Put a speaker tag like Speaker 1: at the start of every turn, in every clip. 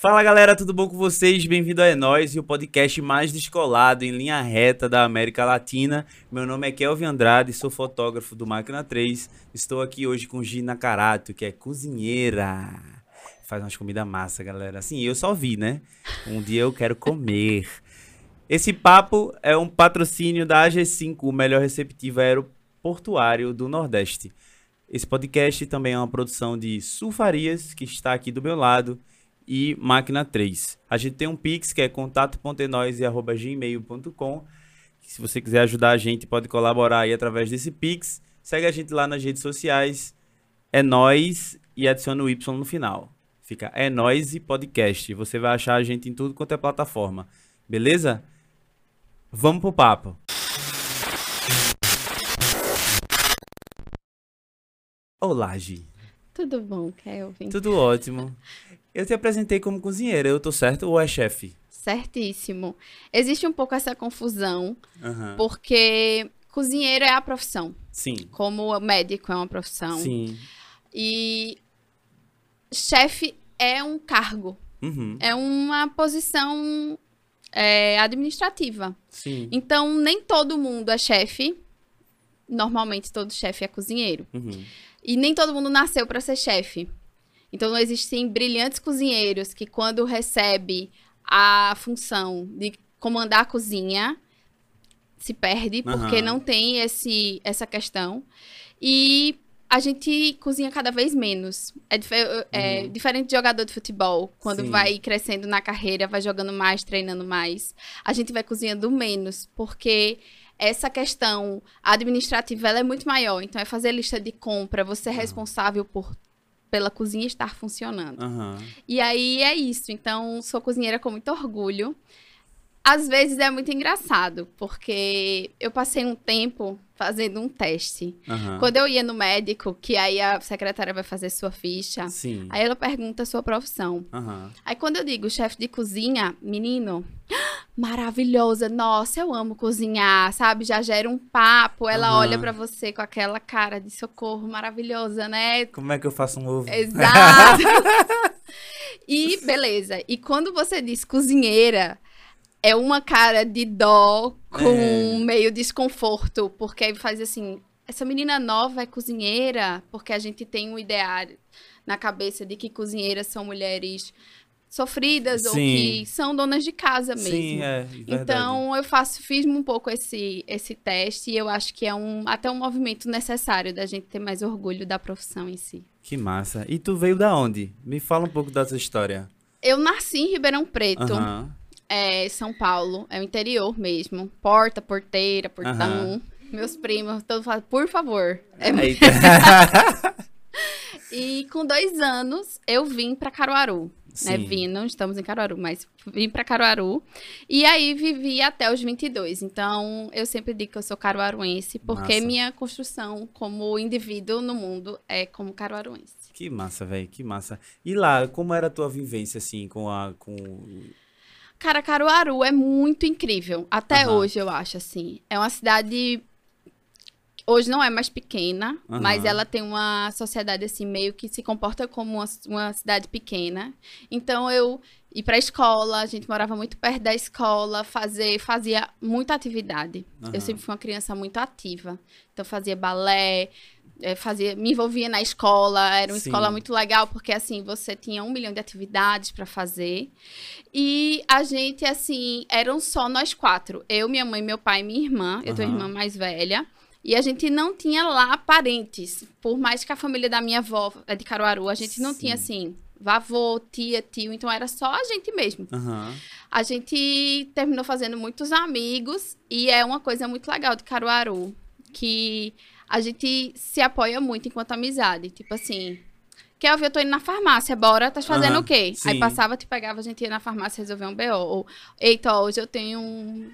Speaker 1: Fala galera, tudo bom com vocês? Bem-vindo a É Nós e o podcast mais descolado em linha reta da América Latina. Meu nome é Kelvin Andrade, sou fotógrafo do Máquina 3. Estou aqui hoje com Gina Carato, que é cozinheira. Faz umas comidas massa, galera. Assim, eu só vi, né? Um dia eu quero comer. Esse papo é um patrocínio da AG5, o melhor receptivo aeroportuário do Nordeste. Esse podcast também é uma produção de Sulfarias, que está aqui do meu lado e Máquina 3. A gente tem um Pix que é contato.enoise.gmail.com. Se você quiser ajudar a gente, pode colaborar aí através desse Pix. Segue a gente lá nas redes sociais. É nós e adiciona o Y no final. Fica É Nós e Podcast. Você vai achar a gente em tudo quanto é plataforma. Beleza? Vamos pro papo. Olá, Gi.
Speaker 2: Tudo bom, Kelvin?
Speaker 1: Tudo ótimo. Eu te apresentei como cozinheira, eu tô certo ou é chefe?
Speaker 2: Certíssimo. Existe um pouco essa confusão,
Speaker 1: Aham.
Speaker 2: porque cozinheiro é a profissão,
Speaker 1: Sim.
Speaker 2: como médico é uma profissão.
Speaker 1: Sim.
Speaker 2: E chefe é um cargo,
Speaker 1: Uhum.
Speaker 2: é uma posição é, administrativa.
Speaker 1: Sim.
Speaker 2: Então, nem todo mundo é chefe. Normalmente, todo chefe é cozinheiro.
Speaker 1: Uhum.
Speaker 2: E nem todo mundo nasceu para ser chefe. Então, não existem brilhantes cozinheiros que, quando recebe a função de comandar a cozinha, se perde porque
Speaker 1: Aham.
Speaker 2: não tem esse, essa questão. E a gente cozinha cada vez menos. É, dif- é
Speaker 1: Uhum.
Speaker 2: diferente de jogador de futebol, quando
Speaker 1: Sim.
Speaker 2: vai crescendo na carreira, vai jogando mais, treinando mais. A gente vai cozinhando menos, porque essa questão administrativa ela é muito maior. Então, é fazer lista de compra, você é responsável por pela cozinha estar funcionando.
Speaker 1: Aham.
Speaker 2: E aí é isso. Então, sou cozinheira com muito orgulho. Às vezes é muito engraçado, porque eu passei um tempo fazendo um teste.
Speaker 1: Aham.
Speaker 2: Quando eu ia no médico, que aí a secretária vai fazer sua ficha,
Speaker 1: Sim.
Speaker 2: aí ela pergunta a sua profissão.
Speaker 1: Aham.
Speaker 2: Aí quando eu digo chefe de cozinha, menino, maravilhosa, nossa, eu amo cozinhar, sabe? Já gera um papo, ela
Speaker 1: Aham.
Speaker 2: olha pra você com aquela cara de socorro maravilhosa, né?
Speaker 1: Como é que eu faço um ovo?
Speaker 2: Exato. e beleza. E quando você diz cozinheira, é uma cara de dó com
Speaker 1: É.
Speaker 2: meio desconforto, porque aí faz assim, essa menina nova é cozinheira, porque a gente tem um ideário na cabeça de que cozinheiras são mulheres sofridas ou
Speaker 1: Sim.
Speaker 2: que são donas de casa mesmo.
Speaker 1: Sim, é. Verdade.
Speaker 2: Então, eu faço, fiz um pouco esse, esse teste e eu acho que é um, até um movimento necessário da gente ter mais orgulho da profissão em si.
Speaker 1: Que massa. E tu veio da onde? Me fala um pouco dessa história.
Speaker 2: Eu nasci em Ribeirão Preto,
Speaker 1: Aham.
Speaker 2: é, São Paulo, é o interior mesmo. Porta, porteira, portão.
Speaker 1: Aham.
Speaker 2: Meus primos, todos falam, por favor. É, e com dois anos, eu vim pra Caruaru. Né, vim, não estamos em Caruaru, mas vim pra Caruaru. E aí vivi até os 22. Então, eu sempre digo que eu sou caruaruense, porque
Speaker 1: Massa.
Speaker 2: minha construção como indivíduo no mundo é como caruaruense.
Speaker 1: Que massa, velho. Que massa. E lá, como era a tua vivência, assim, com a... Com...
Speaker 2: Cara, Caruaru é muito incrível. Até
Speaker 1: Aham.
Speaker 2: hoje, eu acho, assim. É uma cidade. Hoje não é mais pequena,
Speaker 1: Aham.
Speaker 2: mas ela tem uma sociedade, assim, meio que se comporta como uma, uma cidade pequena. Então, eu ir pra escola, a gente morava muito perto da escola, fazer, fazia muita atividade.
Speaker 1: Aham.
Speaker 2: Eu sempre fui uma criança muito ativa. Então, fazia balé, eh, fazia, me envolvia na escola. Era uma
Speaker 1: Sim.
Speaker 2: escola muito legal, porque, assim, você tinha um milhão de atividades para fazer. E a gente, assim, eram só nós quatro. Eu, minha mãe, meu pai e minha irmã. Eu tenho
Speaker 1: Aham.
Speaker 2: irmã mais velha. E a gente não tinha lá parentes. Por mais que a família da minha avó é de Caruaru, a gente não
Speaker 1: Sim.
Speaker 2: tinha, assim, vavô, tia, tio. Então, era só a gente mesmo.
Speaker 1: Aham.
Speaker 2: A gente terminou fazendo muitos amigos. E é uma coisa muito legal de Caruaru. Que a gente se apoia muito enquanto amizade. Tipo assim... Kelvin, eu tô indo na farmácia, bora, tá fazendo
Speaker 1: Aham,
Speaker 2: o quê?
Speaker 1: sim.
Speaker 2: Aí passava, te pegava, a gente ia na farmácia resolver um BO. Ou, eita, hoje eu tenho um,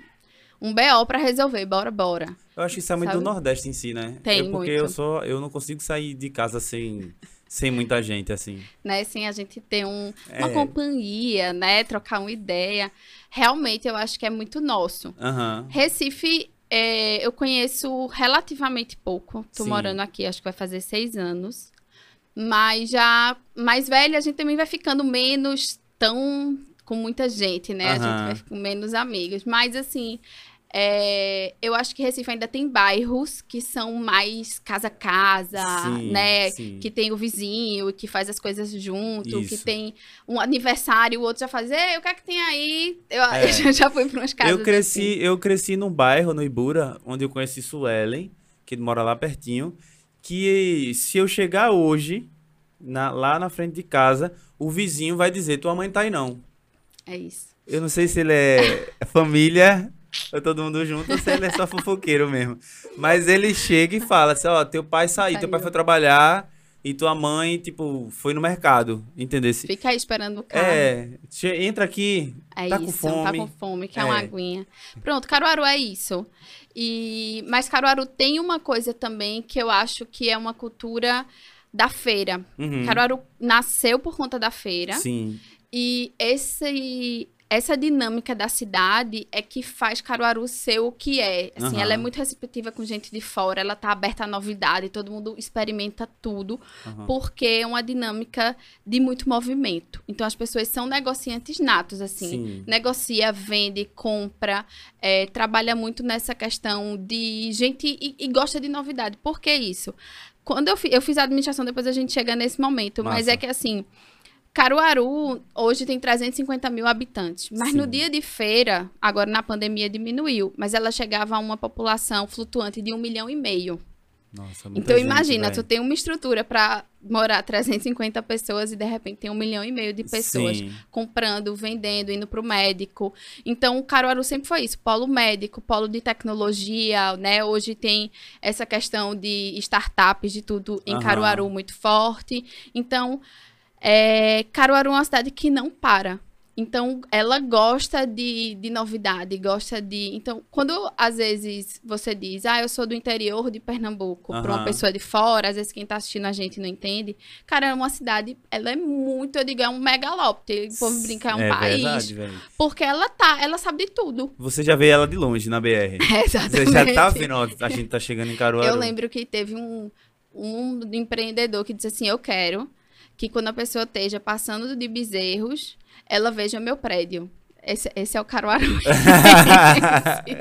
Speaker 2: um BO pra resolver, bora, bora.
Speaker 1: Eu acho que isso é muito
Speaker 2: Sabe?
Speaker 1: do Nordeste em si, né?
Speaker 2: Tem
Speaker 1: é porque
Speaker 2: muito.
Speaker 1: eu sou, eu não consigo sair de casa sem, sem muita gente, assim.
Speaker 2: Né, sem a gente ter um, uma
Speaker 1: É.
Speaker 2: companhia, né, trocar uma ideia. Realmente, eu acho que é muito nosso.
Speaker 1: Aham.
Speaker 2: Recife, é, eu conheço relativamente pouco. Tô
Speaker 1: Sim.
Speaker 2: morando aqui, acho que vai fazer seis anos. Mas já mais velha, a gente também vai ficando menos tão com muita gente, né? A gente vai com menos amigos. Mas, assim, é, eu acho que Recife ainda tem bairros que são mais casa a casa,
Speaker 1: Sim,
Speaker 2: né?
Speaker 1: sim.
Speaker 2: Que tem o vizinho, que faz as coisas junto, que
Speaker 1: Isso.
Speaker 2: tem um aniversário, o outro já faz, ei, o que é que tem aí? Eu,
Speaker 1: É.
Speaker 2: eu já fui para umas casas
Speaker 1: Eu cresci,
Speaker 2: assim.
Speaker 1: eu cresci num bairro, no Ibura, onde eu conheci Suelen, que mora lá pertinho, que se eu chegar hoje, na- lá na frente de casa, o vizinho vai dizer, tua mãe tá aí não.
Speaker 2: É isso.
Speaker 1: Eu não sei se ele é família, ou todo mundo junto, ou se ele é só fofoqueiro mesmo. Mas ele chega e fala assim, ó, teu pai saiu, teu pai foi trabalhar, e tua mãe, tipo, foi no mercado, entendesse?
Speaker 2: Fica aí esperando o carro.
Speaker 1: É, entra aqui,
Speaker 2: É
Speaker 1: tá
Speaker 2: isso,
Speaker 1: com fome.
Speaker 2: tá com fome, quer uma
Speaker 1: É.
Speaker 2: aguinha. Pronto, Caruaru é isso. E, mas Caruaru tem uma coisa também que eu acho que é uma cultura da feira.
Speaker 1: Uhum.
Speaker 2: Caruaru nasceu por conta da feira.
Speaker 1: Sim,
Speaker 2: E esse, essa dinâmica da cidade é que faz Caruaru ser o que é. Assim,
Speaker 1: Aham.
Speaker 2: ela é muito receptiva com gente de fora, ela tá aberta à novidade, todo mundo experimenta tudo,
Speaker 1: Aham.
Speaker 2: porque é uma dinâmica de muito movimento. Então as pessoas são negociantes natos, assim.
Speaker 1: sim.
Speaker 2: Negocia, vende, compra, é, trabalha muito nessa questão de gente e, e gosta de novidade. Por que isso? Quando eu, fi- eu fiz a administração, depois a gente chega nesse momento, mas
Speaker 1: Massa.
Speaker 2: é que assim. Caruaru hoje tem 350 mil habitantes, mas
Speaker 1: Sim.
Speaker 2: no dia de feira, agora na pandemia diminuiu, mas ela chegava a uma população flutuante de um milhão e meio.
Speaker 1: Nossa,
Speaker 2: Então
Speaker 1: gente,
Speaker 2: imagina,
Speaker 1: velho.
Speaker 2: tu tem uma estrutura para morar 350 pessoas e de repente tem um milhão e meio de pessoas
Speaker 1: Sim.
Speaker 2: comprando, vendendo, indo para o médico. Então, o Caruaru sempre foi isso, polo médico, polo de tecnologia, né? Hoje tem essa questão de startups, de tudo em
Speaker 1: Aham.
Speaker 2: Caruaru muito forte. Então, é, Caruaru é uma cidade que não para. Então, ela gosta de, de novidade, gosta de. Então, quando às vezes você diz, ah, eu sou do interior de Pernambuco, para uma pessoa de fora, às vezes quem tá assistindo a gente não entende. Cara, é uma cidade, ela é muito, eu digo, é um megalópole. O povo brinca, é um país.
Speaker 1: verdade, velho.
Speaker 2: Porque ela tá, ela sabe de tudo.
Speaker 1: Você já vê ela de longe na BR. Você
Speaker 2: Exatamente.
Speaker 1: já tá vendo, ó, a gente tá chegando em Caruaru.
Speaker 2: Eu lembro que teve um, um empreendedor que disse assim: Eu quero que quando a pessoa esteja passando de bezerros, ela veja meu prédio. Esse, esse é o Caruaru.
Speaker 1: E-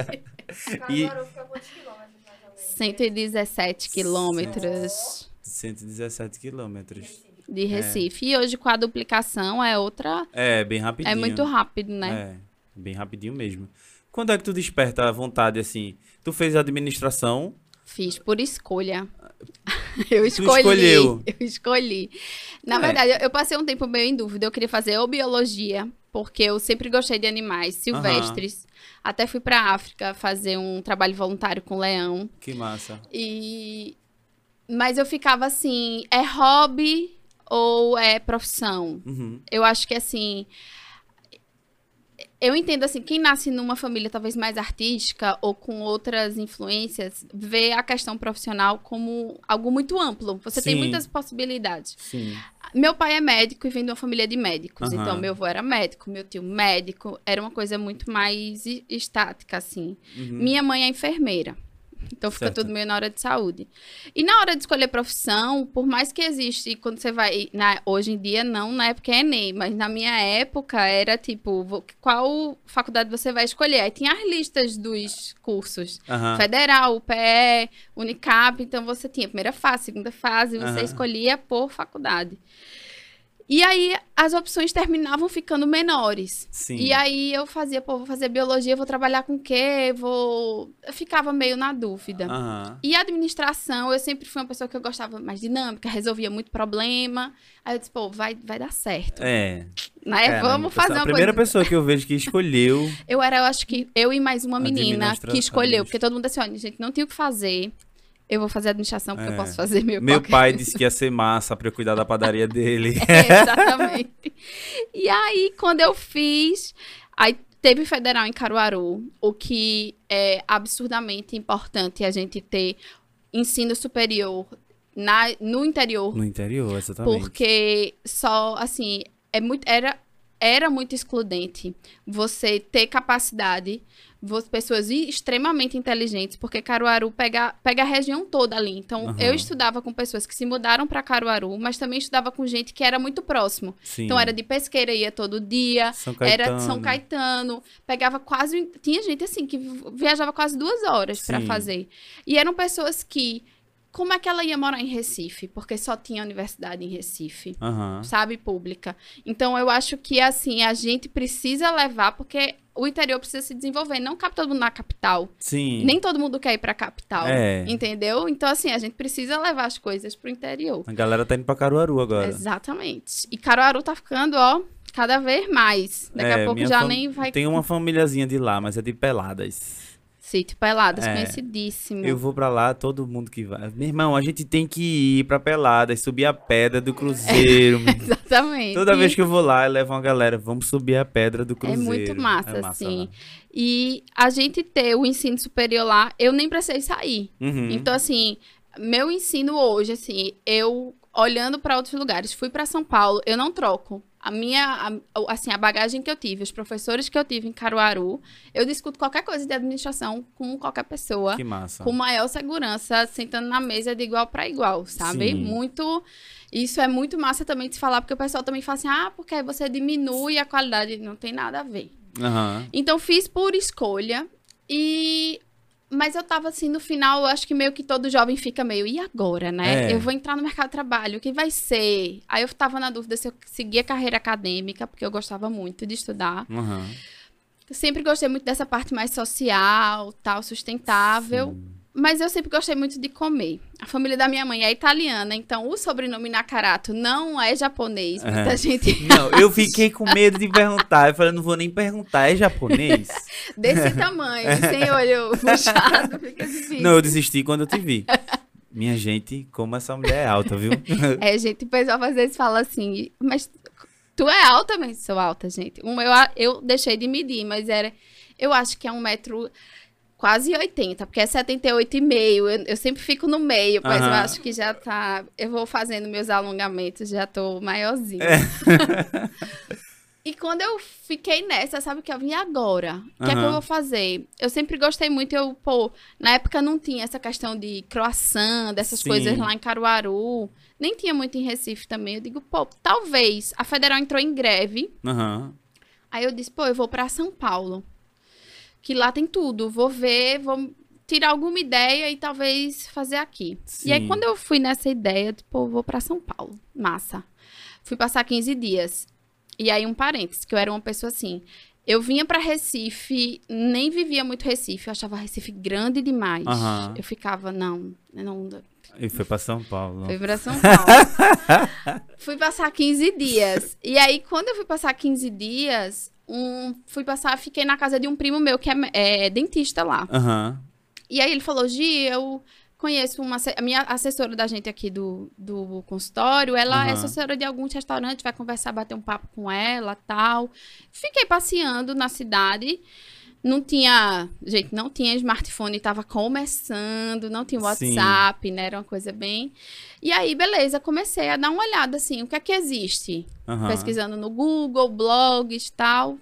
Speaker 3: Caruaru fica quantos quilômetros mais ou menos?
Speaker 2: 117 quilômetros
Speaker 1: 117 quilômetros.
Speaker 2: de Recife. E hoje, com a duplicação, é outra.
Speaker 1: É, bem rapidinho.
Speaker 2: É muito rápido, né?
Speaker 1: É, bem rapidinho mesmo. Quando é que tu desperta a vontade, assim? Tu fez administração,
Speaker 2: Fiz por escolha. Eu escolhi.
Speaker 1: escolheu.
Speaker 2: Eu escolhi. Na
Speaker 1: É.
Speaker 2: verdade, eu- eu passei um tempo meio em dúvida. Eu queria fazer ou biologia, porque eu sempre gostei de animais silvestres. Até fui pra África fazer um trabalho voluntário com leão.
Speaker 1: que massa.
Speaker 2: E mas eu ficava assim, é hobby ou é profissão?
Speaker 1: Uhum.
Speaker 2: Eu acho que assim. Eu entendo assim, quem nasce numa família talvez mais artística ou com outras influências, vê a questão profissional como algo muito amplo. Você tem
Speaker 1: Sim.
Speaker 2: muitas possibilidades.
Speaker 1: Sim.
Speaker 2: Meu pai é médico e vem de uma família de médicos.
Speaker 1: Aham.
Speaker 2: Então, meu avô era médico, meu tio médico. Era uma coisa muito mais estática, assim.
Speaker 1: Uhum.
Speaker 2: Minha mãe é enfermeira. Então fica
Speaker 1: Certo.
Speaker 2: tudo meio na hora de saúde. E na hora de escolher profissão, por mais que existe, quando você vai. Na, hoje em dia, não, na época é Enem, mas na minha época era tipo, qual faculdade você vai escolher? Aí tinha as listas dos cursos.
Speaker 1: Aham.
Speaker 2: Federal, UPE, Unicap, então você tinha primeira fase, segunda fase, você
Speaker 1: Aham.
Speaker 2: escolhia por faculdade. E aí as opções terminavam ficando menores.
Speaker 1: Sim.
Speaker 2: E aí eu fazia, pô, vou fazer biologia, vou trabalhar com o quê? Vou. Eu ficava meio na dúvida.
Speaker 1: Aham.
Speaker 2: E a administração, eu sempre fui uma pessoa que eu gostava mais dinâmica, resolvia muito problema. Aí eu disse, pô, vai, vai dar certo.
Speaker 1: É.
Speaker 2: Né?
Speaker 1: Caramba,
Speaker 2: Vamos fazer
Speaker 1: A
Speaker 2: uma
Speaker 1: primeira
Speaker 2: coisa.
Speaker 1: pessoa que eu vejo que escolheu.
Speaker 2: Eu era, eu acho que eu e mais uma menina que escolheu, porque todo mundo disse, olha, gente, não tem o que fazer. Eu vou fazer administração porque
Speaker 1: É.
Speaker 2: eu posso fazer meu
Speaker 1: Meu pai disse que ia ser massa pra eu cuidar da padaria dele.
Speaker 2: É, exatamente. E aí, quando eu fiz, aí teve federal em Caruaru, o que é absurdamente importante a gente ter ensino superior na, no interior,
Speaker 1: No interior, exatamente.
Speaker 2: porque só, assim, é muito, era, era muito excludente você ter capacidade, vo- pessoas extremamente inteligentes, porque Caruaru pega, pega a região toda ali. Então,
Speaker 1: Aham.
Speaker 2: eu estudava com pessoas que se mudaram para Caruaru, mas também estudava com gente que era muito próximo.
Speaker 1: Sim.
Speaker 2: Então, era de pesqueira, ia todo dia.
Speaker 1: São
Speaker 2: Era de São Caetano, pegava quase. Tinha gente assim que vi- viajava quase duas horas para fazer. E eram pessoas que. Como é que ela ia morar em Recife? Porque só tinha universidade em Recife,
Speaker 1: Aham.
Speaker 2: sabe? Pública. Então eu acho que assim, a gente precisa levar, porque o interior precisa se desenvolver. Não cabe todo mundo na capital.
Speaker 1: Sim.
Speaker 2: Nem todo mundo quer ir pra capital.
Speaker 1: É.
Speaker 2: Entendeu? Então, assim, a gente precisa levar as coisas pro interior.
Speaker 1: A galera tá indo pra Caruaru agora.
Speaker 2: Exatamente. E Caruaru tá ficando, ó, cada vez mais. Daqui
Speaker 1: É,
Speaker 2: a pouco já
Speaker 1: fam-
Speaker 2: nem vai.
Speaker 1: Tem uma famíliazinha de lá, mas é de Peladas.
Speaker 2: Sítio Peladas,
Speaker 1: É.
Speaker 2: conhecidíssimo.
Speaker 1: Eu vou pra lá, todo mundo que vai. Meu irmão, a gente tem que ir pra Peladas, subir a pedra do Cruzeiro. meu.
Speaker 2: Exatamente.
Speaker 1: Toda vez que eu vou lá, eu levo uma galera, vamos subir a pedra do
Speaker 2: É
Speaker 1: Cruzeiro.
Speaker 2: muito massa,
Speaker 1: É
Speaker 2: assim.
Speaker 1: lá.
Speaker 2: E a gente ter o ensino superior lá, eu nem precisei sair.
Speaker 1: Uhum.
Speaker 2: Então, assim, meu ensino hoje, assim, eu olhando para outros lugares, fui para São Paulo, eu não troco. A minha, a- assim, a bagagem que eu tive, os professores que eu tive em Caruaru, eu discuto qualquer coisa de administração com qualquer pessoa.
Speaker 1: Que massa.
Speaker 2: com maior segurança, sentando na mesa de igual para igual, sabe?
Speaker 1: Sim.
Speaker 2: Muito. Isso é muito massa também de se falar, porque o pessoal também fala assim: ah, porque aí você diminui a qualidade. Não tem nada a ver.
Speaker 1: Aham.
Speaker 2: Então, fiz por escolha. E. Mas eu tava assim, no final, eu acho que meio que todo jovem fica meio, e agora, né?
Speaker 1: É.
Speaker 2: Eu vou entrar no mercado de trabalho, o que vai ser? Aí eu tava na dúvida se eu seguia carreira acadêmica, porque eu gostava muito de estudar. Eu sempre gostei muito dessa parte mais social, tal, sustentável. Mas eu sempre gostei muito de comer. A família da minha mãe é italiana, então o sobrenome Nakarato não é japonês. Muita
Speaker 1: É.
Speaker 2: gente
Speaker 1: Não, eu fiquei com medo de perguntar. Eu falei, não vou nem perguntar, é japonês?
Speaker 2: desse tamanho, sem olho puxado, fica difícil.
Speaker 1: não, eu desisti quando eu te vi. Minha gente, como essa mulher é alta, viu?
Speaker 2: É, gente, o pessoal às vezes fala assim, mas tu é alta, mas sou alta, gente. Um, eu, eu deixei de medir, mas era. Eu acho que é um metro quase 80, porque é 78,5. Eu, eu sempre fico no meio, mas eu
Speaker 1: Aham.
Speaker 2: acho que já tá. Eu vou fazendo meus alongamentos, já tô maiorzinha.
Speaker 1: É.
Speaker 2: E quando eu fiquei nessa, sabe o que eu vim agora? O que é que eu vou fazer? Eu sempre gostei muito, eu, pô, na época não tinha essa questão de croissant, dessas
Speaker 1: Sim.
Speaker 2: coisas lá em Caruaru. Nem tinha muito em Recife também. Eu digo, pô, talvez. A federal entrou em greve.
Speaker 1: Aham.
Speaker 2: Aí eu disse, pô, eu vou pra São Paulo. Que lá tem tudo. Vou ver, vou tirar alguma ideia e talvez fazer aqui. E aí,
Speaker 1: Sim.
Speaker 2: quando eu fui nessa ideia, tipo, vou pra São Paulo. Massa. Fui passar 15 dias. E aí, um parênteses, que eu era uma pessoa assim. Eu vinha pra Recife, nem vivia muito Recife. Eu achava Recife grande demais.
Speaker 1: Aham.
Speaker 2: Eu ficava, não, não,
Speaker 1: E foi pra São Paulo.
Speaker 2: Fui pra São Paulo. fui passar 15 dias. E aí, quando eu fui passar 15 dias, um, fui passar, fiquei na casa de um primo meu que é, é dentista lá.
Speaker 1: Aham.
Speaker 2: E aí ele falou, Gi, eu conheço uma... A minha assessora da gente aqui do, do consultório, ela é
Speaker 1: Aham.
Speaker 2: assessora de alguns restaurantes, vai conversar, bater um papo com ela, tal. Fiquei passeando na cidade. Não tinha, gente, não tinha smartphone, tava começando, não tinha
Speaker 1: Sim.
Speaker 2: WhatsApp, né? Era uma coisa bem. E aí, beleza, comecei a dar uma olhada assim, o que é que existe?
Speaker 1: Aham.
Speaker 2: pesquisando no Google, blogs e tal.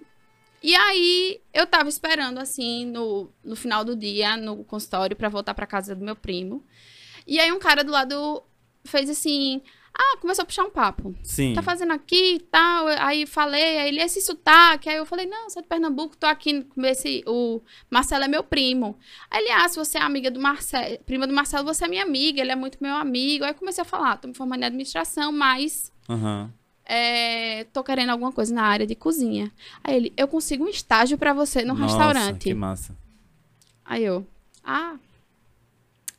Speaker 2: E aí eu tava esperando assim no, no final do dia no consultório pra voltar pra casa do meu primo. E aí um cara do lado fez assim: "Ah, começou a puxar um papo.
Speaker 1: Sim.
Speaker 2: Tá fazendo aqui e tal". Aí falei, aí ele esse sotaque, aí eu falei: "Não, sou de Pernambuco, tô aqui com esse o Marcelo é meu primo". Aí ele: "Ah, se você é amiga do Marcelo, prima do Marcelo, você é minha amiga, ele é muito meu amigo". Aí comecei a falar: "Tô me formando em administração, mas
Speaker 1: Aham.
Speaker 2: é, tô querendo alguma coisa na área de cozinha. Aí ele, eu consigo um estágio pra você no
Speaker 1: Nossa,
Speaker 2: restaurante.
Speaker 1: Que massa.
Speaker 2: Aí eu, ah,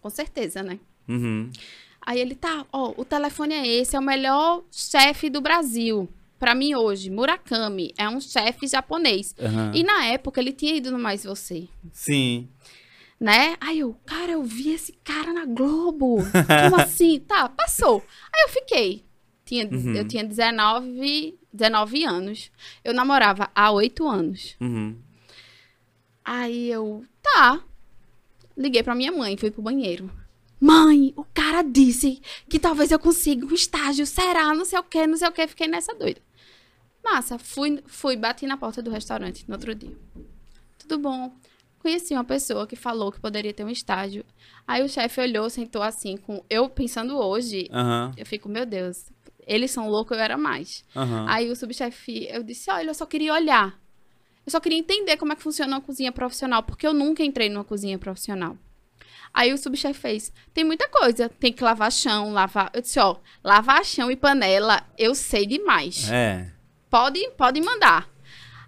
Speaker 2: com certeza, né?
Speaker 1: Uhum.
Speaker 2: Aí ele, tá, ó, o telefone é esse, é o melhor chefe do Brasil. Pra mim hoje, Murakami é um chefe japonês.
Speaker 1: Aham.
Speaker 2: E na época ele tinha ido no Mais Você,
Speaker 1: Sim.
Speaker 2: né? Aí eu, cara, eu vi esse cara na Globo. Como assim? Tá, passou. Aí eu fiquei. Tinha,
Speaker 1: Uhum.
Speaker 2: Eu tinha 19, 19 anos. Eu namorava há 8 anos.
Speaker 1: Uhum.
Speaker 2: Aí eu, tá. Liguei pra minha mãe, fui pro banheiro. Mãe, o cara disse que talvez eu consiga um estágio, será? Não sei o que, não sei o que. Fiquei nessa doida. Massa, fui, fui, bati na porta do restaurante no outro dia. Tudo bom. Conheci uma pessoa que falou que poderia ter um estágio. Aí o chefe olhou, sentou assim, com eu pensando hoje,
Speaker 1: Aham,
Speaker 2: eu fico, meu Deus, eles são loucos, eu era mais.
Speaker 1: aham.
Speaker 2: Aí o subchefe, eu disse, olha, eu só queria olhar. Eu só queria entender como é que funciona uma cozinha profissional, porque eu nunca entrei numa cozinha profissional. Aí o subchefe fez, tem muita coisa, tem que lavar chão, lavar... Eu disse, ó, lavar chão e panela, eu sei demais.
Speaker 1: É.
Speaker 2: Pode, pode mandar.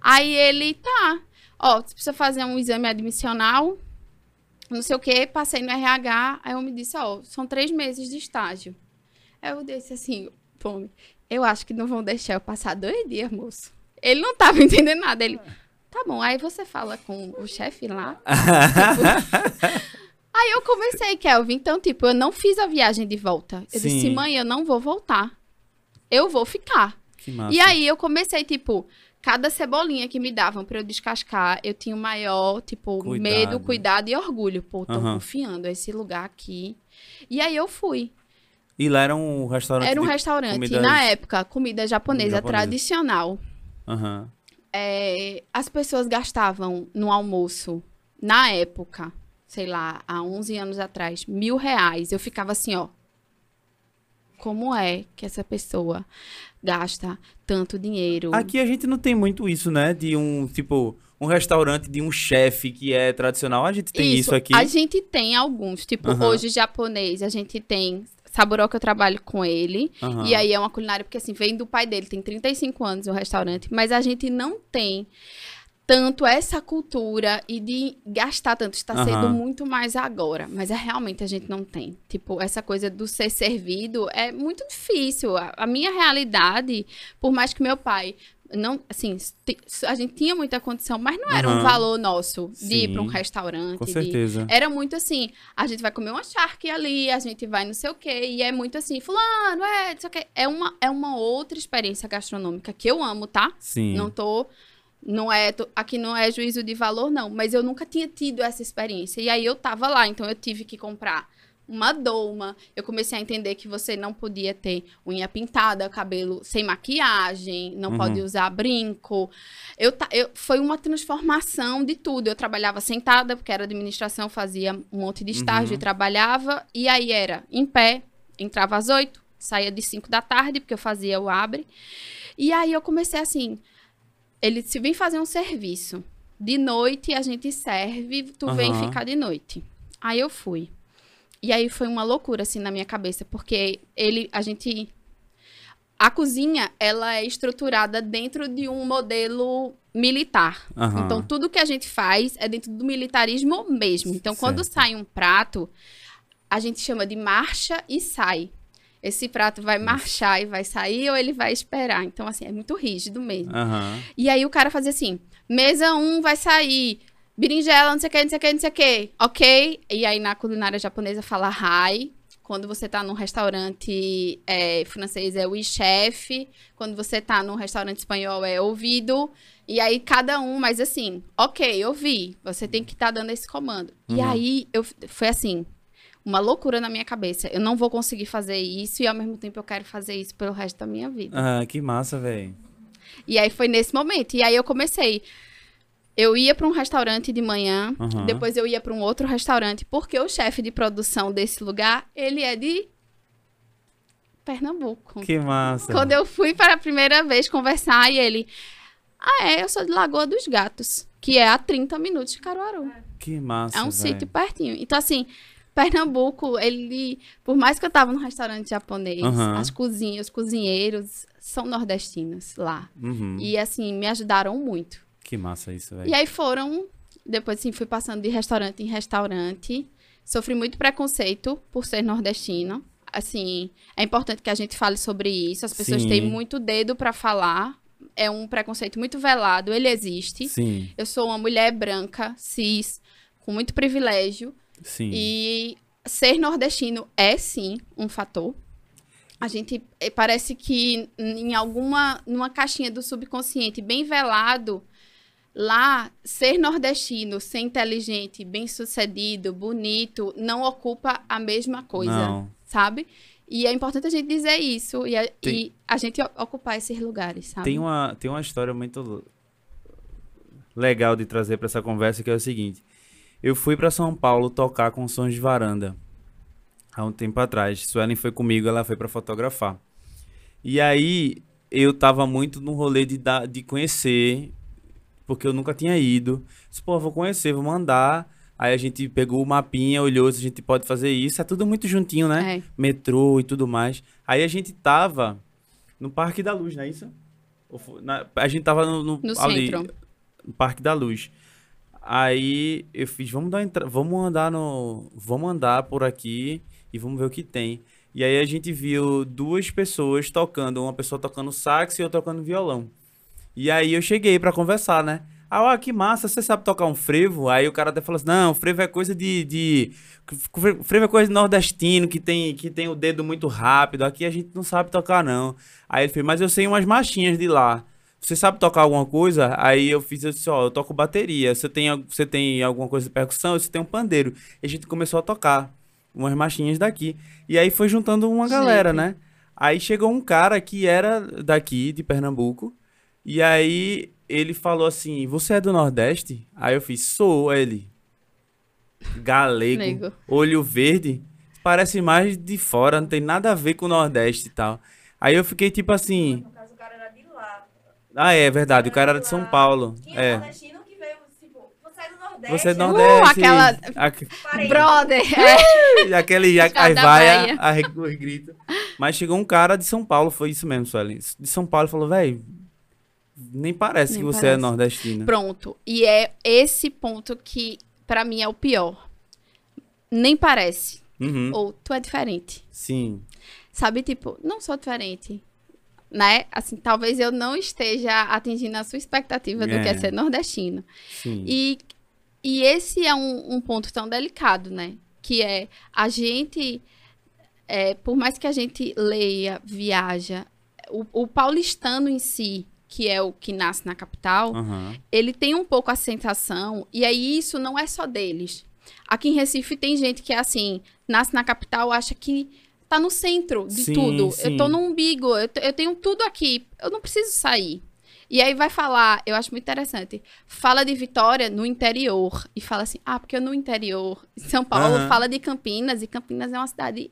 Speaker 2: Aí ele, tá, ó, você precisa fazer um exame admissional, não sei o quê, passei no RH, aí eu me disse, ó, são três meses de estágio. Aí eu disse assim, pô, eu acho que não vão deixar eu passar dois dias, moço. Ele não tava entendendo nada, ele, tá bom, aí você fala com o chefe lá. aí eu comecei, Kelvin, então, tipo, eu não fiz a viagem de volta. Eu
Speaker 1: Sim.
Speaker 2: disse, mãe, eu não vou voltar. Eu vou ficar.
Speaker 1: Que massa.
Speaker 2: E aí eu comecei, tipo, cada cebolinha que me davam pra eu descascar, eu tinha o maior, tipo,
Speaker 1: Cuidado.
Speaker 2: medo, cuidado e orgulho. Pô, tô
Speaker 1: Aham.
Speaker 2: confiando esse lugar aqui. E aí eu fui.
Speaker 1: E lá era um restaurante.
Speaker 2: Era um restaurante,
Speaker 1: comidas-
Speaker 2: na época, comida japonesa,
Speaker 1: Japonesa.
Speaker 2: tradicional.
Speaker 1: Aham.
Speaker 2: É, as pessoas gastavam no almoço, na época, sei lá, há 11 anos atrás, mil reais. Eu ficava assim, ó. Como é que essa pessoa gasta tanto dinheiro?
Speaker 1: Aqui a gente não tem muito isso, né? De um, tipo, um restaurante de um chefe que é tradicional. A gente tem isso, aqui.
Speaker 2: A gente tem alguns, tipo, hoje japonês, a gente tem Saburó que eu trabalho com ele. E aí é uma culinária, porque assim, vem do pai dele, tem 35 anos o restaurante, mas a gente não tem tanto essa cultura e de gastar tanto. Está
Speaker 1: Aham.
Speaker 2: sendo muito mais agora. Mas é realmente a gente não tem. Tipo, essa coisa do ser servido é muito difícil. A, a minha realidade, por mais que meu pai. Não, assim, a gente tinha muita condição, mas não era um valor nosso de ir para um
Speaker 1: Sim,
Speaker 2: restaurante.
Speaker 1: Com
Speaker 2: de-
Speaker 1: certeza.
Speaker 2: era muito assim, a gente vai comer uma charque ali, a gente vai não sei o quê, e é muito assim, fulano, é, não sei o quê. É uma, é uma outra experiência gastronômica que eu amo, tá?
Speaker 1: Sim.
Speaker 2: Não tô, não é, aqui não é juízo de valor, não, mas eu nunca tinha tido essa experiência. E aí eu tava lá, então eu tive que comprar uma doma, eu comecei a entender que você não podia ter unha pintada, cabelo sem maquiagem, não
Speaker 1: Uhum.
Speaker 2: pode usar brinco. Eu, eu, foi uma transformação de tudo. Eu trabalhava sentada, porque era administração, fazia um monte de estágio
Speaker 1: Uhum.
Speaker 2: e trabalhava. E aí era em pé, entrava às oito, saía de cinco da tarde, porque eu fazia o abre. E aí eu comecei assim, ele se vem fazer um serviço. De noite a gente serve, tu vem
Speaker 1: Aham.
Speaker 2: ficar de noite. Aí eu fui. E aí foi uma loucura assim na minha cabeça, porque ele a gente a cozinha, ela é estruturada dentro de um modelo militar.
Speaker 1: Aham.
Speaker 2: Então, tudo que a gente faz é dentro do militarismo mesmo. Então, quando
Speaker 1: Certo.
Speaker 2: sai um prato, a gente chama de marcha e sai. Esse prato vai marchar e vai sair ou ele vai esperar. Então, assim, é muito rígido mesmo.
Speaker 1: Aham.
Speaker 2: E aí o cara fazia assim: mesa 1 vai sair, berinjela, não sei o que, não sei o que, não sei o que, ok? E aí na culinária japonesa fala hai. Quando você tá num restaurante é, francês é o chef. Quando você tá num restaurante espanhol é ouvido. E aí cada um, mas assim, ok, ouvi. Você tem que estar dando esse comando. E
Speaker 1: Uhum.
Speaker 2: aí eu foi assim, uma loucura na minha cabeça. Eu não vou conseguir fazer isso e ao mesmo tempo eu quero fazer isso pelo resto da minha vida.
Speaker 1: Ah, que massa, velho.
Speaker 2: E aí foi nesse momento. E aí eu comecei. Eu ia para um restaurante de manhã,
Speaker 1: Aham.
Speaker 2: depois eu ia para um outro restaurante, porque o chefe de produção desse lugar, ele é de Pernambuco.
Speaker 1: Que massa.
Speaker 2: Quando eu fui para a primeira vez conversar, e ele, ah, é, eu sou de Lagoa dos Gatos, que é a 30 minutos de Caruaru.
Speaker 1: Que massa.
Speaker 2: É um
Speaker 1: velho.
Speaker 2: sítio pertinho. Então, assim, Pernambuco, ele. Por mais que eu tava num restaurante japonês,
Speaker 1: Aham.
Speaker 2: as cozinhas, os cozinheiros são nordestinos lá.
Speaker 1: Uhum.
Speaker 2: E, assim, me ajudaram muito.
Speaker 1: Que massa isso, velho.
Speaker 2: E aí foram. Depois, assim, fui passando de restaurante em restaurante. Sofri muito preconceito por ser nordestina. Assim, é importante que a gente fale sobre isso. As pessoas
Speaker 1: Sim.
Speaker 2: têm muito dedo pra falar. É um preconceito muito velado, ele existe.
Speaker 1: Sim,
Speaker 2: Eu sou uma mulher branca, cis, com muito privilégio.
Speaker 1: Sim.
Speaker 2: E ser nordestino é sim um fator. A gente eh, parece que em alguma numa caixinha do subconsciente bem velado, lá ser nordestino, ser inteligente, bem-sucedido, bonito, não ocupa a mesma coisa,
Speaker 1: Não.
Speaker 2: sabe? E é importante a gente dizer isso e a,
Speaker 1: Tem-
Speaker 2: e a gente ocupar esses lugares, sabe?
Speaker 1: Tem uma, tem uma história muito legal de trazer pra essa conversa que é o seguinte. Eu fui pra São Paulo tocar com sons de varanda há um tempo atrás. Suelen foi comigo, ela foi pra fotografar. E aí eu tava muito no rolê de, de conhecer, porque eu nunca tinha ido. Disse, pô, vou conhecer, vou mandar. Aí a gente pegou o mapinha, olhou se a gente pode fazer isso. É tudo muito juntinho, né?
Speaker 2: É.
Speaker 1: metrô e tudo mais. Aí a gente tava no Parque da Luz, não é isso? Na- a gente tava no, no,
Speaker 2: No
Speaker 1: ali,
Speaker 2: centro.
Speaker 1: no Parque da Luz. Aí eu fiz, vamos dar entra... vamos andar no, vamos andar por aqui e vamos ver o que tem. E aí a gente viu duas pessoas tocando, uma pessoa tocando sax e outra tocando violão. E aí eu cheguei pra conversar, né? Ah, que massa, você sabe tocar um frevo? Aí o cara até falou assim: não, frevo é coisa de. de... Frevo é coisa de nordestino, que tem, que tem o dedo muito rápido. Aqui a gente não sabe tocar, não. Aí ele fez, mas eu sei umas marchinhas de lá. Você sabe tocar alguma coisa? Aí eu fiz assim, ó, eu toco bateria. Você tem, você tem alguma coisa de percussão? Você tem um pandeiro. E a gente começou a tocar umas marchinhas daqui. E aí foi juntando uma galera,
Speaker 2: Gente.
Speaker 1: né? Aí chegou um cara que era daqui, de Pernambuco. E aí ele falou assim: Você é do Nordeste? Aí eu fiz: Sou. Ele. Galego,
Speaker 2: Nego.
Speaker 1: olho verde. Parece mais de fora, não tem nada a ver com o Nordeste e tal. Aí eu fiquei tipo assim.
Speaker 3: No caso, o cara era de lá.
Speaker 1: Ah, é verdade, o cara era de São Paulo.
Speaker 3: Tinha
Speaker 1: É.
Speaker 3: nordestino que veio, tipo, você é do Nordeste.
Speaker 1: Você é do
Speaker 3: eu-
Speaker 1: Nordeste.
Speaker 2: aquela-
Speaker 1: aque-.
Speaker 2: Brother! É.
Speaker 1: aquele a, aí vai a, a, os gritos. Mas chegou um cara de São Paulo, foi isso mesmo, Suelen. De São Paulo falou, velho, nem parece
Speaker 2: Nem
Speaker 1: que você é
Speaker 2: parece.
Speaker 1: nordestina.
Speaker 2: Pronto. E é esse ponto que, pra mim, é o pior. Nem parece.
Speaker 1: Uhum.
Speaker 2: Ou tu é diferente.
Speaker 1: Sim.
Speaker 2: Sabe, tipo, não sou diferente. Né? Assim, talvez eu não esteja atingindo a sua expectativa do que
Speaker 1: É.
Speaker 2: é ser nordestino.
Speaker 1: Sim.
Speaker 2: E, e esse é um, um ponto tão delicado, né? Que é a gente, é, por mais que a gente leia, viaja, o, o paulistano em si, que é o que nasce na capital,
Speaker 1: Aham.
Speaker 2: ele tem um pouco a sensação, e aí isso não é só deles. Aqui em Recife tem gente que é assim, nasce na capital, acha que tá no centro de
Speaker 1: Sim,
Speaker 2: tudo.
Speaker 1: sim.
Speaker 2: Eu tô no umbigo, eu, eu tenho tudo aqui, eu não preciso sair. E aí vai falar, eu acho muito interessante, fala de Vitória no interior e fala assim, ah, porque eu no interior, São Paulo,
Speaker 1: Aham.
Speaker 2: fala de Campinas e Campinas é uma cidade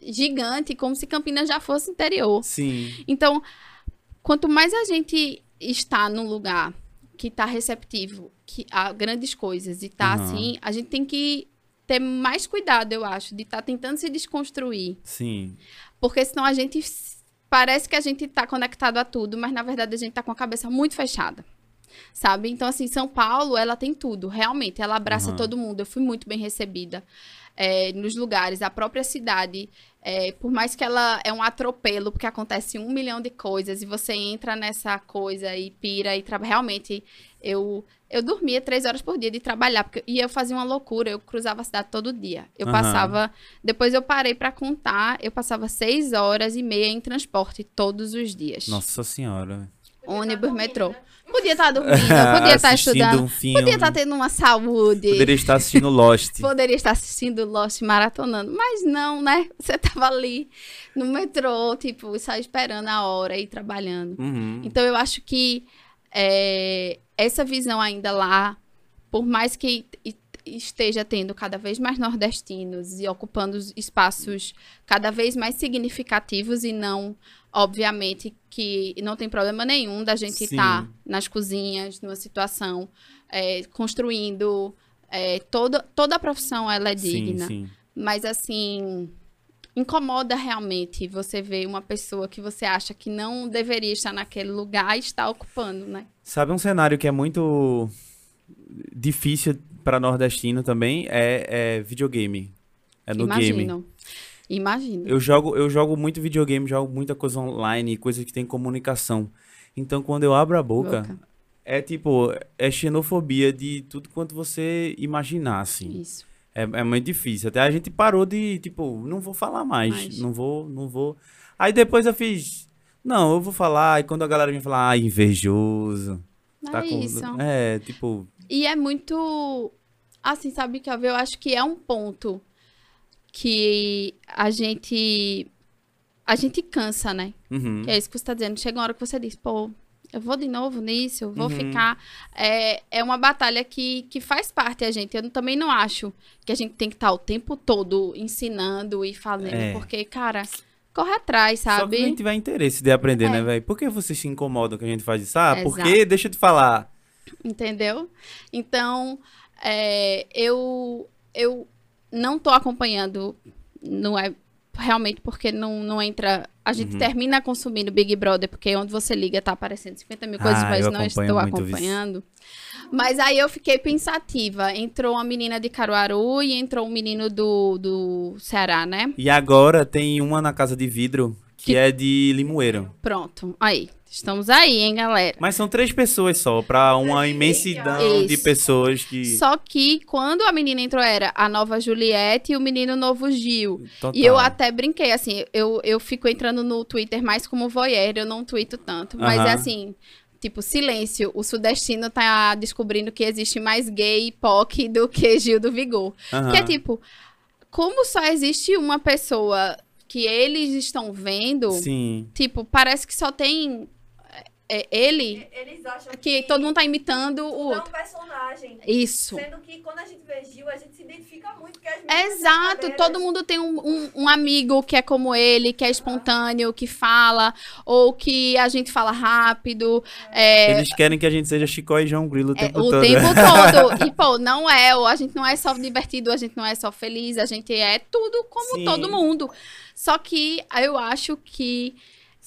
Speaker 2: gigante, como se Campinas já fosse interior.
Speaker 1: Sim.
Speaker 2: Então, quanto mais a gente está num lugar que está receptivo que, a grandes coisas e tá
Speaker 1: Aham.
Speaker 2: assim, a gente tem que ter mais cuidado, eu acho, de estar tentando se desconstruir.
Speaker 1: Sim.
Speaker 2: Porque senão a gente parece que a gente está conectado a tudo, mas na verdade a gente está com a cabeça muito fechada. Sabe? Então, assim, São Paulo, ela tem tudo, realmente. Ela abraça
Speaker 1: Aham.
Speaker 2: todo mundo. Eu fui muito bem recebida é, nos lugares. A própria cidade, é, por mais que ela é um atropelo, porque acontece um milhão de coisas e você entra nessa coisa e pira e trabalha. Realmente, eu, eu dormia três horas por dia de trabalhar, porque, e eu fazia uma loucura. Eu cruzava a cidade todo dia. Eu
Speaker 1: Aham.
Speaker 2: passava. Depois eu parei pra contar, eu passava seis horas e meia em transporte todos os dias.
Speaker 1: Nossa senhora.
Speaker 2: Ônibus,
Speaker 3: dormindo,
Speaker 2: metrô.
Speaker 3: né?
Speaker 2: Podia estar dormindo, podia estar estudando,
Speaker 1: um filme.
Speaker 2: podia estar tendo uma saúde,
Speaker 1: Poderia estar assistindo Lost.
Speaker 2: poderia estar assistindo Lost maratonando, mas não, né? Você tava ali no metrô, tipo, só esperando a hora e trabalhando.
Speaker 1: Uhum.
Speaker 2: Então eu acho que é, essa visão ainda lá, por mais que esteja tendo cada vez mais nordestinos e ocupando os espaços cada vez mais significativos e não, obviamente, que não tem problema nenhum da gente estar nas cozinhas, numa situação, é, construindo. é, toda, toda a profissão ela é digna.
Speaker 1: Sim, sim.
Speaker 2: Mas assim, incomoda realmente você ver uma pessoa que você acha que não deveria estar naquele lugar e está ocupando, né?
Speaker 1: Sabe um cenário que é muito difícil para nordestino também? É, é videogame. É no game.
Speaker 2: Imagino.
Speaker 1: Eu jogo, eu jogo muito videogame, jogo muita coisa online, coisa que tem comunicação. Então, quando eu abro a boca,
Speaker 2: Boca.
Speaker 1: é tipo, é xenofobia de tudo quanto você imaginar, assim.
Speaker 2: Isso.
Speaker 1: É, é muito difícil. Até a gente parou de, tipo, não vou falar mais.
Speaker 2: Mais.
Speaker 1: Não vou, não vou. Aí depois eu fiz, não, eu vou falar. E quando a galera vem falar, ah, invejoso. Tá
Speaker 2: é
Speaker 1: com...
Speaker 2: isso.
Speaker 1: É, tipo,
Speaker 2: E é muito. Assim, sabe, que eu acho que é um ponto que a gente a gente cansa, né?
Speaker 1: Uhum.
Speaker 2: Que é isso que você tá dizendo. Chega uma hora que você diz, pô, eu vou de novo nisso, eu vou
Speaker 1: Uhum.
Speaker 2: ficar. É, é uma batalha que, que faz parte a gente. Eu também não acho que a gente tem que estar o tempo todo ensinando e fazendo,
Speaker 1: É.
Speaker 2: porque, cara, corre atrás,
Speaker 1: Só que
Speaker 2: sabe?
Speaker 1: quem tiver interesse de aprender,
Speaker 2: É.
Speaker 1: né, velho? Por que vocês se incomodam que a gente faz isso? Ah,
Speaker 2: Exato.
Speaker 1: porque, deixa eu te falar.
Speaker 2: Entendeu? Então, é, eu, eu não tô acompanhando, não é realmente porque não, não entra. A gente
Speaker 1: Uhum.
Speaker 2: termina consumindo Big Brother, porque onde você liga tá aparecendo 50 mil coisas,
Speaker 1: Ah,
Speaker 2: mas não estou
Speaker 1: muito isso.
Speaker 2: acompanhando. Mas aí eu fiquei pensativa. Entrou uma menina de Caruaru e entrou um menino do, do Ceará, né?
Speaker 1: E agora tem uma na Casa de Vidro que
Speaker 2: Que-
Speaker 1: é de Limoeiro.
Speaker 2: Pronto. Aí. Estamos aí, hein, galera?
Speaker 1: Mas são três pessoas só, pra uma imensidão de
Speaker 2: Isso.
Speaker 1: pessoas que.
Speaker 2: Só que quando a menina entrou era a nova Juliette e o menino novo Gil.
Speaker 1: Total.
Speaker 2: E eu até brinquei, assim, eu, eu fico entrando no Twitter mais como voyeur, eu não tweeto tanto. Mas é assim, tipo, silêncio. O sudestino tá descobrindo que existe mais gay e POC do que Gil do Vigor.
Speaker 1: Aham.
Speaker 2: Que é tipo, como só existe uma pessoa que eles estão vendo,
Speaker 1: Sim.
Speaker 2: tipo, parece que só tem é, ele,
Speaker 3: Eles acham
Speaker 2: que todo mundo tá imitando o
Speaker 3: é um
Speaker 2: outro.
Speaker 3: personagem.
Speaker 2: Isso.
Speaker 3: Sendo que quando a gente vê Gil, a gente se identifica muito. Porque as
Speaker 2: Exato, todo mundo tem um, um- um amigo que é como ele, que é espontâneo, que fala, ou que a gente fala rápido. é,
Speaker 1: Eles querem que a gente seja Chicó e João Grilo o
Speaker 2: é,
Speaker 1: tempo
Speaker 2: o
Speaker 1: todo.
Speaker 2: tempo todo. E, pô, não é, a gente não é só divertido, a gente não é só feliz, a gente é tudo como
Speaker 1: Sim.
Speaker 2: todo mundo. Só que eu acho que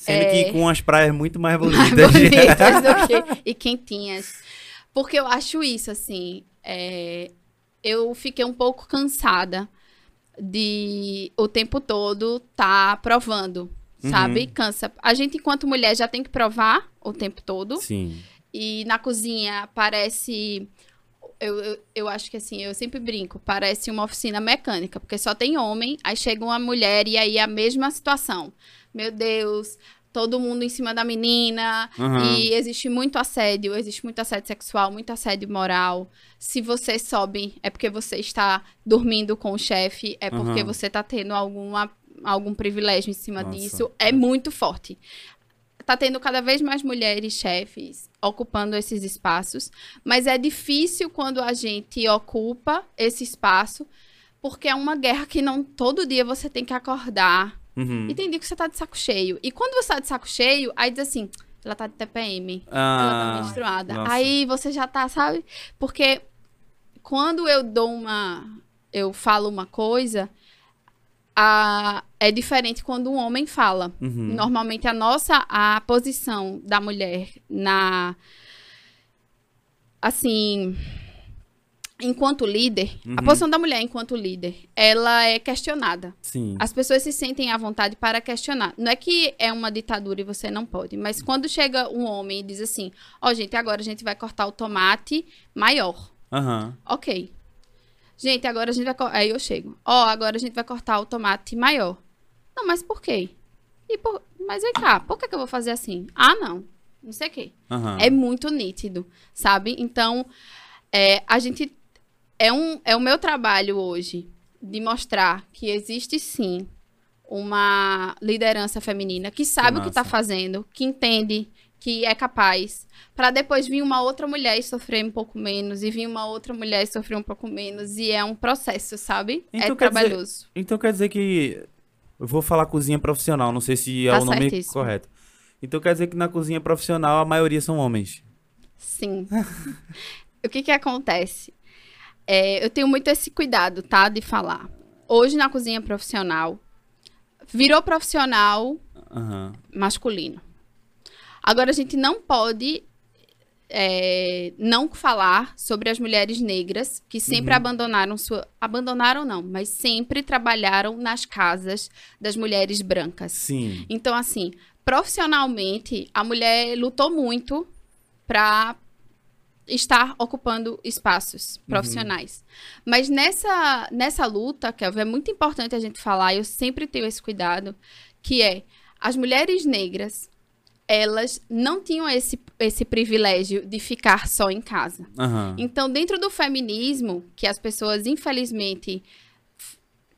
Speaker 1: Sendo
Speaker 2: é,
Speaker 1: que com as praias muito mais
Speaker 2: mais
Speaker 1: bonitas.
Speaker 2: bonitas do que, e quentinhas. Porque eu acho isso, assim. é, eu fiquei um pouco cansada de o tempo todo tá provando, sabe?
Speaker 1: Uhum.
Speaker 2: Cansa. A gente, enquanto mulher, já tem que provar o tempo todo.
Speaker 1: Sim.
Speaker 2: E na cozinha parece. Eu, eu, eu acho que assim, eu sempre brinco, parece uma oficina mecânica, porque só tem homem, aí chega uma mulher e aí é a mesma situação. Meu Deus, todo mundo em cima da menina,
Speaker 1: Aham.
Speaker 2: e existe muito assédio, existe muito assédio sexual, muito assédio moral. Se você sobe, é porque você está dormindo com o chefe, é porque
Speaker 1: Aham.
Speaker 2: você está tendo alguma, algum privilégio em cima
Speaker 1: Nossa,
Speaker 2: disso. É muito forte. Tá tendo cada vez mais mulheres chefes ocupando esses espaços, mas é difícil quando a gente ocupa esse espaço, porque é uma guerra que não todo dia você tem que acordar
Speaker 1: Uhum.
Speaker 2: e tem dia que você tá de saco cheio. E quando você tá de saco cheio, aí diz assim, ela tá de TPM, ela tá
Speaker 1: Ah,
Speaker 2: menstruada.
Speaker 1: nossa.
Speaker 2: Aí você já tá, sabe? Porque quando eu dou uma. Eu falo uma coisa, a, é diferente quando um homem fala.
Speaker 1: uhum.
Speaker 2: Normalmente a nossa a posição da mulher na assim, enquanto líder, a
Speaker 1: Uhum.
Speaker 2: posição da mulher enquanto líder, ela é questionada.
Speaker 1: Sim.
Speaker 2: As pessoas se sentem à vontade para questionar. Não é que é uma ditadura e você não pode, mas quando chega um homem e diz assim: "Ó, gente, agora a gente vai cortar o tomate maior".
Speaker 1: Aham.
Speaker 2: OK. Gente, agora a gente vai. Aí eu chego. Ó, agora a gente vai cortar o tomate maior. Não, mas por quê? E por... Mas vem cá, por que, que eu vou fazer assim? Ah, não. Não sei o quê.
Speaker 1: Aham.
Speaker 2: É muito nítido, sabe? Então, é, a gente. É, um, é o meu trabalho hoje de mostrar que existe sim uma liderança feminina que sabe o que tá
Speaker 1: massa.
Speaker 2: fazendo, que entende que é capaz, para depois vir uma outra mulher e sofrer um pouco menos, e vir uma outra mulher e sofrer um pouco menos, e é um processo, sabe?
Speaker 1: Então,
Speaker 2: é
Speaker 1: quer dizer-
Speaker 2: trabalhoso.
Speaker 1: Então quer dizer que. Eu vou falar cozinha profissional, não sei se é
Speaker 2: Tá
Speaker 1: o nome
Speaker 2: certíssimo.
Speaker 1: correto. Então quer dizer que na cozinha profissional a maioria são homens.
Speaker 2: Sim. o que que acontece? É, eu tenho muito esse cuidado, tá? De falar. Hoje na cozinha profissional, virou profissional
Speaker 1: Aham.
Speaker 2: masculino. Agora a gente não pode é, não falar sobre as mulheres negras que sempre
Speaker 1: Uhum.
Speaker 2: abandonaram sua. Abandonaram não, mas sempre trabalharam nas casas das mulheres brancas.
Speaker 1: Sim.
Speaker 2: Então, assim, profissionalmente, a mulher lutou muito para estar ocupando espaços profissionais. Mas nessa, nessa luta, Kelvin, é muito importante a gente falar, eu sempre tenho esse cuidado, que é as mulheres negras, elas não tinham esse, esse privilégio de ficar só em casa.
Speaker 1: Aham.
Speaker 2: Então, dentro do feminismo, que as pessoas, infelizmente,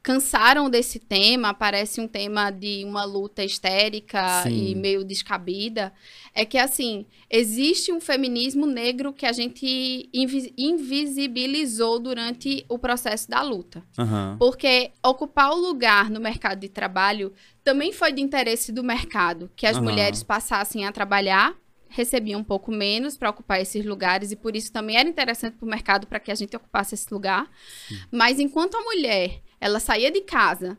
Speaker 2: cansaram desse tema, parece um tema de uma luta histérica
Speaker 1: Sim.
Speaker 2: e meio descabida, é que assim, existe um feminismo negro que a gente invi- invisibilizou durante o processo da luta.
Speaker 1: Aham.
Speaker 2: Porque ocupar o lugar no mercado de trabalho também foi de interesse do mercado, que as
Speaker 1: Aham.
Speaker 2: mulheres passassem a trabalhar, recebiam um pouco menos para ocupar esses lugares e por isso também era interessante para o mercado para que a gente ocupasse esse lugar. Mas enquanto a mulher, ela saía de casa,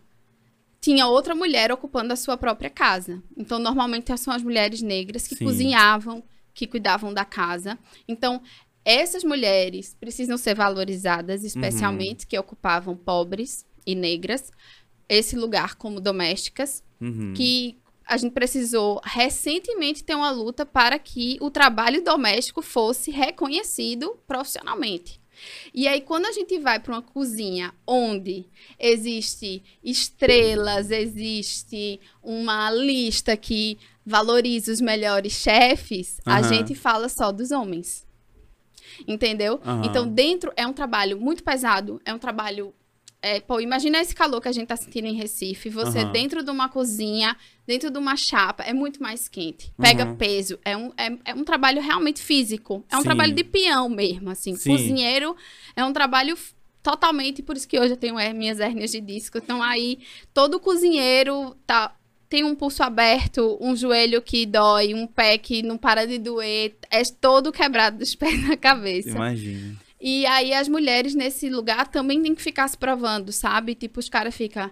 Speaker 2: tinha outra mulher ocupando a sua própria casa. Então, normalmente são as mulheres negras que
Speaker 1: Sim.
Speaker 2: cozinhavam, que cuidavam da casa. Então, essas mulheres precisam ser valorizadas, especialmente que ocupavam pobres e negras, esse lugar como domésticas,
Speaker 1: Uhum.
Speaker 2: que a gente precisou recentemente ter uma luta para que o trabalho doméstico fosse reconhecido profissionalmente. E aí, quando a gente vai para uma cozinha onde existe estrelas, existe uma lista que valoriza os melhores chefes, a
Speaker 1: Aham.
Speaker 2: gente fala só dos homens. Entendeu?
Speaker 1: Aham.
Speaker 2: Então, dentro é um trabalho muito pesado, é um trabalho. é, pô, imagina esse calor que a gente tá sentindo em Recife. Você
Speaker 1: Aham.
Speaker 2: dentro de uma cozinha, dentro de uma chapa, é muito mais quente. Pega
Speaker 1: Uhum.
Speaker 2: peso. É um, é, é um trabalho realmente físico. É um
Speaker 1: Sim.
Speaker 2: trabalho de peão mesmo, assim.
Speaker 1: Sim.
Speaker 2: Cozinheiro é um trabalho totalmente, por isso que hoje eu tenho é, minhas hérnias de disco. Então aí, todo cozinheiro tá tem um pulso aberto, um joelho que dói, um pé que não para de doer, é todo quebrado dos pés na cabeça.
Speaker 1: Imagina.
Speaker 2: E aí as mulheres nesse lugar também têm que ficar se provando, sabe? Tipo, os caras ficam.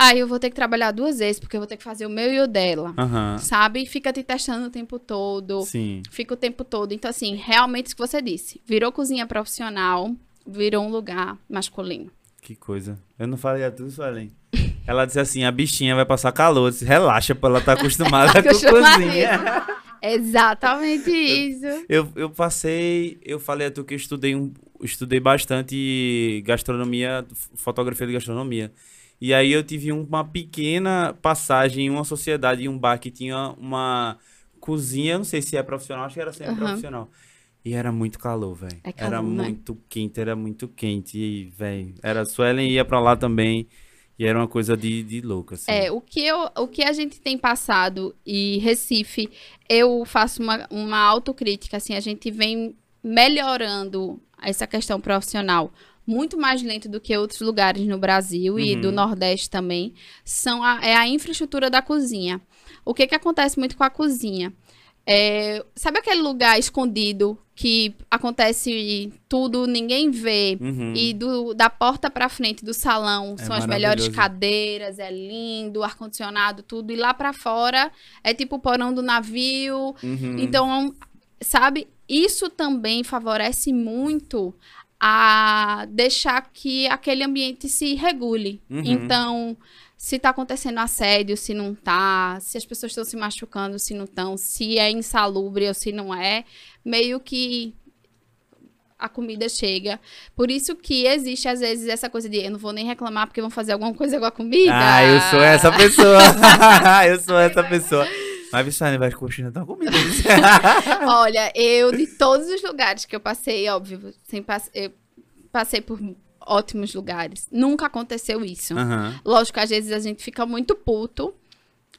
Speaker 2: Ah, eu vou ter que trabalhar duas vezes, porque eu vou ter que fazer o meu e o dela.
Speaker 1: Aham.
Speaker 2: Sabe? Fica te testando o tempo todo.
Speaker 1: Sim.
Speaker 2: Fica o tempo todo. Então, assim, realmente isso que você disse. Virou cozinha profissional, virou um lugar masculino.
Speaker 1: Que coisa. Eu não falei a tudo, Suelen. Ela disse assim, a bichinha vai passar calor. Disse, relaxa, pô, ela tá acostumada com
Speaker 2: Acostumada.
Speaker 1: cozinha.
Speaker 2: Exatamente isso.
Speaker 1: Eu, eu passei, eu falei a tu que eu estudei, um, estudei bastante gastronomia, fotografia de gastronomia. E aí eu tive um- uma pequena passagem em uma sociedade, em um bar que tinha uma cozinha, não sei se é profissional, acho que era sempre
Speaker 2: Aham.
Speaker 1: profissional. E era muito calor, velho.
Speaker 2: É
Speaker 1: era
Speaker 2: né?
Speaker 1: muito quente, era muito quente. E, velho, era Suelen ia pra lá também. E era uma coisa de, de louco, assim.
Speaker 2: É, o que, eu, o que a gente tem passado e Recife, eu faço uma, uma autocrítica, assim, a gente vem melhorando essa questão profissional muito mais lento do que outros lugares no Brasil e
Speaker 1: Uhum.
Speaker 2: do Nordeste também, são a, é a infraestrutura da cozinha. O que que acontece muito com a cozinha? É, sabe aquele lugar escondido que acontece tudo, ninguém vê,
Speaker 1: Uhum.
Speaker 2: e do, da porta pra frente do salão
Speaker 1: É
Speaker 2: são as melhores cadeiras, é lindo, ar-condicionado, tudo. E lá pra fora é tipo o porão do navio.
Speaker 1: Uhum.
Speaker 2: Então, sabe, isso também favorece muito a deixar que aquele ambiente se regule.
Speaker 1: Uhum.
Speaker 2: Então, se tá acontecendo assédio, se não tá, se as pessoas estão se machucando, se não estão, se é insalubre ou se não é, meio que a comida chega. Por isso que existe, às vezes, essa coisa de eu não vou nem reclamar porque vão fazer alguma coisa com a comida.
Speaker 1: Ah, eu sou essa pessoa. eu sou essa pessoa. Mas Vissane vai coxinha da comida.
Speaker 2: Olha, eu, de todos os lugares que eu passei, óbvio, sem passe- eu passei por ótimos lugares. Nunca aconteceu isso.
Speaker 1: Aham.
Speaker 2: Lógico, às vezes a gente fica muito puto.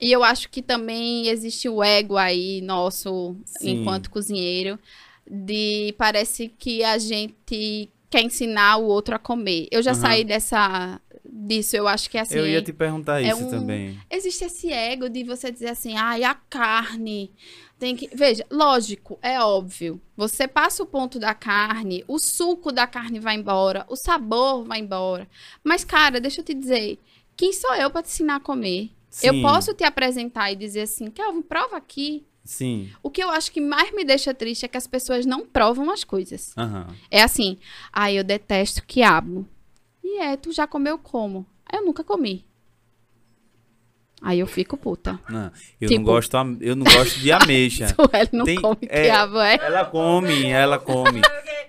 Speaker 2: E eu acho que também existe o ego aí nosso,
Speaker 1: Sim.
Speaker 2: enquanto cozinheiro, de parece que a gente quer ensinar o outro a comer. Eu já
Speaker 1: Aham.
Speaker 2: saí dessa disso, eu acho que é assim.
Speaker 1: eu ia te perguntar
Speaker 2: é
Speaker 1: isso
Speaker 2: um-
Speaker 1: também.
Speaker 2: Existe esse ego de você dizer assim, ai, a carne tem que. Veja, lógico, é óbvio. Você passa o ponto da carne, o suco da carne vai embora, o sabor vai embora. Mas, cara, deixa eu te dizer, quem sou eu pra te ensinar a comer? Eu
Speaker 1: Sim,
Speaker 2: posso te apresentar e dizer assim, Kelvin, prova aqui.
Speaker 1: Sim.
Speaker 2: O que eu acho que mais me deixa triste é que as pessoas não provam as coisas.
Speaker 1: Aham.
Speaker 2: É assim, ai, eu detesto quiabo. E é, tu já comeu como? Eu nunca comi. Aí eu fico eu
Speaker 1: Não, eu
Speaker 2: Tipo-
Speaker 1: não gosto, eu não gosto de ameixa.
Speaker 2: Sueli não
Speaker 1: Tem-
Speaker 2: come
Speaker 1: é-
Speaker 2: quiabo, é?
Speaker 1: Ela come, ela come,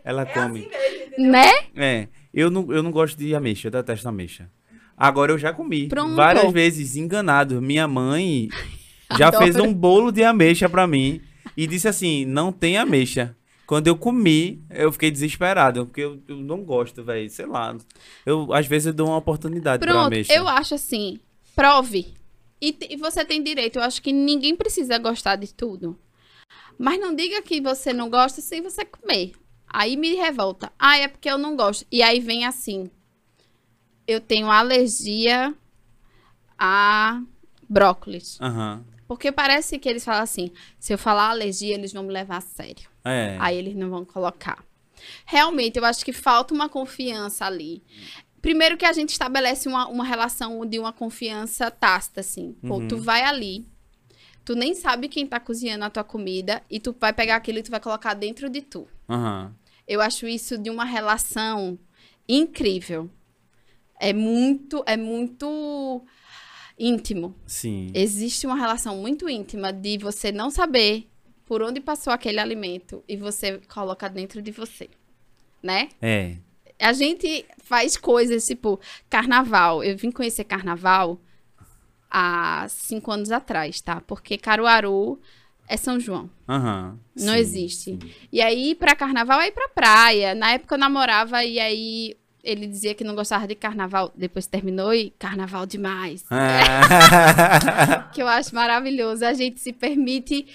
Speaker 1: ela
Speaker 3: é
Speaker 1: come.
Speaker 3: assim?
Speaker 2: Né?
Speaker 1: É, eu não, eu não gosto de ameixa, eu detesto ameixa. Agora eu já comi
Speaker 2: Pronto.
Speaker 1: várias vezes enganado. Minha mãe já
Speaker 2: Adoro.
Speaker 1: fez um bolo de ameixa pra mim e disse assim: "Não tem ameixa". Quando eu comi, eu fiquei desesperado, porque eu, eu não gosto, velho. Sei lá. Eu, às vezes eu dou uma oportunidade pra
Speaker 2: Pronto,
Speaker 1: ameixa.
Speaker 2: eu acho assim, prove. E, e você tem direito, eu acho que ninguém precisa gostar de tudo. Mas não diga que você não gosta sem você comer. Aí me revolta. Ah, é porque eu não gosto. E aí vem assim. Eu tenho alergia a brócolis.
Speaker 1: Aham.
Speaker 2: Porque parece que eles falam assim, se eu falar alergia, eles vão me levar a sério.
Speaker 1: É.
Speaker 2: Aí eles não vão colocar. Realmente, eu acho que falta uma confiança ali. Primeiro que a gente estabelece uma, uma relação de uma confiança tácita, assim. Pô,
Speaker 1: Uhum.
Speaker 2: tu vai ali, tu nem sabe quem tá cozinhando a tua comida, e tu vai pegar aquilo e tu vai colocar dentro de tu.
Speaker 1: Aham.
Speaker 2: Eu acho isso de uma relação incrível. É muito, é muito íntimo.
Speaker 1: Sim.
Speaker 2: Existe uma relação muito íntima de você não saber por onde passou aquele alimento e você coloca dentro de você, né?
Speaker 1: É.
Speaker 2: A gente faz coisas tipo carnaval. Eu vim conhecer carnaval há cinco anos atrás, tá? Porque Caruaru é São João.
Speaker 1: Aham.
Speaker 2: Não
Speaker 1: Sim,
Speaker 2: existe.
Speaker 1: sim.
Speaker 2: E aí, pra carnaval, é ir pra praia. Na época eu namorava e aí ele dizia que não gostava de carnaval. Depois terminou e carnaval demais.
Speaker 1: Ah.
Speaker 2: que eu acho maravilhoso. A gente se permite,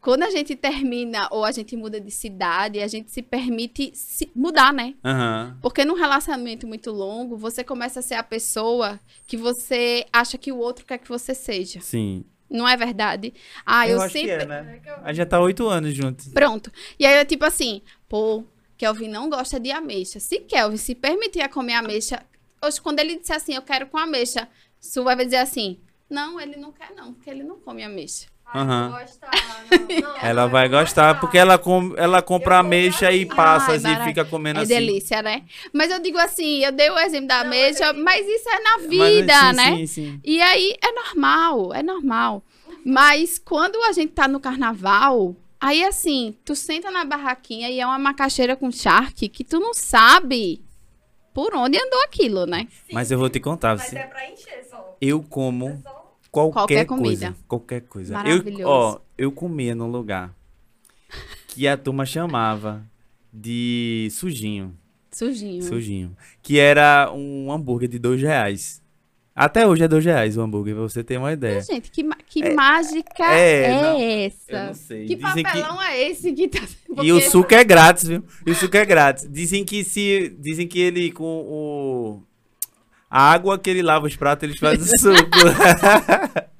Speaker 2: quando a gente termina ou a gente muda de cidade, a gente se permite se mudar, né?
Speaker 1: Aham.
Speaker 2: Porque num relacionamento muito longo, você começa a ser a pessoa que você acha que o outro quer que você seja.
Speaker 1: Sim.
Speaker 2: Não é verdade? Ah, eu,
Speaker 1: acho
Speaker 2: sempre.
Speaker 1: que é, né? A gente já tá oito anos juntos.
Speaker 2: Pronto. E aí é tipo assim, pô, Kelvin não gosta de ameixa. Se Kelvin se permitir a comer ameixa, hoje quando ele disser assim, eu quero com ameixa, Su vai dizer assim, não, ele não quer não, porque ele não come ameixa.
Speaker 3: Ai,
Speaker 1: Aham.
Speaker 3: não gosta, não, não,
Speaker 1: Ela vai gostar, porque ela, com, ela compra ameixa e
Speaker 3: compro
Speaker 1: passa
Speaker 2: Ai,
Speaker 1: assim,
Speaker 2: maravilha.
Speaker 1: fica comendo
Speaker 2: é
Speaker 1: assim.
Speaker 2: delícia, né? Mas eu digo assim, eu dei o exemplo da
Speaker 3: Não,
Speaker 2: ameixa,
Speaker 3: mas
Speaker 2: mas isso é na
Speaker 1: Mas,
Speaker 2: vida,
Speaker 1: sim,
Speaker 2: né?
Speaker 1: Sim, sim.
Speaker 2: E aí é normal, é normal. Mas quando a gente tá no carnaval, aí assim, tu senta na barraquinha e é uma macaxeira com charque que tu não sabe por onde andou aquilo, né?
Speaker 1: Mas eu vou te contar,
Speaker 3: Mas
Speaker 1: você.
Speaker 3: é pra encher só.
Speaker 1: Eu como
Speaker 3: É só...
Speaker 1: qualquer,
Speaker 2: Qualquer
Speaker 1: coisa.
Speaker 2: comida.
Speaker 1: Qualquer coisa. Eu,
Speaker 2: Maravilhoso.
Speaker 1: ó, eu comia num lugar que a turma chamava de sujinho.
Speaker 2: Sujinho.
Speaker 1: Sujinho. Que era um hambúrguer de dois reais. Até hoje é dois reais o hambúrguer, pra você ter uma ideia.
Speaker 2: Gente, que, que
Speaker 1: É-
Speaker 2: mágica
Speaker 1: é,
Speaker 2: é,
Speaker 1: não,
Speaker 2: essa?
Speaker 1: Eu não sei.
Speaker 2: Que
Speaker 1: Dizem que...
Speaker 2: papelão é esse que tá.
Speaker 1: E o
Speaker 2: Porque-
Speaker 1: suco é grátis, viu? E o suco é grátis. Dizem que se. Dizem que ele com o. A água que ele lava os pratos, eles fazem suco.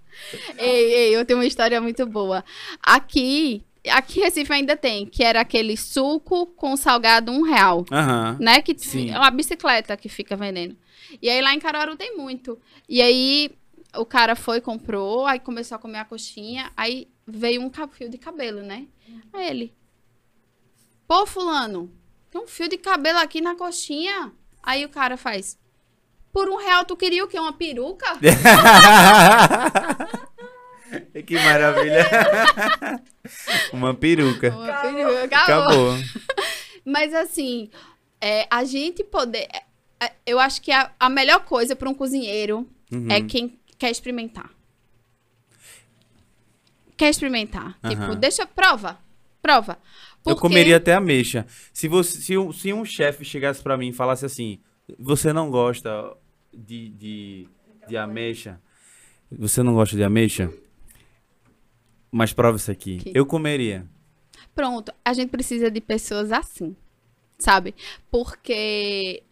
Speaker 2: Ei, ei, eu tenho uma história muito boa. Aqui, aqui em Recife ainda tem, que era aquele suco com salgado um real.
Speaker 1: Aham.
Speaker 2: né? Que
Speaker 1: Sim.
Speaker 2: é uma bicicleta que fica vendendo. E aí lá em Caruaru tem muito. E aí o cara foi, comprou, aí começou a comer a coxinha, aí veio um fio de cabelo, né? Aí ele, pô, fulano, tem um fio de cabelo aqui na coxinha. Aí o cara faz, por um real tu queria o quê? Uma peruca?
Speaker 1: que maravilha. Uma peruca.
Speaker 2: Uma peruca, acabou.
Speaker 1: Acabou.
Speaker 2: Mas assim, é, a gente poder... é, é, eu acho que a, a melhor coisa para um cozinheiro
Speaker 1: Uhum.
Speaker 2: é quem quer experimentar. Quer experimentar. Tipo,
Speaker 1: Aham.
Speaker 2: deixa, prova. Prova.
Speaker 1: Eu
Speaker 2: Porque-
Speaker 1: comeria até ameixa. Se, você, se, um, se um chefe chegasse pra mim e falasse assim: Você não gosta de, de, de ameixa? Você não gosta de ameixa? Mas prova isso aqui.
Speaker 2: Aqui.
Speaker 1: Eu comeria.
Speaker 2: Pronto, a gente precisa de pessoas assim, sabe? Porque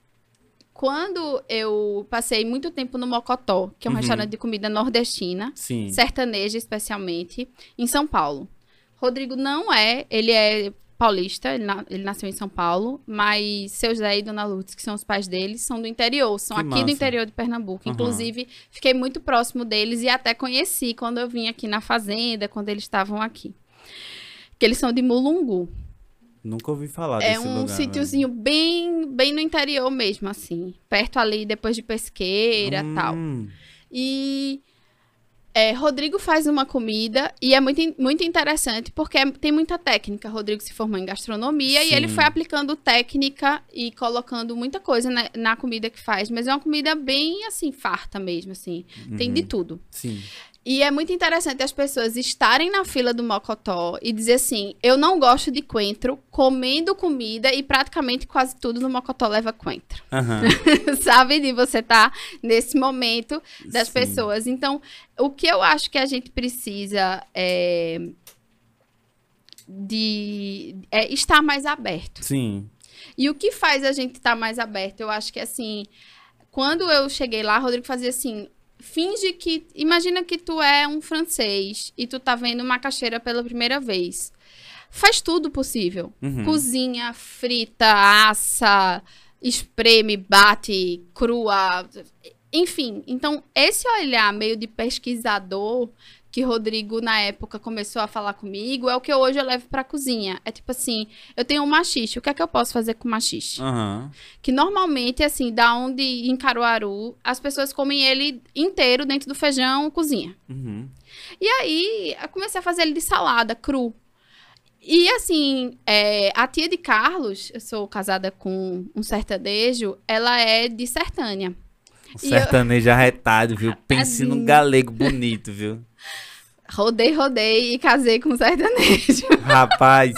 Speaker 2: quando eu passei muito tempo no Mocotó, que é um
Speaker 1: Uhum.
Speaker 2: restaurante de comida nordestina,
Speaker 1: Sim.
Speaker 2: sertaneja especialmente, em São Paulo. Rodrigo não é, ele é paulista, ele, na- ele nasceu em São Paulo, mas seu Zé e Dona Lourdes, que são os pais deles, são do interior, são
Speaker 1: Que
Speaker 2: aqui
Speaker 1: massa.
Speaker 2: do interior de Pernambuco.
Speaker 1: Aham.
Speaker 2: Inclusive, fiquei muito próximo deles e até conheci quando eu vim aqui na fazenda, quando eles estavam aqui. Que eles são de Mulungu.
Speaker 1: Nunca ouvi falar
Speaker 2: É
Speaker 1: desse
Speaker 2: um
Speaker 1: lugar.
Speaker 2: sítiozinho bem, bem no interior mesmo, assim. Perto ali, depois de pesqueira
Speaker 1: velho.
Speaker 2: tal.
Speaker 1: Hum,
Speaker 2: E é, Rodrigo faz uma comida e é muito, muito interessante porque é- tem muita técnica. Rodrigo se formou em gastronomia e ele
Speaker 1: Sim.
Speaker 2: foi aplicando técnica e colocando muita coisa na, na comida que faz. Mas é uma comida bem, assim, farta mesmo, assim. Tem de
Speaker 1: uhum.
Speaker 2: tudo.
Speaker 1: Sim.
Speaker 2: E é muito interessante as pessoas estarem na fila do Mocotó e dizer assim: eu não gosto de coentro, comendo comida e praticamente quase tudo no Mocotó leva coentro.
Speaker 1: Aham.
Speaker 2: Sabe? De você estar nesse momento das
Speaker 1: Sim.
Speaker 2: pessoas. Então, o que eu acho que a gente precisa é. De é estar mais aberto.
Speaker 1: Sim.
Speaker 2: E o que faz a gente estar mais aberto? Eu acho que assim, quando eu cheguei lá, Rodrigo fazia assim: finge que. Imagina que tu é um francês e tu tá vendo macaxeira pela primeira vez. Faz tudo possível.
Speaker 1: Uhum.
Speaker 2: Cozinha, frita, assa, espreme, bate, crua. Enfim, então esse olhar meio de pesquisador que Rodrigo na época começou a falar comigo é o que hoje eu levo pra cozinha. É tipo assim, eu tenho um machixe, o que é que eu posso fazer com machixe?
Speaker 1: Aham.
Speaker 2: Que normalmente, assim, da onde em Caruaru, as pessoas comem ele inteiro dentro do feijão, cozinha.
Speaker 1: Uhum.
Speaker 2: E aí, eu comecei a fazer ele de salada, cru. E assim, é, a tia de Carlos, eu sou casada com um sertanejo, ela é de Sertânia.
Speaker 1: Um
Speaker 2: E eu-
Speaker 1: sertanejo arretado, viu? Pense num
Speaker 2: Tadinho.
Speaker 1: galego bonito, viu?
Speaker 2: Rodei, rodei e casei com um sertanejo.
Speaker 1: Rapaz,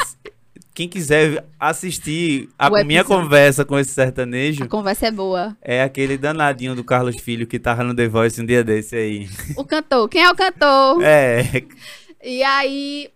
Speaker 1: quem quiser assistir a
Speaker 2: O
Speaker 1: minha
Speaker 2: episódio.
Speaker 1: conversa com esse sertanejo,
Speaker 2: A conversa é boa.
Speaker 1: é aquele danadinho do Carlos Filho que tava no The Voice um dia desse aí.
Speaker 2: O cantor, quem é o cantor?
Speaker 1: É.
Speaker 2: E aí,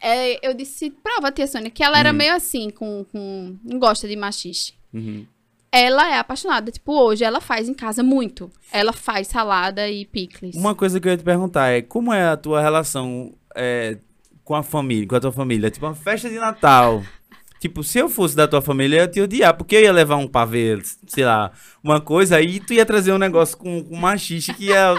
Speaker 2: é, eu disse, prova, tia Sônia, que ela era
Speaker 1: Hum.
Speaker 2: meio assim, com, com. Não gosta de machixe.
Speaker 1: Uhum.
Speaker 2: Ela é apaixonada. Tipo, hoje ela faz em casa muito. Ela faz salada e picles.
Speaker 1: Uma coisa que eu ia te perguntar é como é a tua relação é, com a família, com a tua família? Tipo, uma festa de Natal. Tipo, se eu fosse da tua família, eu ia te odiar, porque eu ia levar um pavê, sei lá, uma coisa, aí tu ia trazer um negócio com, com machixe que ia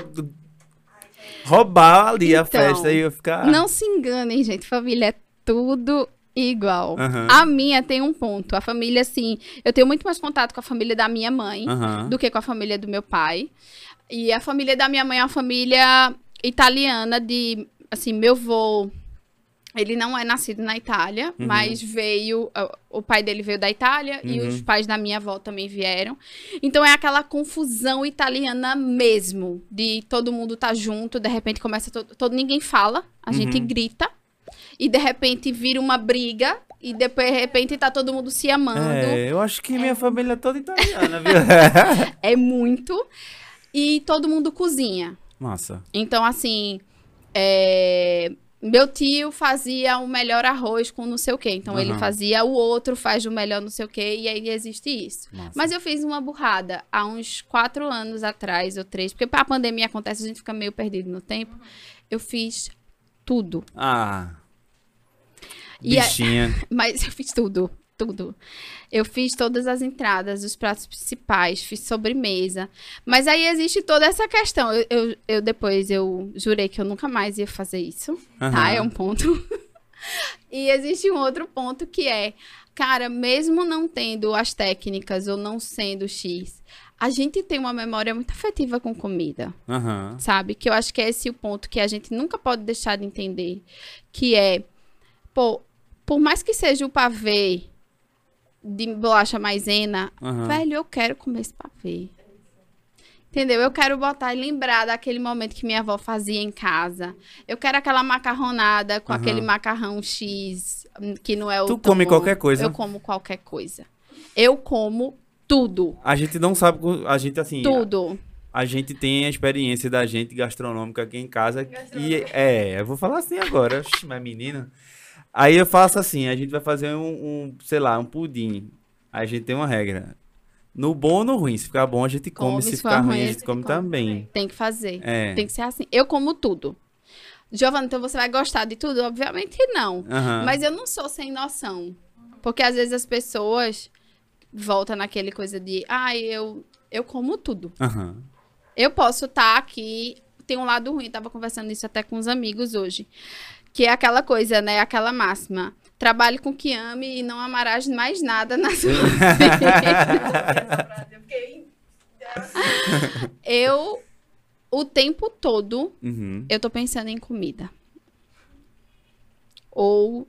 Speaker 1: roubar ali a
Speaker 2: Então,
Speaker 1: festa e eu ia ficar.
Speaker 2: Não se enganem, gente. Família é tudo igual.
Speaker 1: Aham.
Speaker 2: A minha tem um ponto. A família, assim, eu tenho muito mais contato com a família da minha mãe
Speaker 1: Aham.
Speaker 2: do que com a família do meu pai. E a família da minha mãe é uma família italiana de, assim, meu vô. Ele não é nascido na Itália,
Speaker 1: Uhum.
Speaker 2: mas veio. O pai dele veio da Itália e
Speaker 1: Uhum.
Speaker 2: os pais da minha avó também vieram. Então é aquela confusão italiana mesmo. De todo mundo tá junto, de repente começa todo. todo ninguém fala, a gente
Speaker 1: Uhum.
Speaker 2: grita. E de repente vira uma briga. E depois, de repente, tá todo mundo se amando.
Speaker 1: É, eu acho que minha família é toda italiana, viu?
Speaker 2: É muito. E todo mundo cozinha.
Speaker 1: Massa.
Speaker 2: Então, assim, é, meu tio fazia o melhor arroz com não sei o quê. Então, ele
Speaker 1: Aham.
Speaker 2: fazia, o outro faz o melhor não sei o quê. E aí existe isso.
Speaker 1: Massa.
Speaker 2: Mas eu fiz uma burrada há uns quatro anos atrás, ou três. Porque a pandemia acontece, a gente fica meio perdido no tempo. Eu fiz tudo.
Speaker 1: Ah.
Speaker 2: E a-
Speaker 1: Bichinha.
Speaker 2: Mas eu fiz tudo, tudo. Eu fiz todas as entradas, os pratos principais, fiz sobremesa. Mas aí existe toda essa questão. Eu, eu, eu depois eu jurei que eu nunca mais ia fazer isso, tá?
Speaker 1: Aham.
Speaker 2: É um ponto. e existe um outro ponto que é, cara, mesmo não tendo as técnicas ou não sendo X, a gente tem uma memória muito afetiva com comida
Speaker 1: Aham.
Speaker 2: sabe? Que eu acho que é esse o ponto que a gente nunca pode deixar de entender. Que é, pô, por mais que seja o pavê de bolacha maisena,
Speaker 1: Aham.
Speaker 2: velho, eu quero comer esse pavê. Entendeu? Eu quero botar e lembrar daquele momento que minha avó fazia em casa. Eu quero aquela macarronada com
Speaker 1: Aham.
Speaker 2: aquele macarrão X, hum, que não é o
Speaker 1: Tu come
Speaker 2: tão-
Speaker 1: qualquer coisa?
Speaker 2: Eu como qualquer coisa. Eu como tudo.
Speaker 1: A gente não sabe, a gente assim,
Speaker 2: Tudo.
Speaker 1: a gente tem a experiência da gente gastronômica aqui em casa. E é, eu vou falar assim agora, mas menina. Aí eu faço assim, a gente vai fazer um, um, sei lá, um pudim. Aí a gente tem uma regra. No bom ou no ruim? Se ficar bom, a gente come.
Speaker 2: Come,
Speaker 1: se
Speaker 2: se
Speaker 1: ficar ruim, a gente come também.
Speaker 2: Tem que fazer.
Speaker 1: É.
Speaker 2: Tem que ser assim. Eu como tudo. Giovana, então você vai gostar de tudo? Obviamente não. Mas eu não sou sem noção. Porque às vezes as pessoas voltam naquele coisa de, ai, eu, eu como tudo. Eu posso estar aqui. Tem um lado ruim, tava conversando isso até com os amigos hoje. Que é aquela coisa, né? Aquela máxima. Trabalhe com o que ame e não amarás mais nada na sua vida.
Speaker 3: Eu
Speaker 2: o tempo todo,
Speaker 1: Uhum.
Speaker 2: eu tô pensando em comida. Ou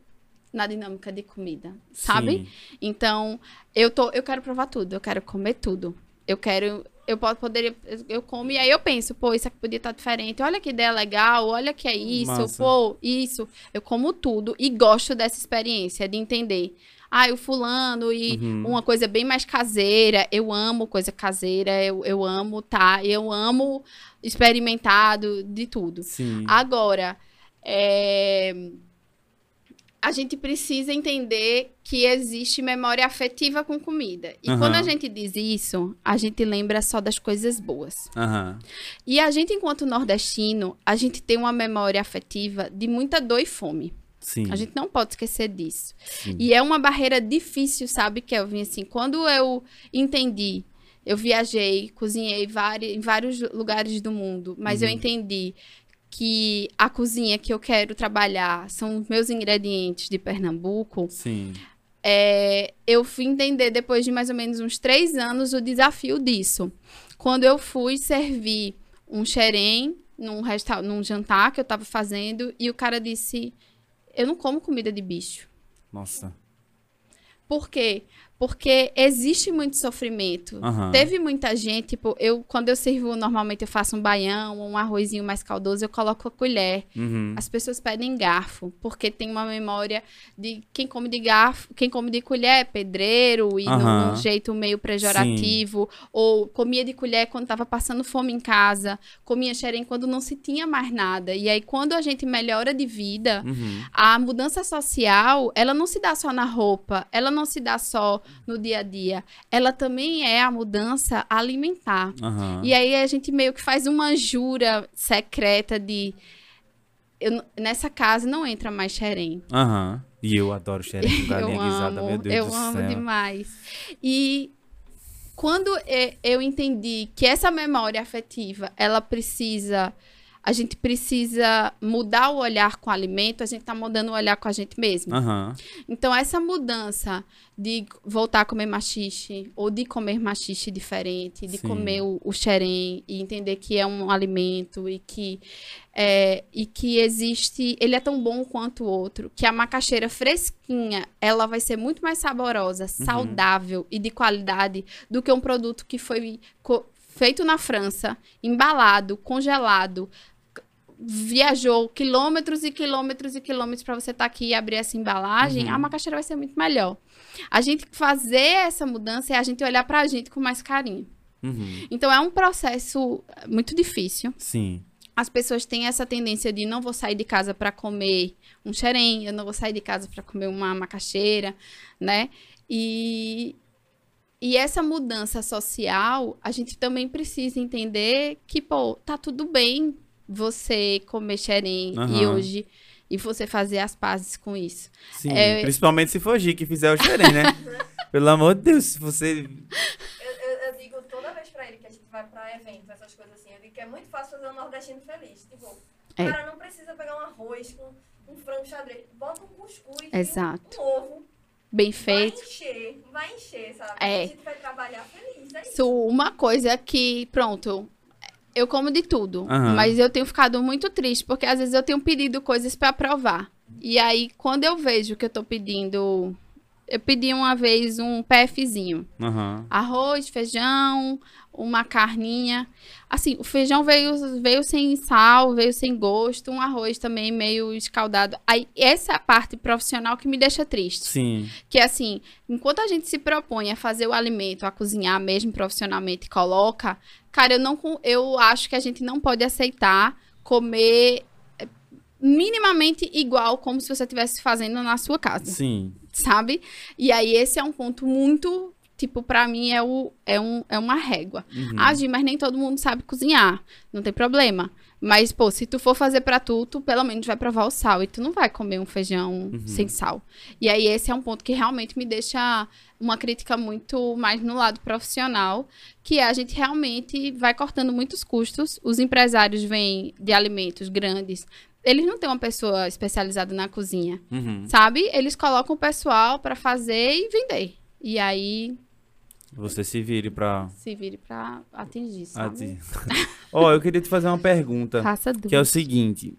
Speaker 2: na dinâmica de comida, sabe?
Speaker 1: Sim.
Speaker 2: Então, eu tô, eu quero provar tudo, eu quero comer tudo. Eu quero eu posso, poderia, eu como e aí eu penso, pô, isso aqui podia estar diferente. Olha que ideia legal, olha que é isso,
Speaker 1: Massa.
Speaker 2: pô, isso. Eu como tudo e gosto dessa experiência de entender. Ah, o fulano e
Speaker 1: Uhum.
Speaker 2: uma coisa bem mais caseira. Eu amo coisa caseira, eu, eu amo, tá? Eu amo experimentado de tudo.
Speaker 1: Sim.
Speaker 2: Agora, é, a gente precisa entender que existe memória afetiva com comida. E
Speaker 1: Aham.
Speaker 2: quando a gente diz isso, a gente lembra só das coisas boas.
Speaker 1: Aham.
Speaker 2: E a gente, enquanto nordestino, a gente tem uma memória afetiva de muita dor e fome.
Speaker 1: Sim.
Speaker 2: A gente não pode esquecer disso.
Speaker 1: Sim.
Speaker 2: E é uma barreira difícil, sabe, Kelvin? Assim, quando eu entendi, eu viajei, cozinhei em vários lugares do mundo, mas eu
Speaker 1: Uhum.
Speaker 2: entendi que a cozinha que eu quero trabalhar são os meus ingredientes de Pernambuco.
Speaker 1: Sim.
Speaker 2: É, eu fui entender depois de mais ou menos uns três anos o desafio disso. Quando eu fui servir um xerém num, resta- num jantar que eu tava fazendo e o cara disse: Eu não como comida de bicho.
Speaker 1: Nossa.
Speaker 2: Por quê? Porque existe muito sofrimento.
Speaker 1: Aham.
Speaker 2: Teve muita gente, tipo, eu, quando eu sirvo, normalmente eu faço um baião, um arrozinho mais caldoso, eu coloco a colher.
Speaker 1: Uhum.
Speaker 2: As pessoas pedem garfo, porque tem uma memória de quem come de garfo, quem come de colher é pedreiro e num,
Speaker 1: Aham.
Speaker 2: num jeito meio pejorativo, ou comia de colher quando tava passando fome em casa, comia xerém quando não se tinha mais nada. E aí quando a gente melhora de vida,
Speaker 1: Uhum.
Speaker 2: a mudança social, ela não se dá só na roupa, ela não se dá só no dia a dia, ela também é a mudança alimentar.
Speaker 1: Aham.
Speaker 2: E aí a gente meio que faz uma jura secreta de eu nessa casa não entra mais xerém.
Speaker 1: Aham. E eu adoro xerém com galinha
Speaker 2: eu
Speaker 1: guisada,
Speaker 2: amo,
Speaker 1: meu Deus
Speaker 2: eu
Speaker 1: do
Speaker 2: amo
Speaker 1: céu.
Speaker 2: demais. E quando eu entendi que essa memória afetiva, ela precisa a gente precisa mudar o olhar com o alimento, a gente tá mudando o olhar com a gente mesmo.
Speaker 1: Aham.
Speaker 2: Então, essa mudança de voltar a comer machixe, ou de comer machixe diferente, de
Speaker 1: Sim.
Speaker 2: comer o, o xerém e entender que é um alimento e que, é, e que existe, ele é tão bom quanto o outro, que a macaxeira fresquinha, ela vai ser muito mais saborosa, saudável e de qualidade do que um produto que foi feito na França, embalado, congelado, viajou quilômetros e quilômetros e quilômetros para você estar aqui e abrir essa embalagem,
Speaker 1: Uhum.
Speaker 2: a macaxeira vai ser muito melhor. A gente fazer essa mudança é a gente olhar para a gente com mais carinho.
Speaker 1: Uhum.
Speaker 2: Então é um processo muito difícil.
Speaker 1: Sim.
Speaker 2: As pessoas têm essa tendência de não vou sair de casa para comer um xerém, eu não vou sair de casa para comer uma macaxeira, né? E e essa mudança social, a gente também precisa entender que, pô, tá tudo bem você comer xerém e
Speaker 1: Aham.
Speaker 2: hoje e você fazer as pazes com isso.
Speaker 1: Sim.
Speaker 2: É-
Speaker 1: Principalmente se for Gi que fizer o xerém, né? Pelo amor de Deus, se você.
Speaker 3: Eu, eu, eu digo toda vez pra ele que a gente vai pra eventos, essas coisas assim, eu digo que é muito fácil fazer um nordestino feliz. Tipo,
Speaker 2: É.
Speaker 3: o cara não precisa pegar um arroz com um frango xadrez. Bota um cuscuz e
Speaker 2: Exato.
Speaker 3: um, um ovo.
Speaker 2: Bem feito.
Speaker 3: Vai encher, vai encher, sabe?
Speaker 2: É.
Speaker 3: A gente vai trabalhar feliz, é. Isso,
Speaker 2: uma coisa que, pronto, eu como de tudo,
Speaker 1: Aham.
Speaker 2: mas eu tenho ficado muito triste, porque às vezes eu tenho pedido coisas pra provar. E aí, quando eu vejo que eu tô pedindo. Eu pedi uma vez um PFzinho.
Speaker 1: Aham.
Speaker 2: Arroz, feijão, uma carninha. Assim, o feijão veio, veio sem sal, veio sem gosto, um arroz também meio escaldado. Aí, essa é a parte profissional que me deixa triste.
Speaker 1: Sim.
Speaker 2: Que assim, enquanto a gente se propõe a fazer o alimento, a cozinhar mesmo profissionalmente, e coloca, cara, eu não eu acho que a gente não pode aceitar comer eh, minimamente igual como se você estivesse fazendo na sua casa,
Speaker 1: Sim.
Speaker 2: sabe? E aí esse é um ponto muito Tipo, pra mim é, o, é, um, é uma régua.
Speaker 1: Uhum.
Speaker 2: Ah, Gi, mas nem todo mundo sabe cozinhar. Não tem problema. Mas, pô, se tu for fazer pra tu, tu pelo menos vai provar o sal. E tu não vai comer um feijão sem sal. E aí, esse é um ponto que realmente me deixa uma crítica muito mais no lado profissional, que é a gente realmente vai cortando muitos custos. Os empresários vêm de alimentos grandes. Eles não têm uma pessoa especializada na cozinha,
Speaker 1: Uhum.
Speaker 2: sabe? Eles colocam o pessoal pra fazer e vender. E aí,
Speaker 1: Você se vire pra.
Speaker 2: se vire pra atingir, sabe?
Speaker 1: Ó, eu queria te fazer uma pergunta.
Speaker 2: Faça dúvida.
Speaker 1: Que é o seguinte.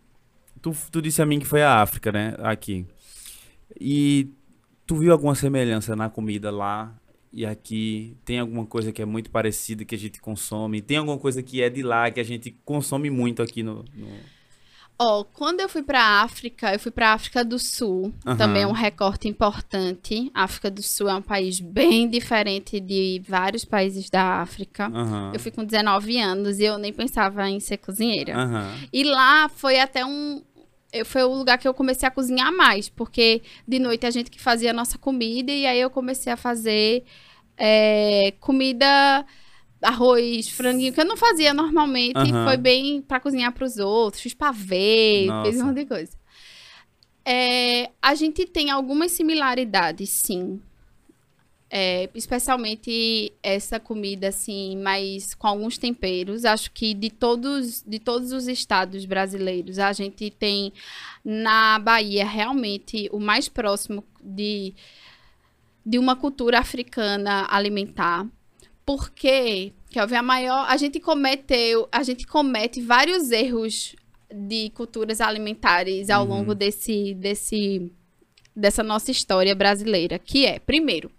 Speaker 1: Tu, tu disse a mim que foi a África, né? Aqui. E tu viu alguma semelhança na comida lá e aqui? Tem alguma coisa que é muito parecida que a gente consome? Tem alguma coisa que é de lá que a gente consome muito aqui no. no...
Speaker 2: Ó, quando eu fui pra África, eu fui pra África do Sul.
Speaker 1: Aham.
Speaker 2: Também é um recorte importante. A África do Sul é um país bem diferente de vários países da África.
Speaker 1: Aham.
Speaker 2: Eu fui com 19 anos e eu nem pensava em ser cozinheira.
Speaker 1: Aham.
Speaker 2: E lá foi até um. Eu- Foi o lugar que eu comecei a cozinhar mais, porque de noite a gente que fazia a nossa comida e aí eu comecei a fazer é, comida, arroz, franguinho, que eu não fazia normalmente.
Speaker 1: Aham.
Speaker 2: Foi bem pra cozinhar pros outros, fiz pavê,
Speaker 1: Nossa.
Speaker 2: fiz um monte de coisa. É, a gente tem algumas similaridades, sim. É, especialmente essa comida assim, mas com alguns temperos. Acho que de todos, de todos os estados brasileiros, a gente tem na Bahia realmente o mais próximo de, de uma cultura africana alimentar. Porque, quer ver, a maior, a gente cometeu, a gente comete vários erros de culturas alimentares ao
Speaker 1: Uhum.
Speaker 2: longo desse, desse, dessa nossa história brasileira, que é, primeiro,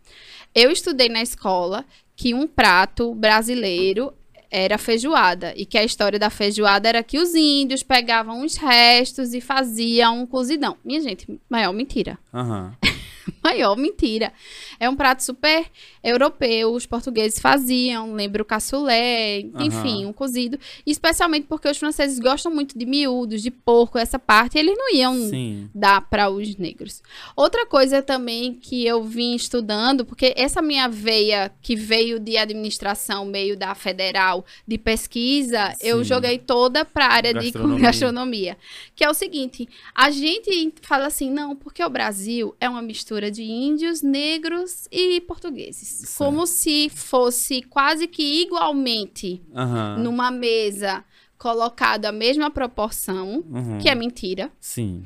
Speaker 2: eu estudei na escola que um prato brasileiro era feijoada e que a história da feijoada era que os índios pegavam os restos e faziam um cozidão. Minha gente, maior mentira.
Speaker 1: Aham.
Speaker 2: Maior mentira. É um prato super europeu, os portugueses faziam, lembra o cassoulet, enfim,
Speaker 1: Aham.
Speaker 2: um cozido. Especialmente porque os franceses gostam muito de miúdos, de porco, essa parte, eles não iam
Speaker 1: Sim.
Speaker 2: dar para os negros. Outra coisa também que eu vim estudando, porque essa minha veia que veio de administração, meio da federal, de pesquisa, eu
Speaker 1: Sim.
Speaker 2: joguei toda para a área de
Speaker 1: Gastronomia.
Speaker 2: gastronomia. Que é o seguinte, a gente fala assim, não, porque o Brasil é uma mistura de índios, negros e portugueses.
Speaker 1: Certo.
Speaker 2: Como se fosse quase que igualmente
Speaker 1: Aham.
Speaker 2: numa mesa colocado a mesma proporção,
Speaker 1: Uhum.
Speaker 2: que é mentira.
Speaker 1: Sim.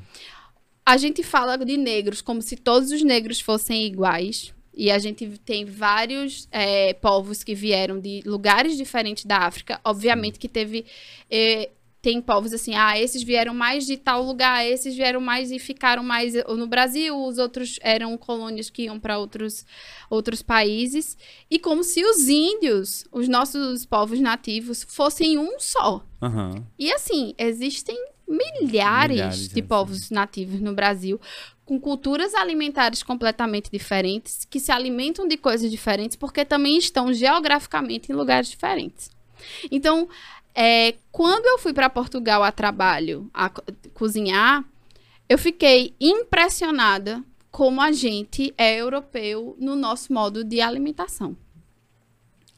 Speaker 2: A gente fala de negros como se todos os negros fossem iguais. E a gente tem vários é, povos que vieram de lugares diferentes da África. Obviamente que teve. é, tem povos assim, ah, esses vieram mais de tal lugar, esses vieram mais e ficaram mais no Brasil, os outros eram colônias que iam para outros, outros países. E como se os índios, os nossos povos nativos, fossem um só.
Speaker 1: Aham.
Speaker 2: E assim, existem milhares,
Speaker 1: Milhares,
Speaker 2: de
Speaker 1: é,
Speaker 2: povos nativos no Brasil com culturas alimentares completamente diferentes, que se alimentam de coisas diferentes, porque também estão geograficamente em lugares diferentes. Então, é, quando eu fui para Portugal a trabalho, a co- cozinhar, eu fiquei impressionada como a gente é europeu no nosso modo de alimentação.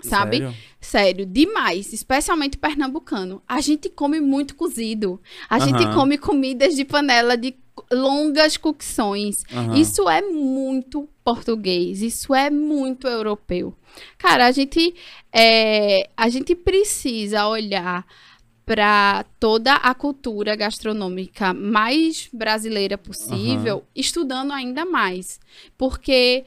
Speaker 2: Sabe?
Speaker 1: Sério?
Speaker 2: Sério, demais. Especialmente pernambucano. A gente come muito cozido. A gente
Speaker 1: Aham.
Speaker 2: come comidas de panela de longas cocções.
Speaker 1: Aham.
Speaker 2: Isso é muito português. Isso é muito europeu. Cara, a gente, é, a gente precisa olhar para toda a cultura gastronômica mais brasileira possível, estudando ainda mais. Porque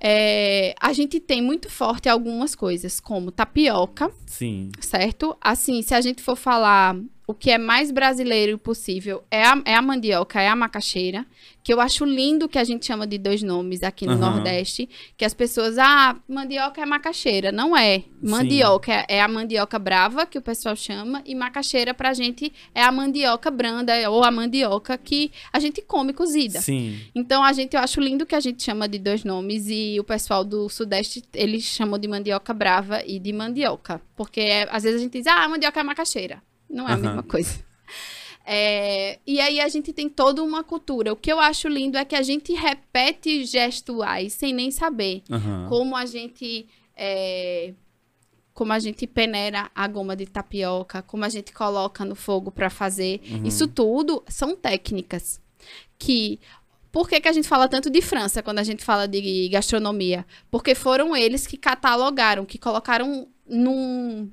Speaker 2: é, a gente tem muito forte algumas coisas, como tapioca,
Speaker 1: Sim.
Speaker 2: certo? Assim, se a gente for falar o que é mais brasileiro possível, é a, é a mandioca, é a macaxeira, que eu acho lindo que a gente chama de dois nomes aqui no
Speaker 1: Aham.
Speaker 2: Nordeste, que as pessoas, ah, mandioca é macaxeira. Não é. Mandioca é- é a mandioca brava, que o pessoal chama, e macaxeira pra gente é a mandioca branda, ou a mandioca que a gente come cozida.
Speaker 1: Sim.
Speaker 2: Então, a gente, eu acho lindo que a gente chama de dois nomes e o pessoal do Sudeste, eles chamam de mandioca brava e de mandioca. Porque é, às vezes a gente diz, ah, mandioca é macaxeira. Não é a
Speaker 1: Aham.
Speaker 2: mesma coisa. É, e aí a gente tem toda uma cultura. O que eu acho lindo é que a gente repete gestuais sem nem saber
Speaker 1: Aham.
Speaker 2: como a gente é, como a gente peneira a goma de tapioca, como a gente coloca no fogo para fazer.
Speaker 1: Uhum.
Speaker 2: Isso tudo são técnicas que por que, que a gente fala tanto de França quando a gente fala de gastronomia? Porque foram eles que catalogaram, que colocaram num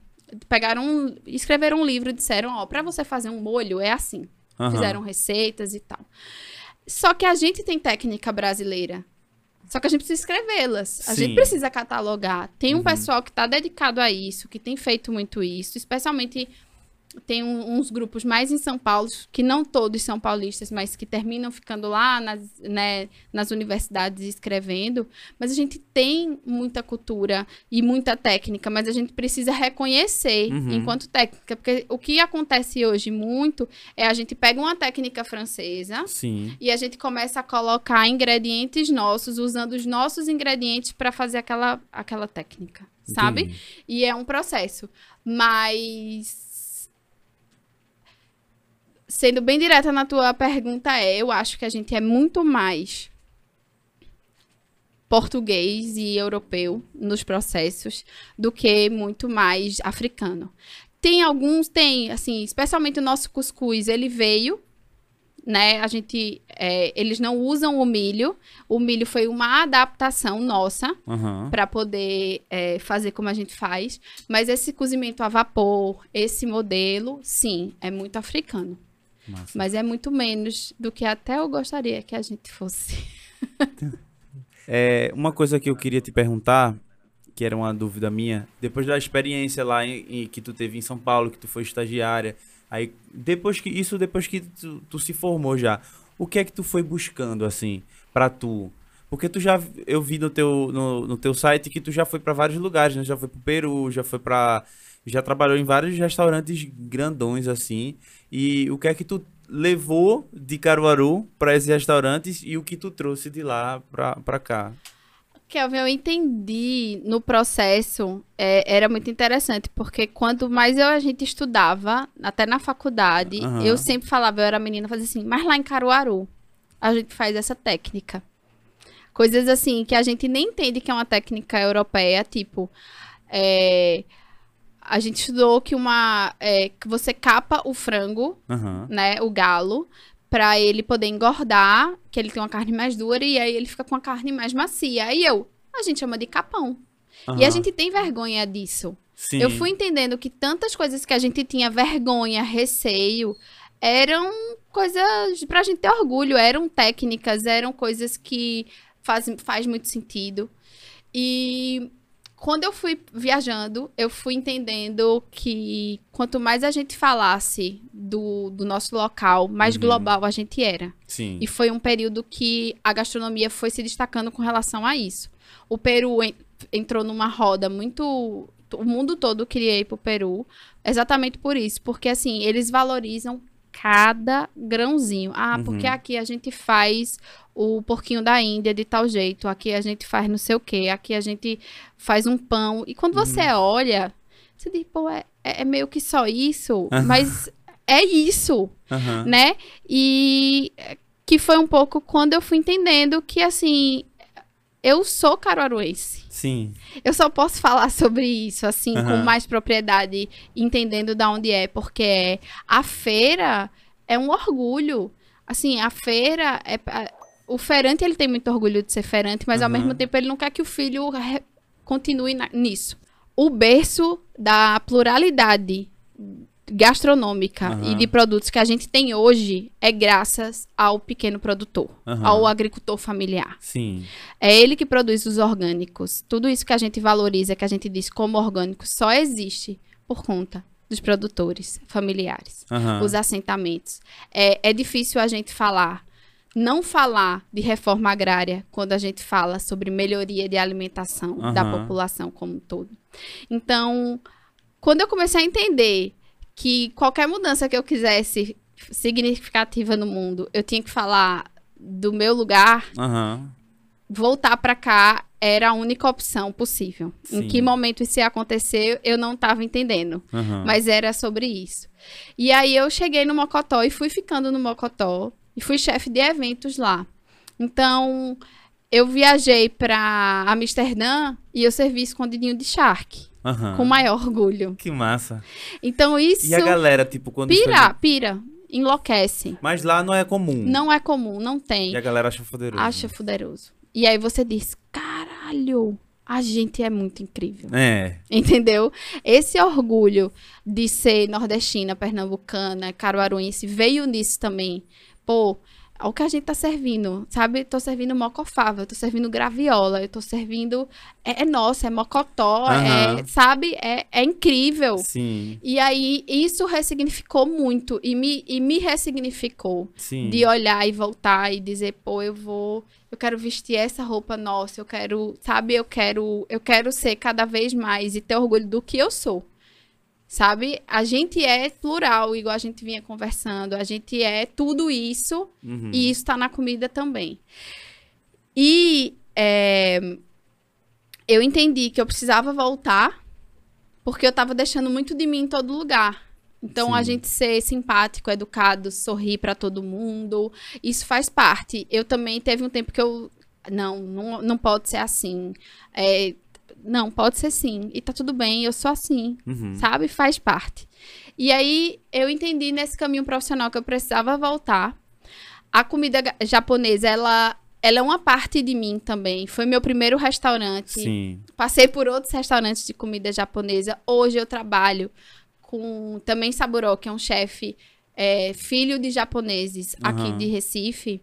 Speaker 2: pegaram, um- escreveram um livro e disseram, ó, para você fazer um molho é assim
Speaker 1: Aham.
Speaker 2: fizeram receitas e tal. Só que a gente tem técnica brasileira. Só que a gente precisa escrevê-las. A
Speaker 1: Sim.
Speaker 2: gente precisa catalogar. Tem um
Speaker 1: Uhum.
Speaker 2: pessoal que está dedicado a isso, que tem feito muito isso, especialmente tem um- uns grupos mais em São Paulo, que não todos são paulistas, mas que terminam ficando lá nas, né, nas universidades escrevendo. Mas a gente tem muita cultura e muita técnica, mas a gente precisa reconhecer
Speaker 1: Uhum.
Speaker 2: enquanto técnica. Porque o que acontece hoje muito é a gente pega uma técnica francesa.
Speaker 1: Sim.
Speaker 2: E a gente começa a colocar ingredientes nossos, usando os nossos ingredientes para fazer aquela, aquela técnica, sabe?
Speaker 1: Entendi.
Speaker 2: E é um processo. Mas. Sendo bem direta na tua pergunta, é: eu acho que a gente é muito mais português e europeu nos processos do que muito mais africano. Tem alguns, tem, assim, especialmente o nosso cuscuz, ele veio, né? A gente, é, eles não usam o milho. O milho foi uma adaptação nossa
Speaker 1: Aham.
Speaker 2: para poder é, fazer como a gente faz. Mas esse cozimento a vapor, esse modelo, sim, é muito africano.
Speaker 1: Massa.
Speaker 2: Mas é muito menos do que até eu gostaria que a gente fosse.
Speaker 1: É, uma coisa que eu queria te perguntar, que era uma dúvida minha, depois da experiência lá em, em- que tu teve em São Paulo, que tu foi estagiária, aí depois que isso depois que tu, tu se formou já, o que é que tu foi buscando assim pra tu? Porque tu já eu vi no teu no, no teu site que tu já foi pra vários lugares, né? Já foi pro Peru, já foi pra já trabalhou em vários restaurantes grandões assim. E o que é que tu levou de Caruaru pra esses restaurantes e o que tu trouxe de lá pra, pra cá?
Speaker 2: Kelvin, eu entendi no processo, é, era muito interessante, porque quanto mais eu, a gente estudava, até na faculdade,
Speaker 1: Aham.
Speaker 2: eu sempre falava, eu era menina, fazia assim, mas lá em Caruaru, a gente faz essa técnica. Coisas assim, que a gente nem entende que é uma técnica europeia, tipo, é, a gente estudou que uma, é, que você capa o frango,
Speaker 1: Aham.
Speaker 2: né, o galo, pra ele poder engordar, que ele tem uma carne mais dura e aí ele fica com a carne mais macia. Aí eu, a gente chama de capão. E a gente tem vergonha disso.
Speaker 1: Sim.
Speaker 2: Eu fui entendendo que tantas coisas que a gente tinha vergonha, receio, eram coisas pra gente ter orgulho, eram técnicas, eram coisas que faz, faz muito sentido. E quando eu fui viajando, eu fui entendendo que quanto mais a gente falasse do, do nosso local, mais
Speaker 1: Uhum.
Speaker 2: global a gente era.
Speaker 1: Sim.
Speaker 2: E foi um período que a gastronomia foi se destacando com relação a isso. O Peru en- entrou numa roda muito. O mundo todo queria ir pro Peru, exatamente por isso. Porque, assim, eles valorizam cada grãozinho. Ah,
Speaker 1: Uhum.
Speaker 2: porque aqui a gente faz o porquinho da Índia de tal jeito, aqui a gente faz não sei o quê, aqui a gente faz um pão. E quando você
Speaker 1: Uhum.
Speaker 2: olha, você diz, pô, é, é meio que só isso,
Speaker 1: Aham.
Speaker 2: mas é isso
Speaker 1: Aham.
Speaker 2: né? E que foi um pouco quando eu fui entendendo que, assim, eu sou caruaruense.
Speaker 1: Sim.
Speaker 2: Eu só posso falar sobre isso, assim, com mais propriedade, entendendo da onde é, porque a feira é um orgulho. Assim, a feira é. O feirante, ele tem muito orgulho de ser feirante, mas ao
Speaker 1: Aham.
Speaker 2: mesmo tempo ele não quer que o filho re- continue na- nisso. O berço da pluralidade gastronômica
Speaker 1: Aham.
Speaker 2: e de produtos que a gente tem hoje é graças ao pequeno produtor,
Speaker 1: Aham.
Speaker 2: ao agricultor familiar.
Speaker 1: Sim.
Speaker 2: É ele que produz os orgânicos. Tudo isso que a gente valoriza, que a gente diz como orgânico, só existe por conta dos produtores familiares,
Speaker 1: Aham.
Speaker 2: os assentamentos. É, é difícil a gente falar, não falar de reforma agrária quando a gente fala sobre melhoria de alimentação da
Speaker 1: Aham.
Speaker 2: população como um todo. Então, quando eu comecei a entender que qualquer mudança que eu quisesse significativa no mundo, eu tinha que falar do meu lugar,
Speaker 1: Aham.
Speaker 2: voltar pra cá era a única opção possível.
Speaker 1: Sim.
Speaker 2: Em que momento isso ia acontecer, eu não estava entendendo.
Speaker 1: Aham.
Speaker 2: Mas era sobre isso. E aí eu cheguei no Mocotó e fui ficando no Mocotó e fui chefe de eventos lá. Então, eu viajei pra Amsterdã e eu servi escondidinho de charque,
Speaker 1: Aham.
Speaker 2: com o maior orgulho.
Speaker 1: Que massa.
Speaker 2: Então isso
Speaker 1: E a galera, tipo, quando
Speaker 2: pira, pira, enlouquece.
Speaker 1: Mas lá não é comum.
Speaker 2: Não é comum, não tem.
Speaker 1: E a galera acha poderoso.
Speaker 2: Acha poderoso. E aí você diz, caralho, a gente é muito incrível.
Speaker 1: É.
Speaker 2: Entendeu? Esse orgulho de ser nordestina, pernambucana, caruaruense, veio nisso também. Pô, o que a gente tá servindo, sabe? Tô servindo mocofava, tô servindo graviola, eu tô servindo. É, é nosso, é mocotó,
Speaker 1: Aham.
Speaker 2: é, sabe? É, é incrível.
Speaker 1: Sim,
Speaker 2: E aí, isso ressignificou muito e me, e me ressignificou.
Speaker 1: sim.
Speaker 2: De olhar e voltar e dizer, pô, eu vou. Eu quero vestir essa roupa nossa, eu quero, sabe, eu quero, eu quero ser cada vez mais e ter orgulho do que eu sou. Sabe? A gente é plural, igual a gente vinha conversando. A gente é tudo isso
Speaker 1: Uhum.
Speaker 2: e isso tá na comida também. E é, eu entendi que eu precisava voltar porque eu tava deixando muito de mim em todo lugar. Então, a
Speaker 1: Sim.
Speaker 2: gente ser simpático, educado, sorrir pra todo mundo, isso faz parte. Eu também teve um tempo que eu. Não, não, não pode ser assim. É, não, pode ser sim. E tá tudo bem, eu sou assim
Speaker 1: Uhum.
Speaker 2: sabe? Faz parte. E aí eu entendi nesse caminho profissional que eu precisava voltar. A comida japonesa, ela, ela é uma parte de mim também. Foi meu primeiro restaurante.
Speaker 1: Sim.
Speaker 2: Passei por outros restaurantes de comida japonesa. Hoje eu trabalho com também Saburo, que é um chefe é, filho de japoneses aqui
Speaker 1: Aham.
Speaker 2: de Recife,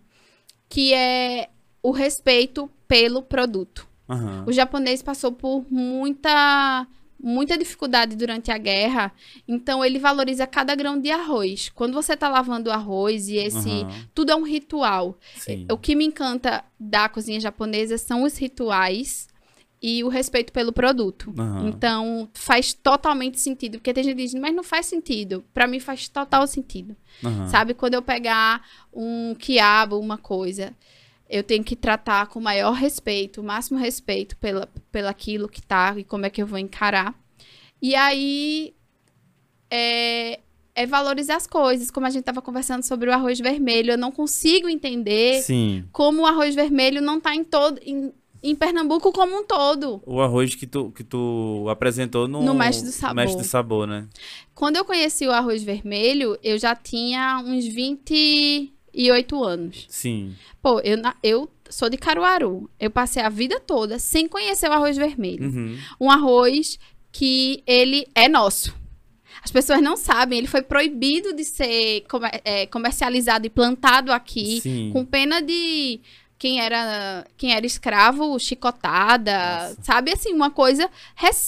Speaker 2: que é o respeito pelo produto.
Speaker 1: Aham.
Speaker 2: O japonês passou por muita muita dificuldade durante a guerra, então ele valoriza cada grão de arroz. Quando você tá lavando o arroz e esse
Speaker 1: Aham.
Speaker 2: tudo é um ritual.
Speaker 1: Sim.
Speaker 2: O que me encanta da cozinha japonesa são os rituais e o respeito pelo produto.
Speaker 1: Aham.
Speaker 2: Então, faz totalmente sentido, porque tem gente que diz, mas não faz sentido. Pra mim faz total sentido.
Speaker 1: Aham.
Speaker 2: Sabe, quando eu pegar um quiabo, uma coisa, eu tenho que tratar com o maior respeito, o máximo respeito pela, pela aquilo que tá e como é que eu vou encarar. E aí é, é valorizar as coisas, como a gente tava conversando sobre o arroz vermelho, eu não consigo entender
Speaker 1: Sim.
Speaker 2: como o arroz vermelho não tá em todo em, em Pernambuco como um todo.
Speaker 1: O arroz que tu, que tu apresentou no,
Speaker 2: No Mestre do Sabor.
Speaker 1: Mestre do Sabor, né?
Speaker 2: Quando eu conheci o arroz vermelho, eu já tinha uns 28 anos.
Speaker 1: Sim.
Speaker 2: Pô, eu, na- eu sou de Caruaru. Eu passei a vida toda sem conhecer o arroz vermelho.
Speaker 1: Uhum.
Speaker 2: Um arroz que ele é nosso. As pessoas não sabem, ele foi proibido de ser comer- é, comercializado e plantado aqui,
Speaker 1: Sim.
Speaker 2: com pena de quem era quem era escravo, chicotada,
Speaker 1: Nossa.
Speaker 2: sabe assim, uma coisa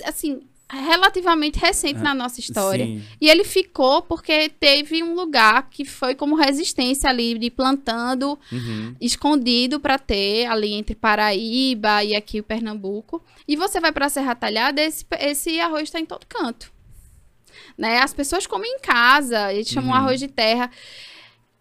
Speaker 2: assim, relativamente recente na nossa história.
Speaker 1: Sim.
Speaker 2: E ele ficou porque teve um lugar que foi como resistência ali de plantando
Speaker 1: Uhum.
Speaker 2: escondido para ter ali entre Paraíba e aqui o Pernambuco. E você vai para Serra Talhada, esse, esse arroz está em todo canto. Né? As pessoas comem em casa, eles chamam
Speaker 1: Uhum.
Speaker 2: arroz de terra.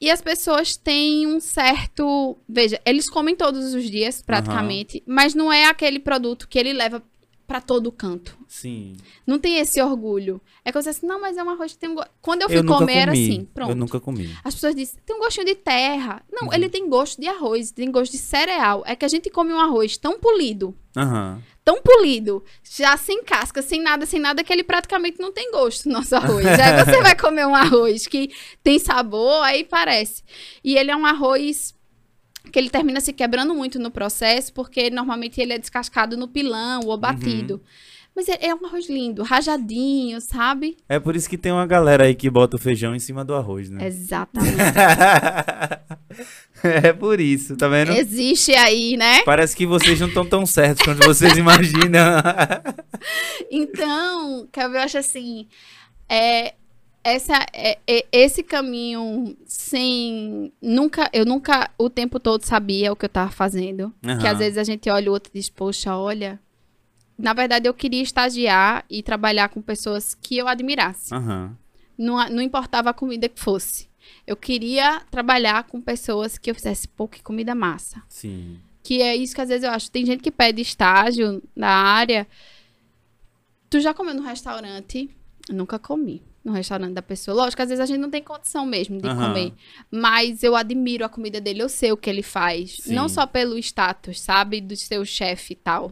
Speaker 2: E as pessoas têm um certo. Veja, eles comem todos os dias, praticamente, mas não é aquele produto que ele leva para todo canto.
Speaker 1: Sim.
Speaker 2: Não tem esse orgulho. É que você assim, não, mas é um arroz que tem um go... Quando eu fui
Speaker 1: Eu
Speaker 2: comer, era
Speaker 1: comi.
Speaker 2: assim, pronto.
Speaker 1: Eu nunca comi.
Speaker 2: As pessoas dizem, tem um gostinho de terra. Não,
Speaker 1: Uhum.
Speaker 2: ele tem gosto de arroz, tem gosto de cereal. É que a gente come um arroz tão polido,
Speaker 1: Aham.
Speaker 2: tão polido, já sem casca, sem nada, sem nada, que ele praticamente não tem gosto, nosso arroz. aí você vai comer um arroz que tem sabor, aí parece. E ele é um arroz que ele termina se quebrando muito no processo, porque normalmente ele é descascado no pilão ou batido. Mas é, é um arroz lindo, rajadinho, sabe?
Speaker 1: É por isso que tem uma galera aí que bota o feijão em cima do arroz, né?
Speaker 2: Exatamente.
Speaker 1: é por isso, tá vendo?
Speaker 2: Existe aí, né?
Speaker 1: Parece que vocês não estão tão certos quanto vocês imaginam.
Speaker 2: Então, Kelvin, eu acho assim, é, essa, é, é- esse caminho sem nunca, eu nunca o tempo todo sabia o que eu tava fazendo, que
Speaker 1: Aham.
Speaker 2: às vezes a gente olha o outro e diz, poxa, olha, na verdade eu queria estagiar e trabalhar com pessoas que eu admirasse,
Speaker 1: Aham.
Speaker 2: não, não importava a comida que fosse, eu queria trabalhar com pessoas que eu fizesse, pô, que comida massa,
Speaker 1: Sim.
Speaker 2: que é isso que às vezes eu acho. Tem gente que pede estágio na área. Tu já comeu no restaurante? Eu nunca comi no restaurante da pessoa. Lógico, às vezes a gente não tem condição mesmo de
Speaker 1: Aham.
Speaker 2: comer. Mas eu admiro a comida dele, eu sei o que ele faz.
Speaker 1: Sim.
Speaker 2: Não só pelo status, sabe? Do seu chefe e tal.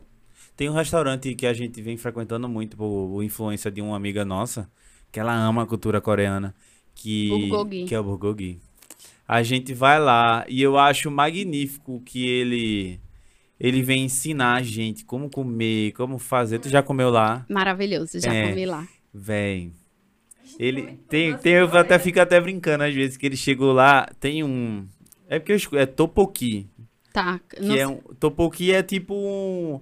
Speaker 1: Tem um restaurante que a gente vem frequentando muito por, influência de uma amiga nossa, que ela ama a cultura coreana, que, que é o Bulgogi. A gente vai lá e eu acho magnífico que ele ele vem ensinar a gente como comer, como fazer. Tu já comeu lá?
Speaker 2: Maravilhoso, já
Speaker 1: É.
Speaker 2: comi lá.
Speaker 1: Véi. Ele tem, tem, eu até fico até brincando às vezes que ele chegou lá, tem um É porque eu escu- é topoki.
Speaker 2: Tá.
Speaker 1: Que
Speaker 2: não
Speaker 1: é um, topoki é tipo um.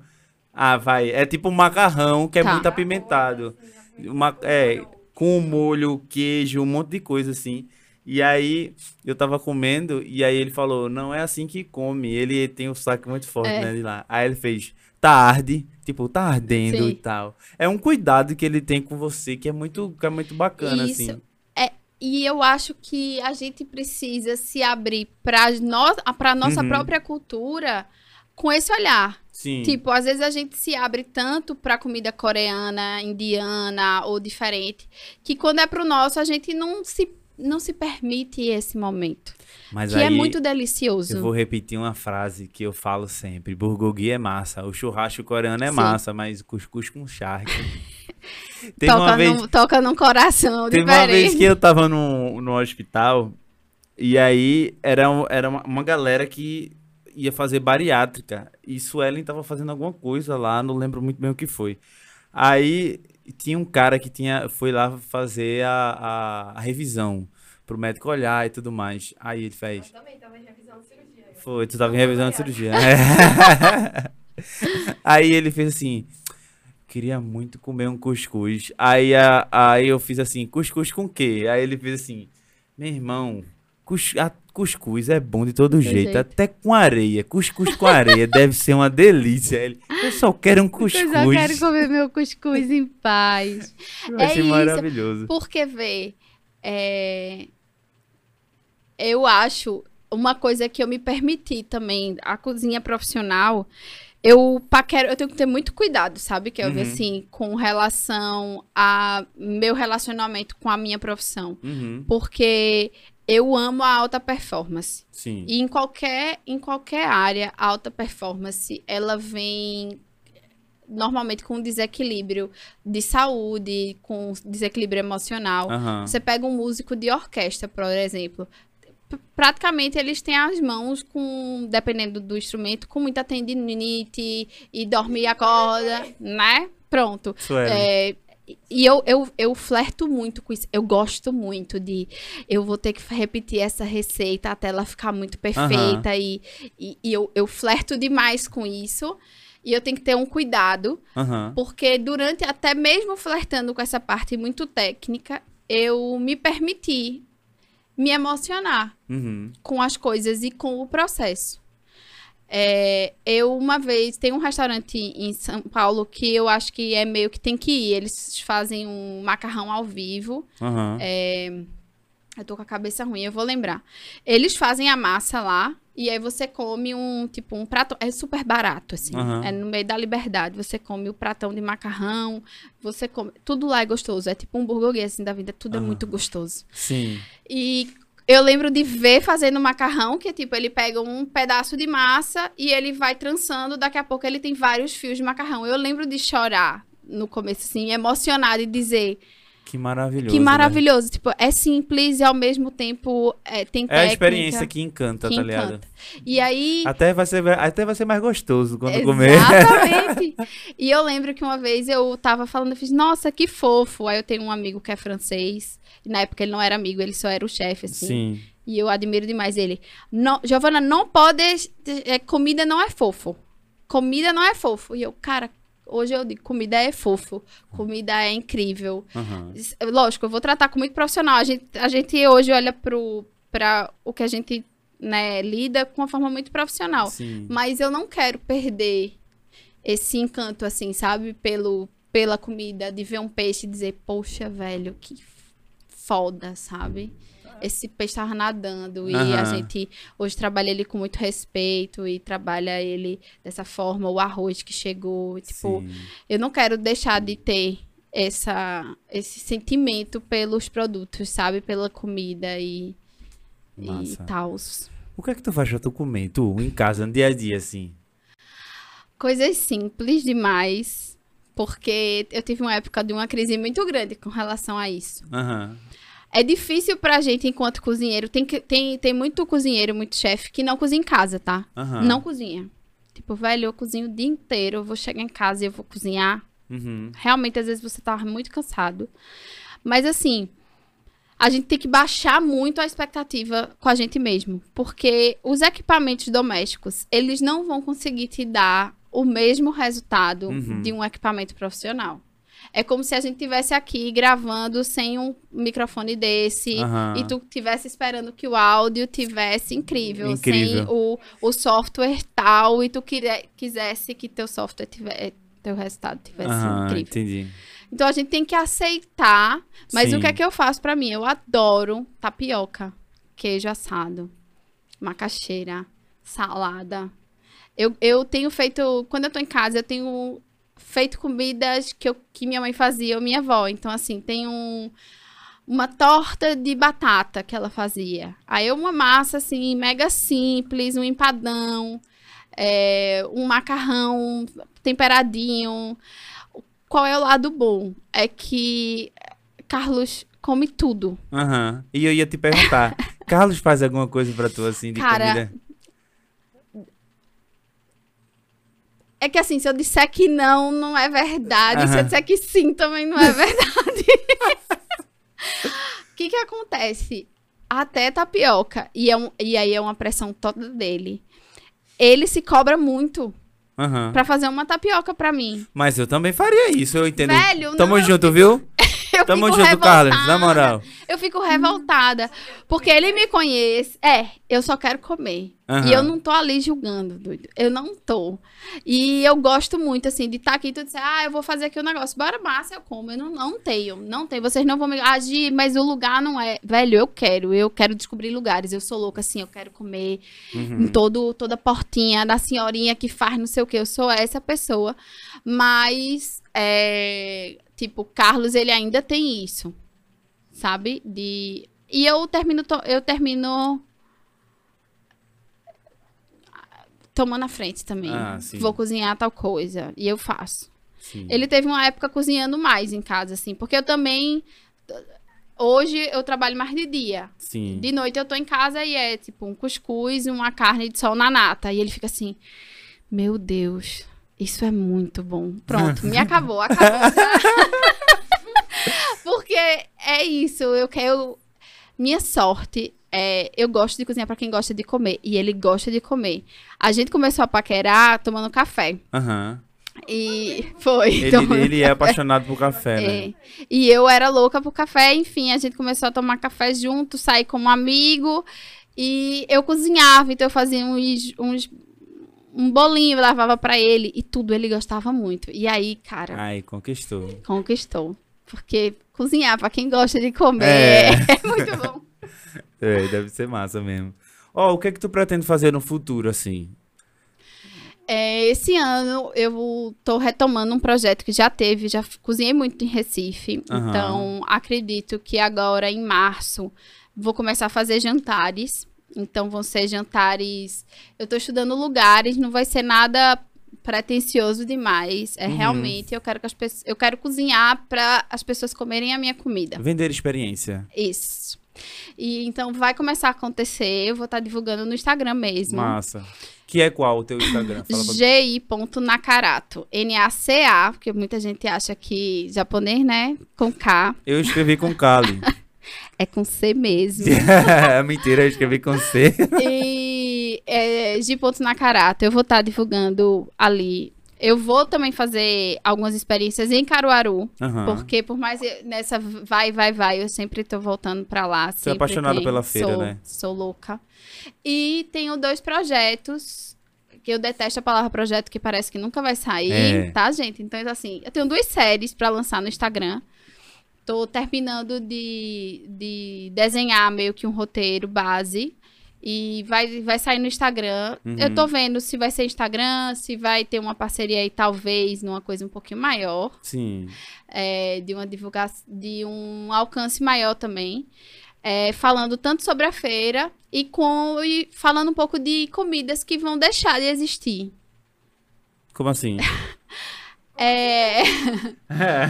Speaker 1: Ah, vai. É tipo um macarrão que é
Speaker 2: Tá.
Speaker 1: muito apimentado. Uma, é, com molho, queijo, um monte de coisa assim. E aí eu tava comendo e aí ele falou, não é assim que come. Ele tem um saco muito forte,
Speaker 2: É.
Speaker 1: né, de lá. Aí ele fez, tá arde, tipo, tá ardendo
Speaker 2: Sim.
Speaker 1: e tal. É um cuidado que ele tem com você que é muito, que é muito bacana,
Speaker 2: Isso.
Speaker 1: assim.
Speaker 2: E eu acho que a gente precisa se abrir para nós, para nossa
Speaker 1: Uhum.
Speaker 2: própria cultura com esse olhar.
Speaker 1: Sim.
Speaker 2: Tipo, às vezes a gente se abre tanto pra comida coreana, indiana ou diferente, que quando é pro nosso a gente não se não se permite esse momento,
Speaker 1: Mas
Speaker 2: que é muito delicioso.
Speaker 1: eu vou repetir uma frase que eu falo sempre. Bulgogi é massa. O churrasco coreano é
Speaker 2: Sim.
Speaker 1: massa, mas cuscuz com charque. Teve
Speaker 2: Toca,
Speaker 1: uma vez,
Speaker 2: no, toca num coração
Speaker 1: Teve uma vez que eu tava no, no hospital e aí era, um- era uma, uma galera que ia fazer bariátrica e Suelen tava fazendo alguma coisa lá, não lembro muito bem o que foi. Aí tinha um cara que tinha, foi lá fazer a, a, a revisão pro médico olhar e tudo mais. Aí ele fez.
Speaker 3: Eu também tava em revisão de cirurgia.
Speaker 1: Foi, tu tava em revisão de cirurgia. né? Aí ele fez assim, queria muito comer um cuscuz. Aí, a, aí eu fiz assim, cuscuz com quê? Aí ele fez assim, meu irmão, cus, a- cuscuz é bom de todo jeito,
Speaker 2: jeito.
Speaker 1: até com areia. Cuscuz com areia deve ser uma delícia. Ele, eu só quero um cuscuz.
Speaker 2: Eu só quero comer meu cuscuz em paz.
Speaker 1: Eu
Speaker 2: É
Speaker 1: achei
Speaker 2: isso.
Speaker 1: maravilhoso.
Speaker 2: Porque, vê, é, eu acho uma coisa que eu me permiti também, a cozinha profissional, eu paquero, eu tenho que ter muito cuidado, sabe, Kelvin,
Speaker 1: Uhum.
Speaker 2: assim, com relação a meu relacionamento com a minha profissão.
Speaker 1: Uhum,
Speaker 2: Porque eu amo a alta performance.
Speaker 1: sim.
Speaker 2: E em qualquer, em qualquer área, a alta performance, ela vem normalmente com desequilíbrio de saúde, com desequilíbrio emocional.
Speaker 1: Aham.
Speaker 2: Você pega um músico de orquestra, por exemplo. Praticamente eles têm as mãos com, dependendo do instrumento, com muita tendinite e dorme e acorda, né? Pronto. É, e eu, eu, eu flerto muito com isso. Eu gosto muito de. Eu vou ter que repetir essa receita até ela ficar muito perfeita. E, e, e eu, eu flerto demais com isso. E eu tenho que ter um cuidado.
Speaker 1: Aham.
Speaker 2: Porque durante, até mesmo flertando com essa parte muito técnica, eu me permiti me emocionar
Speaker 1: Uhum.
Speaker 2: com as coisas e com o processo. É, eu uma vez tem um restaurante em São Paulo que eu acho que é meio que tem que ir. Eles fazem um macarrão ao vivo.
Speaker 1: Aham.
Speaker 2: É, eu tô com a cabeça ruim, eu vou lembrar. Eles fazem a massa lá e aí você come um tipo um prato. É super barato assim.
Speaker 1: Aham.
Speaker 2: É no meio da liberdade. Você come o pratão de macarrão. Você come tudo lá é gostoso. É tipo um burguês assim da vida. Tudo é
Speaker 1: Aham.
Speaker 2: muito gostoso.
Speaker 1: Sim.
Speaker 2: E eu lembro de ver fazendo macarrão, que tipo, ele pega um pedaço de massa e ele vai trançando, daqui a pouco ele tem vários fios de macarrão. Eu lembro de chorar no começo, assim, emocionada e dizer
Speaker 1: Que maravilhoso.
Speaker 2: que
Speaker 1: né?
Speaker 2: maravilhoso. Tipo, é simples e ao mesmo tempo é, tem
Speaker 1: É a
Speaker 2: técnica.
Speaker 1: experiência que encanta,
Speaker 2: que
Speaker 1: tá ligado?
Speaker 2: encanta. E aí.
Speaker 1: Até vai, ser, até vai ser mais gostoso quando comer.
Speaker 2: Exatamente. e eu lembro que uma vez eu tava falando, eu fiz, nossa, que fofo. Aí eu tenho um amigo que é francês. E na época ele não era amigo, ele só era o chefe, assim.
Speaker 1: Sim.
Speaker 2: E eu admiro demais ele. Não, Giovana, não pode. é, comida não é fofo. Comida não é fofo. E eu, cara, hoje eu digo, comida é fofo. Comida é incrível. S- Lógico, eu vou tratar com muito profissional. A gente, a gente hoje olha pro, pra o que a gente né, lida com uma forma muito profissional.
Speaker 1: Sim.
Speaker 2: Mas eu não quero perder esse encanto, assim, sabe? Pelo, pela comida, de ver um peixe e dizer, poxa, velho, que foda, sabe? Esse peixe tava nadando e a gente hoje trabalha ele com muito respeito e trabalha ele dessa forma, o arroz que chegou, tipo,
Speaker 1: Sim.
Speaker 2: eu não quero deixar de ter essa, esse sentimento pelos produtos, sabe? Pela comida e, e
Speaker 1: Massa.
Speaker 2: tal.
Speaker 1: O que é que tu faz pra tu comer? Tu, em casa, no dia a dia, assim?
Speaker 2: Coisas simples demais, porque eu tive uma época de uma crise muito grande com relação a isso.
Speaker 1: Aham.
Speaker 2: É difícil pra gente, enquanto cozinheiro, tem, que, tem, tem muito cozinheiro, muito chefe que não cozinha em casa, tá?
Speaker 1: Aham.
Speaker 2: Não cozinha. Tipo, velho, eu cozinho o dia inteiro, eu vou chegar em casa e eu vou cozinhar.
Speaker 1: Uhum.
Speaker 2: Realmente, às vezes você tá muito cansado. Mas assim, a gente tem que baixar muito a expectativa com a gente mesmo, porque os equipamentos domésticos, eles não vão conseguir te dar o mesmo resultado
Speaker 1: Uhum.
Speaker 2: de um equipamento profissional. É como se a gente tivesse aqui gravando sem um microfone desse
Speaker 1: Aham.
Speaker 2: e tu tivesse esperando que o áudio tivesse incrível,
Speaker 1: Incrível.
Speaker 2: sem o, o software tal e tu quisesse que teu software tivesse teu resultado tivesse
Speaker 1: Aham,
Speaker 2: incrível.
Speaker 1: entendi.
Speaker 2: Então a gente tem que aceitar. Mas
Speaker 1: Sim.
Speaker 2: o que é que eu faço pra mim? Eu adoro tapioca, queijo assado, macaxeira, salada. Eu, eu tenho feito. Quando eu tô em casa, eu tenho feito comidas que, eu, que minha mãe fazia ou minha avó. Então, assim, tem um, uma torta de batata que ela fazia. Aí uma massa, assim, mega simples, um empadão, é, um macarrão temperadinho. Qual é o lado bom? É que Carlos come tudo.
Speaker 1: Aham. E eu ia te perguntar, Carlos faz alguma coisa pra tu assim de
Speaker 2: Cara,
Speaker 1: comida?
Speaker 2: É que assim, se eu disser que não, não é verdade. Se eu disser que sim, também não é verdade. O que que acontece? Até tapioca, e, é um- e aí é uma pressão toda dele. Ele se cobra muito
Speaker 1: Aham.
Speaker 2: pra fazer uma tapioca pra mim.
Speaker 1: Mas eu também faria isso, eu entendo.
Speaker 2: Velho,
Speaker 1: Tamo
Speaker 2: não, eu
Speaker 1: junto, viu?
Speaker 2: Eu
Speaker 1: Tamo
Speaker 2: fico
Speaker 1: junto,
Speaker 2: revoltada.
Speaker 1: Carlos, na moral.
Speaker 2: Eu fico revoltada. Porque ele me conhece. É, eu só quero comer.
Speaker 1: Aham.
Speaker 2: E eu não tô ali julgando, doido. Eu não tô. E eu gosto muito, assim, de estar aqui e tu dizer, ah, eu vou fazer aqui o negócio. Bora, massa, eu como. Eu não, não tenho, não tenho. Vocês não vão me agir, mas o lugar não é. Velho, eu quero. Eu quero descobrir lugares. Eu sou louca, assim, eu quero comer
Speaker 1: Uhum.
Speaker 2: em todo, toda portinha da senhorinha que faz não sei o que. Eu sou essa pessoa. Mas, é, tipo, Carlos, ele ainda tem isso. Sabe? De. E eu termino. to- Eu termino. Tomando a frente também.
Speaker 1: Ah.
Speaker 2: Vou cozinhar tal coisa. E eu faço.
Speaker 1: Sim.
Speaker 2: Ele teve uma época cozinhando mais em casa, assim. Porque eu também. Hoje eu trabalho mais de dia.
Speaker 1: Sim.
Speaker 2: De noite eu tô em casa e é tipo um cuscuz e uma carne de sol na nata. E ele fica assim: Meu Deus, isso é muito bom. Pronto, me acabou, acabou. Porque é isso, eu quero. Minha sorte é. Eu gosto de cozinhar pra quem gosta de comer. E ele gosta de comer. A gente começou a paquerar tomando café.
Speaker 1: Aham.
Speaker 2: E foi.
Speaker 1: Ele,
Speaker 2: tomando
Speaker 1: ele é apaixonado por café, né?
Speaker 2: é. E eu era louca por café, enfim, a gente começou a tomar café junto, sair como amigo. E eu cozinhava, então eu fazia uns, uns um bolinho, eu levava pra ele e tudo ele gostava muito. E aí, cara,
Speaker 1: Ai, conquistou.
Speaker 2: conquistou. Porque cozinhar pra quem gosta de comer
Speaker 1: É.
Speaker 2: é, muito bom.
Speaker 1: É, deve ser massa mesmo. Ó, o que é que tu pretende fazer no futuro, assim?
Speaker 2: É, esse ano eu tô retomando um projeto que já teve, já cozinhei muito em Recife.
Speaker 1: Aham.
Speaker 2: Então, acredito que agora em março vou começar a fazer jantares. Então, vão ser jantares. Eu tô estudando lugares, não vai ser nada pretensioso demais. É
Speaker 1: Uhum.
Speaker 2: realmente eu quero que as pessoas, eu quero cozinhar para as pessoas comerem a minha comida.
Speaker 1: Vender experiência.
Speaker 2: Isso. E então vai começar a acontecer, eu vou estar divulgando no Instagram mesmo.
Speaker 1: Massa. Que é qual o teu Instagram?
Speaker 2: Gi.nakarato. N-A-C-A, porque muita gente acha que japonês, né? Com K.
Speaker 1: Eu escrevi com Kali.
Speaker 2: É com C mesmo.
Speaker 1: Mentira, eu escrevi com C.
Speaker 2: e é, gi.nakarato. Eu vou estar divulgando ali. Eu vou também fazer algumas experiências em Caruaru.
Speaker 1: Aham.
Speaker 2: Porque por mais nessa vai, vai, vai, eu sempre tô voltando pra lá.
Speaker 1: Você é apaixonada pela feira,
Speaker 2: Sou-
Speaker 1: né?
Speaker 2: Sou louca. E tenho dois projetos que eu detesto a palavra projeto que parece que nunca vai sair,
Speaker 1: É.
Speaker 2: tá, gente? Então, assim, eu tenho duas séries pra lançar no Instagram. Tô terminando de, de desenhar meio que um roteiro base. E vai, vai sair no Instagram.
Speaker 1: Uhum.
Speaker 2: Eu tô vendo se vai ser Instagram, se vai ter uma parceria aí, talvez, numa coisa um pouquinho maior
Speaker 1: Sim.
Speaker 2: é, de uma divulgação, de um alcance maior também, é, falando tanto sobre a feira e com e falando um pouco de comidas que vão deixar de existir.
Speaker 1: Como assim?
Speaker 2: É,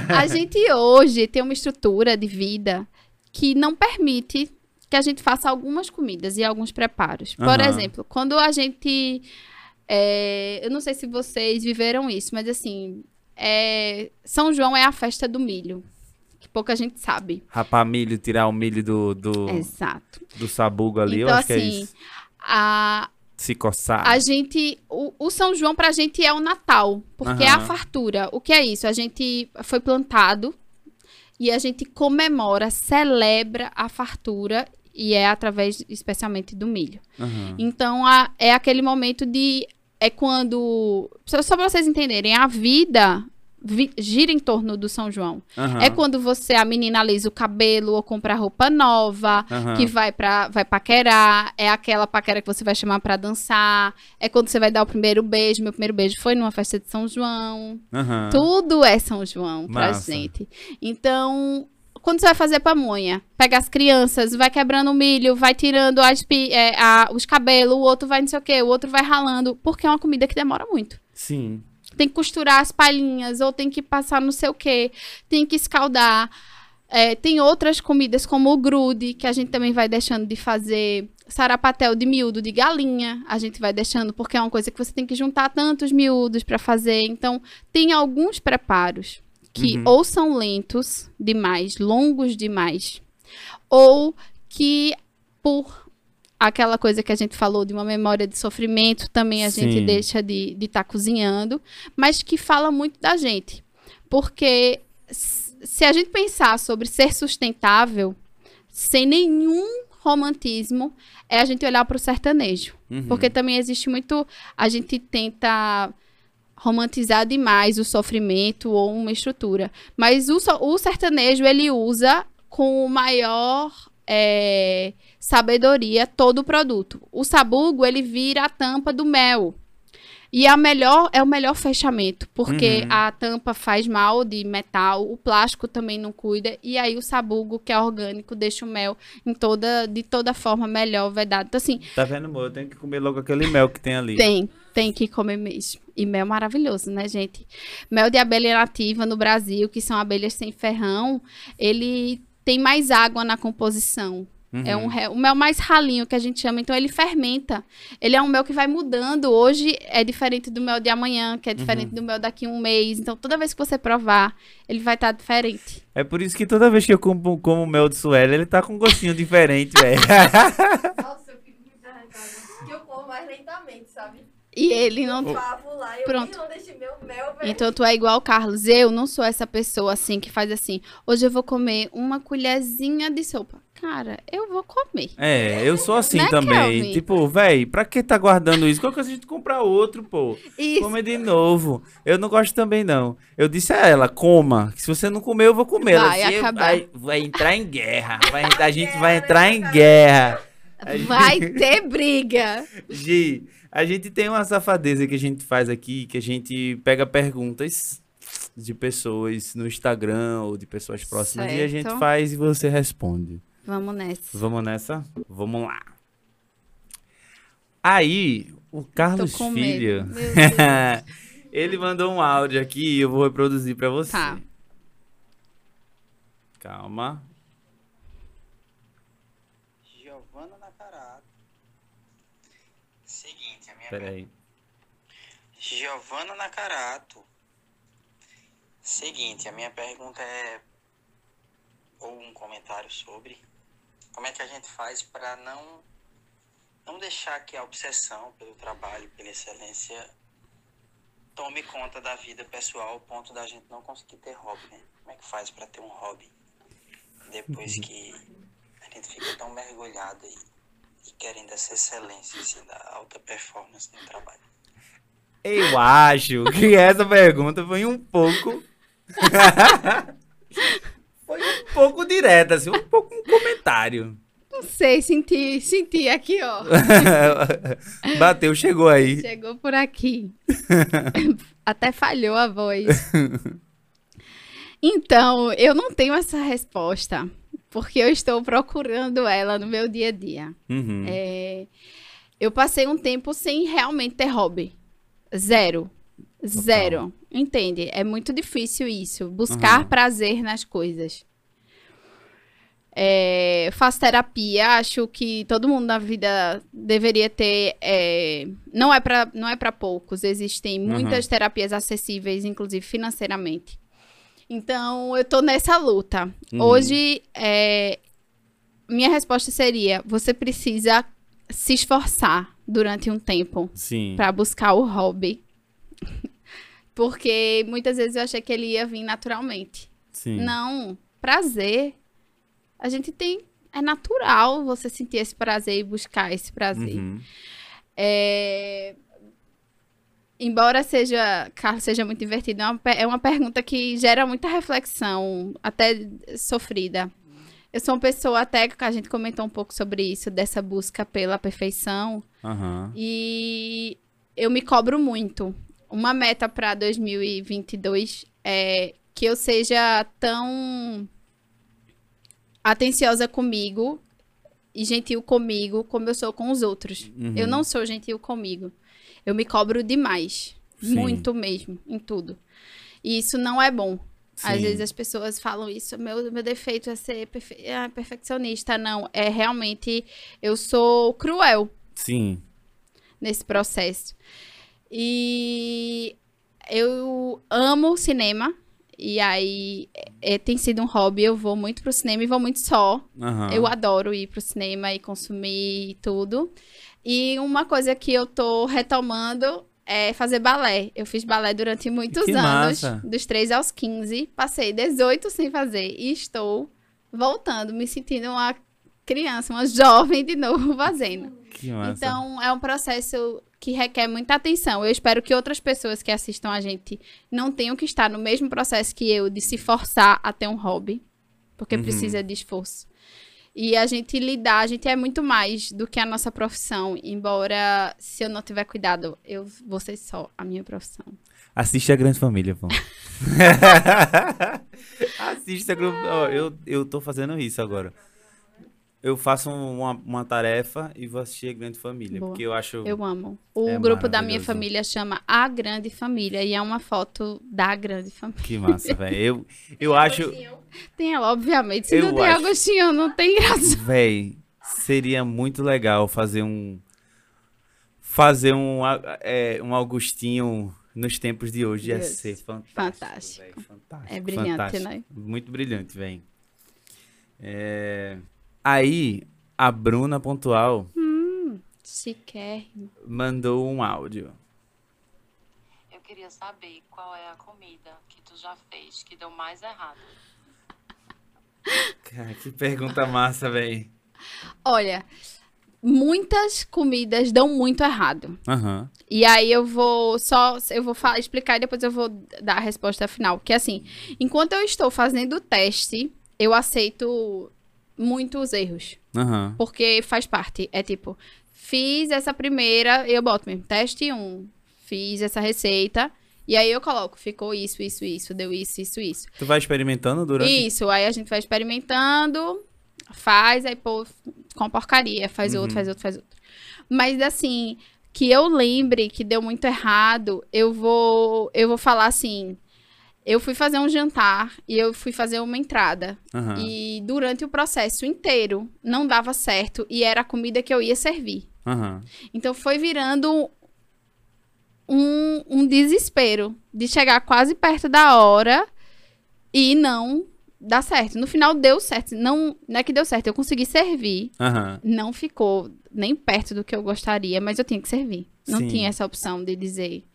Speaker 2: a gente hoje tem uma estrutura de vida que não permite que a gente faça algumas comidas e alguns preparos. Por
Speaker 1: Aham.
Speaker 2: exemplo, quando a gente. é, eu não sei se vocês viveram isso, mas assim. é, São João é a festa do milho. pouca gente sabe.
Speaker 1: Rapar milho, tirar o milho do, do,
Speaker 2: Exato.
Speaker 1: do sabugo ali, eu
Speaker 2: então,
Speaker 1: acho que é
Speaker 2: assim,
Speaker 1: isso.
Speaker 2: a,
Speaker 1: Se coçar.
Speaker 2: a gente. O, o São João pra gente é o Natal, porque é a fartura. O que é isso? A gente foi plantado e a gente comemora, celebra a fartura e é através especialmente do milho.
Speaker 1: Aham.
Speaker 2: Então a- é aquele momento de. É quando. Só, só pra vocês entenderem, a vida vi- gira em torno do São João.
Speaker 1: Aham.
Speaker 2: É quando você, a menina, alisa o cabelo ou compra roupa nova,
Speaker 1: Aham.
Speaker 2: que vai para vai paquerar. É aquela paquera que você vai chamar pra dançar. É quando você vai dar o primeiro beijo. Meu primeiro beijo foi numa festa de São João.
Speaker 1: Aham.
Speaker 2: Tudo é São João pra
Speaker 1: Massa.
Speaker 2: gente. Então, quando você vai fazer pamonha, pega as crianças, vai quebrando o milho, vai tirando as é, a- os cabelos, o outro vai não sei o quê, o outro vai ralando, porque é uma comida que demora muito.
Speaker 1: Sim.
Speaker 2: Tem que costurar as palhinhas, ou tem que passar não sei o quê, tem que escaldar. É, tem outras comidas, como o grude, que a gente também vai deixando de fazer. Sarapatel de miúdo de galinha, a gente vai deixando, porque é uma coisa que você tem que juntar tantos miúdos para fazer. Então, tem alguns preparos que
Speaker 1: Uhum.
Speaker 2: ou são lentos demais, longos demais, ou que por aquela coisa que a gente falou de uma memória de sofrimento, também a gente
Speaker 1: Sim.
Speaker 2: deixa de estar cozinhando, mas que fala muito da gente. Porque se a gente pensar sobre ser sustentável, sem nenhum romantismo, é a gente olhar para o sertanejo.
Speaker 1: Uhum.
Speaker 2: Porque também existe muito. A gente tenta romantizar demais o sofrimento ou uma estrutura. Mas o, o sertanejo, ele usa com o maior é, sabedoria todo o produto. O sabugo, ele vira a tampa do mel. E a melhor é o melhor fechamento, porque
Speaker 1: Uhum.
Speaker 2: a tampa faz mal de metal, o plástico também não cuida, e aí o sabugo, que é orgânico, deixa o mel em toda, de toda forma melhor vedado. Então, assim,
Speaker 1: Tá vendo, amor? Eu tenho que comer logo aquele mel que tem ali.
Speaker 2: tem, tem que comer mesmo. E mel maravilhoso, né, gente? Mel de abelha nativa no Brasil, que são abelhas sem ferrão, ele tem mais água na composição.
Speaker 1: Uhum.
Speaker 2: É um, re- o mel mais ralinho que a gente chama, então ele fermenta. Ele é um mel que vai mudando. Hoje é diferente do mel de amanhã, que é diferente
Speaker 1: Uhum.
Speaker 2: do mel daqui a um mês. Então toda vez que você provar, ele vai estar diferente.
Speaker 1: É por isso que toda vez que eu como, como mel de suela, ele tá com um gostinho diferente, velho.
Speaker 3: Nossa, eu fico muito arrancada. Que eu como mais lentamente, sabe?
Speaker 2: E ele não
Speaker 3: lá, eu
Speaker 2: Pronto.
Speaker 3: não deixei meu mel, velho.
Speaker 2: Então tu é igual o Carlos. Eu não sou essa pessoa assim que faz assim. Hoje eu vou comer uma colherzinha de sopa. Cara, eu vou comer.
Speaker 1: É, eu sou assim
Speaker 2: Né,
Speaker 1: também.
Speaker 2: Kelvin?
Speaker 1: Tipo, velho, pra que tá guardando isso? Qual que a gente comprar outro, pô?
Speaker 2: Isso.
Speaker 1: Comer de novo. Eu não gosto também, não. Eu disse a ela, coma. que Se você não comer, eu vou comer. Ela
Speaker 2: Vai
Speaker 1: disse,
Speaker 2: acabar.
Speaker 1: Vai, vai entrar em guerra. Vai- a gente vai entrar em guerra.
Speaker 2: Vai ter briga.
Speaker 1: Gi, a gente tem uma safadeza que a gente faz aqui, que a gente pega perguntas de pessoas no Instagram ou de pessoas próximas e a gente
Speaker 2: Certo.
Speaker 1: faz e você responde.
Speaker 2: Vamos nessa.
Speaker 1: Vamos nessa? Vamos lá. Aí, o Carlos Filho, ele mandou um áudio aqui e eu vou reproduzir pra você.
Speaker 2: Tá.
Speaker 1: Calma.
Speaker 4: Giovana Nakarato. Seguinte, a minha
Speaker 1: Peraí.
Speaker 4: Giovana Nakarato. Seguinte, a minha pergunta é ou um comentário sobre como é que a gente faz para não não deixar que a obsessão pelo trabalho, pela excelência tome conta da vida pessoal ao ponto da gente não conseguir ter hobby, né? Como é que faz para ter um hobby depois que a gente fica tão mergulhado e, e querendo essa excelência assim, da alta performance no trabalho?
Speaker 1: Eu acho que essa pergunta foi um pouco. foi um pouco direta, assim, um pouco um comentário.
Speaker 2: Não sei, senti, senti aqui, ó.
Speaker 1: Bateu, chegou aí.
Speaker 2: Chegou por aqui. Até falhou a voz. Então, eu não tenho essa resposta, porque eu estou procurando ela no meu dia a dia.
Speaker 1: Uhum.
Speaker 2: É, eu passei um tempo sem realmente ter hobby. Zero. Zero. Entende? É muito difícil isso. Buscar
Speaker 1: Uhum.
Speaker 2: prazer nas coisas. É, faço terapia, acho que todo mundo na vida deveria ter. é, não é para não é para poucos. Existem muitas terapias acessíveis, inclusive financeiramente. Então, eu tô nessa luta.
Speaker 1: Uhum.
Speaker 2: Hoje, é, minha resposta seria: você precisa se esforçar durante um tempo pra buscar o hobby. Porque muitas vezes eu achei que ele ia vir naturalmente.
Speaker 1: Sim.
Speaker 2: Não, prazer. A gente tem. É natural você sentir esse prazer e buscar esse prazer.
Speaker 1: Uhum.
Speaker 2: É, Embora seja, Carlos, seja muito divertido, é uma, é uma pergunta que gera muita reflexão, até sofrida. Eu sou uma pessoa, até que a gente comentou um pouco sobre isso, dessa busca pela perfeição,
Speaker 1: Aham.
Speaker 2: e eu me cobro muito. Uma meta para 2022 é que eu seja tão atenciosa comigo e gentil comigo como eu sou com os outros.
Speaker 1: Uhum.
Speaker 2: Eu não sou gentil comigo. Eu me cobro demais.
Speaker 1: Sim.
Speaker 2: Muito mesmo, em tudo. E isso não é bom. Às
Speaker 1: Sim.
Speaker 2: vezes as pessoas falam isso, meu, meu defeito é ser perfe- ah, perfeccionista. Não, é realmente. Eu sou cruel
Speaker 1: Sim.
Speaker 2: nesse processo. E eu amo cinema. E aí é, tem sido um hobby. Eu vou muito pro cinema e vou muito só.
Speaker 1: Aham.
Speaker 2: Eu adoro ir pro cinema e consumir tudo. E uma coisa que eu tô retomando é fazer balé. Eu fiz balé durante muitos
Speaker 1: Que
Speaker 2: anos,
Speaker 1: massa.
Speaker 2: dos 3 aos 15. Passei 18 sem fazer e estou voltando, me sentindo uma criança, uma jovem de novo fazendo.
Speaker 1: Que massa.
Speaker 2: Então, é um processo que requer muita atenção. Eu espero que outras pessoas que assistam a gente não tenham que estar no mesmo processo que eu de se forçar a ter um hobby, porque
Speaker 1: Uhum.
Speaker 2: precisa de esforço. E a gente lidar, a gente é muito mais do que a nossa profissão, embora se eu não tiver cuidado, eu vou ser só a minha profissão.
Speaker 1: Assiste a Grande Família, pô. Assiste a Grande... Ó, eu, eu tô fazendo isso agora. Eu faço uma, uma tarefa e vou assistir a Grande Família.
Speaker 2: Boa.
Speaker 1: Porque eu acho...
Speaker 2: Eu amo. O
Speaker 1: É
Speaker 2: grupo da minha família chama A Grande Família e é uma foto da Grande Família.
Speaker 1: Que massa, velho. Eu, eu acho...
Speaker 2: Tem ela, obviamente. Se
Speaker 1: Eu
Speaker 2: não tem
Speaker 1: acho-
Speaker 2: Agostinho, não tem graça.
Speaker 1: Véi, seria muito legal fazer um. Fazer um, é, um Augustinho nos tempos de hoje. Ia
Speaker 2: Yes.
Speaker 1: ser fantástico.
Speaker 2: Fantástico.
Speaker 1: véi, fantástico,
Speaker 2: É brilhante,
Speaker 1: fantástico.
Speaker 2: né?
Speaker 1: Muito brilhante, velho. Aí, a Bruna Pontual
Speaker 2: Chiquérrimo.
Speaker 1: mandou um áudio.
Speaker 5: Eu queria saber qual é a comida que tu já fez que deu mais errado.
Speaker 1: Cara, que pergunta massa, velho.
Speaker 2: Olha, muitas comidas dão muito errado.
Speaker 1: Aham.
Speaker 2: E aí eu vou só, eu vou falar, explicar e depois eu vou dar a resposta final. Porque assim, enquanto eu estou fazendo o teste, eu aceito muitos erros.
Speaker 1: Aham.
Speaker 2: Porque faz parte. É tipo, fiz essa primeira, eu boto mesmo, teste 1. Fiz essa receita. E aí eu coloco, ficou isso, isso, isso, deu isso, isso, isso.
Speaker 1: Tu vai experimentando durante.
Speaker 2: Isso, aí a gente vai experimentando, faz, aí pô, com porcaria, faz
Speaker 1: Uhum.
Speaker 2: outro, faz outro, faz outro. Mas assim, que eu lembre que deu muito errado, eu vou, eu vou falar assim, eu fui fazer um jantar e eu fui fazer uma entrada.
Speaker 1: Aham.
Speaker 2: E durante o processo inteiro não dava certo e era a comida que eu ia servir.
Speaker 1: Aham.
Speaker 2: Então foi virando um, um desespero de chegar quase perto da hora e não dar certo. No final deu certo. Não, não é que deu certo, eu consegui servir.
Speaker 1: Aham.
Speaker 2: Não ficou nem perto do que eu gostaria, mas eu tinha que servir. Não
Speaker 1: Sim.
Speaker 2: tinha essa opção de dizer.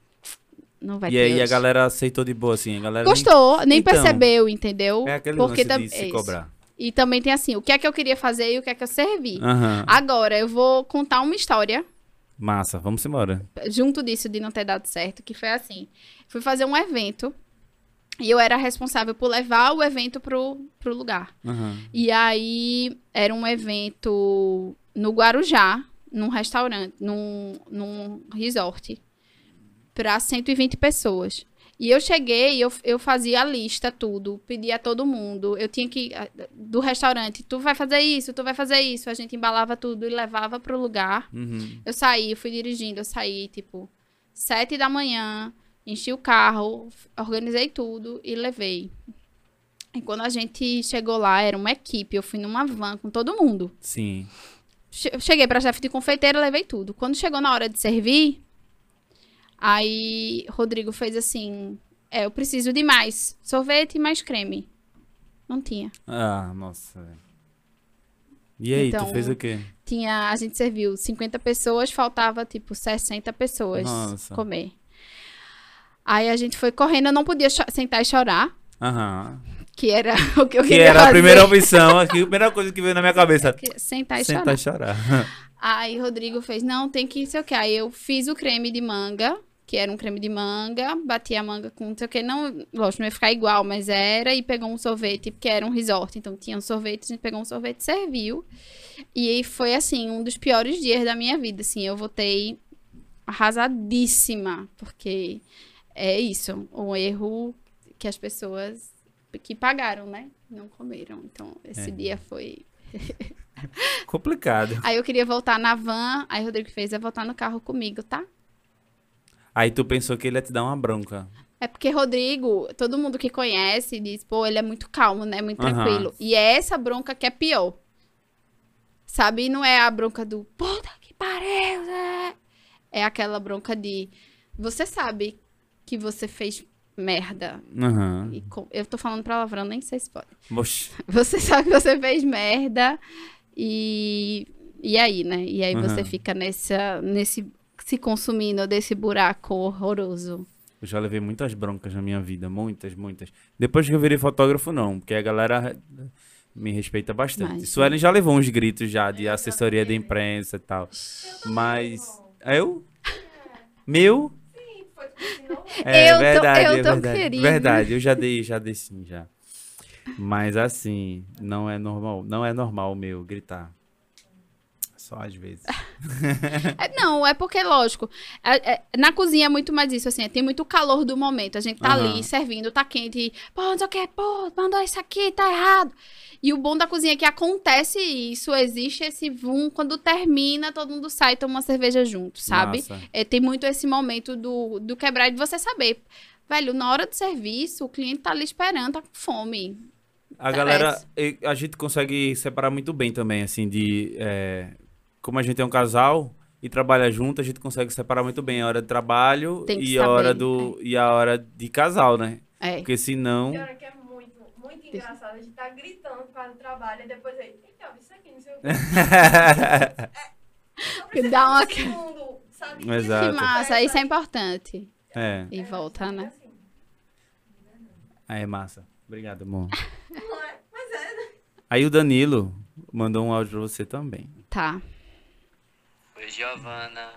Speaker 2: Não vai
Speaker 1: E
Speaker 2: ter.
Speaker 1: aí a
Speaker 2: hoje."
Speaker 1: galera aceitou de boa, assim. A galera nem-
Speaker 2: Gostou, nem
Speaker 1: Então,
Speaker 2: percebeu, entendeu?
Speaker 1: É aquele
Speaker 2: Porque
Speaker 1: lance de
Speaker 2: é
Speaker 1: se
Speaker 2: isso.
Speaker 1: cobrar.
Speaker 2: E também tem assim, o que é que eu queria fazer e o que é que eu servi.
Speaker 1: Aham.
Speaker 2: Agora, eu vou contar uma história
Speaker 1: Massa, vamos embora.
Speaker 2: junto disso de não ter dado certo, que foi assim. Fui fazer um evento e eu era responsável por levar o evento pro, pro lugar.
Speaker 1: Aham.
Speaker 2: E aí era um evento no Guarujá, num restaurante, num, num resort, para 120 pessoas. E eu cheguei, eu, eu fazia a lista, tudo, pedia a todo mundo. Eu tinha que, do restaurante, tu vai fazer isso, tu vai fazer isso. A gente embalava tudo e levava pro lugar.
Speaker 1: Uhum.
Speaker 2: Eu saí, eu fui dirigindo, eu saí, tipo, sete da manhã, enchi o carro, organizei tudo e levei. E quando a gente chegou lá, era uma equipe, eu fui numa van com todo mundo.
Speaker 1: Sim.
Speaker 2: Che- Cheguei pra chefe de confeiteira, levei tudo. Quando chegou na hora de servir, aí Rodrigo fez assim, é, eu preciso de mais sorvete e mais creme. Não tinha.
Speaker 1: Ah, nossa. E aí,
Speaker 2: Então,
Speaker 1: tu fez o quê?
Speaker 2: Tinha, a gente serviu 50 pessoas, faltava tipo 60 pessoas
Speaker 1: Nossa.
Speaker 2: comer. Aí a gente foi correndo, eu não podia sentar e chorar,
Speaker 1: Aham.
Speaker 2: que era o que eu
Speaker 1: Que
Speaker 2: queria
Speaker 1: era a
Speaker 2: fazer.
Speaker 1: primeira opção a primeira coisa que veio na minha cabeça.
Speaker 2: Que- Sentar e
Speaker 1: Sentar
Speaker 2: chorar.
Speaker 1: e chorar.
Speaker 2: Aí Rodrigo fez, não, tem que sei o que. Aí eu fiz o creme de manga, que era um creme de manga, bati a manga com não sei o que, não, lógico, não ia ficar igual, mas era, e pegou um sorvete, porque era um resort, então tinha um sorvete, a gente pegou um sorvete e serviu. E foi, assim, um dos piores dias da minha vida, assim, eu voltei arrasadíssima, porque é isso, um erro que as pessoas que pagaram, né, não comeram. Então, esse
Speaker 1: É.
Speaker 2: dia foi
Speaker 1: Complicado.
Speaker 2: Aí eu queria voltar na van, aí o Rodrigo fez, é voltar no carro comigo, tá?
Speaker 1: Aí tu pensou que ele ia te dar uma bronca.
Speaker 2: É porque Rodrigo, todo mundo que conhece diz, pô, ele é muito calmo, né? Muito
Speaker 1: Aham.
Speaker 2: tranquilo. E é essa bronca que é pior. Sabe? Não é a bronca do puta que pariu, Zé. É aquela bronca de você sabe que você fez merda.
Speaker 1: Aham.
Speaker 2: E com- Eu tô falando palavrão, nem sei se pode.
Speaker 1: Oxi.
Speaker 2: Você sabe que você fez merda e e aí, né? E aí você
Speaker 1: Aham.
Speaker 2: fica nessa nesse se consumindo desse buraco horroroso.
Speaker 1: Eu já levei muitas broncas na minha vida, muitas, muitas. Depois que eu virei fotógrafo, não, porque a galera me respeita bastante.
Speaker 2: Mas-
Speaker 1: Suelen já levou uns gritos já de assessoria de imprensa e tal. Mas eu? Meu?
Speaker 3: Sim, foi.
Speaker 1: É
Speaker 2: Eu tô-
Speaker 1: verdade,
Speaker 2: eu
Speaker 1: é
Speaker 2: tô
Speaker 1: verdade.
Speaker 2: querida.
Speaker 1: Verdade, eu já dei, já dei sim, já. Mas assim, não é normal, não é normal o meu gritar. Só às vezes.
Speaker 2: É, não, é porque, lógico, é- é- na cozinha é muito mais isso, assim, tem muito calor do momento. A gente tá
Speaker 1: Aham.
Speaker 2: ali servindo, tá quente, pô, não sei o que, pô, mandou isso aqui, tá errado. E o bom da cozinha é que acontece isso, existe esse vum, quando termina, todo mundo sai e toma uma cerveja junto, sabe? É, tem muito esse momento do, do quebrar e de você saber. Velho, na hora do serviço, o cliente tá ali esperando, tá com fome.
Speaker 1: A galera, a gente consegue separar muito bem também, assim, de. é, como a gente é um casal e trabalha junto, a gente consegue separar muito bem a hora de trabalho
Speaker 2: que
Speaker 1: e a hora do e a hora de casal, né?
Speaker 2: É.
Speaker 1: Porque senão.
Speaker 3: Tem hora que é muito, muito engraçado. A gente tá gritando por causa do trabalho e depois aí, eita, isso aqui, não sei o quê. Só pra você
Speaker 2: Dá uma-
Speaker 3: um segundo, sabe?
Speaker 2: Que
Speaker 1: Exato.
Speaker 2: massa, isso é importante.
Speaker 1: é,
Speaker 2: E volta, né?
Speaker 3: Assim,
Speaker 1: aí é massa. Obrigado, amor.
Speaker 3: é? Mas é, né?
Speaker 1: Aí o Danilo mandou um áudio pra você também.
Speaker 2: Tá.
Speaker 6: Oi, Giovana.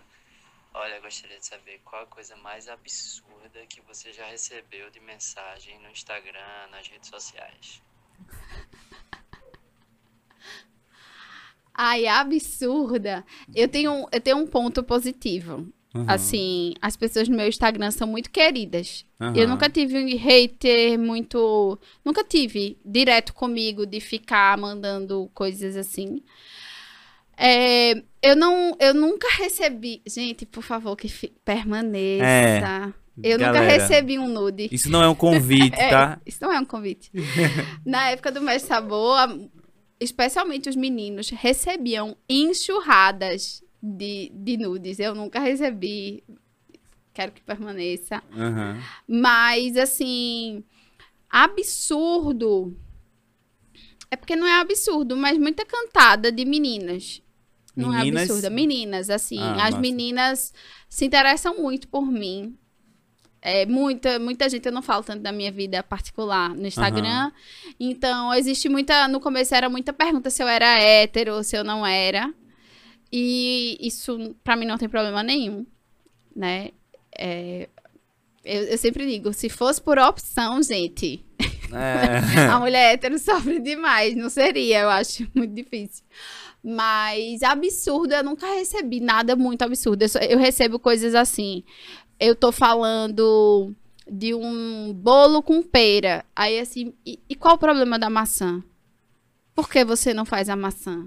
Speaker 6: Olha, gostaria de saber qual a coisa mais absurda que você já recebeu de mensagem no Instagram, nas redes sociais.
Speaker 2: Ai, absurda. Eu tenho, eu tenho um ponto positivo.
Speaker 1: Uhum.
Speaker 2: Assim, as pessoas no meu Instagram são muito queridas.
Speaker 1: Aham.
Speaker 2: Eu nunca tive um hater muito. Nunca tive direto comigo de ficar mandando coisas assim. É, eu não, eu nunca recebi. Gente, por favor, que fi- permaneça.
Speaker 1: É,
Speaker 2: eu nunca
Speaker 1: galera.
Speaker 2: recebi um nude.
Speaker 1: Isso não é um convite,
Speaker 2: É,
Speaker 1: tá?
Speaker 2: Isso não é um convite. Na época do Mestre Sabor, especialmente os meninos recebiam enxurradas de, de nudes. Eu nunca recebi. Quero que permaneça.
Speaker 1: Aham.
Speaker 2: Mas, assim, absurdo. É porque não é absurdo, mas muita cantada de meninas. Não
Speaker 1: Meninas?
Speaker 2: é absurda. Meninas, assim.
Speaker 1: Ah,
Speaker 2: as meninas se interessam muito por mim. É, muita, muita gente, eu não falo tanto da minha vida particular no Instagram. Então, existe muita. No começo era muita pergunta se eu era hétero ou se eu não era. E isso, pra mim, não tem problema nenhum. Né? É, eu, eu sempre digo, se fosse por opção, gente,
Speaker 1: É.
Speaker 2: a mulher hétero sofre demais. Não seria, eu acho muito difícil. Mas absurdo, eu nunca recebi nada muito absurdo. Eu, só- eu recebo coisas assim. Eu tô falando de um bolo com pera. Aí assim, e, e qual o problema da maçã? Por que você não faz a maçã?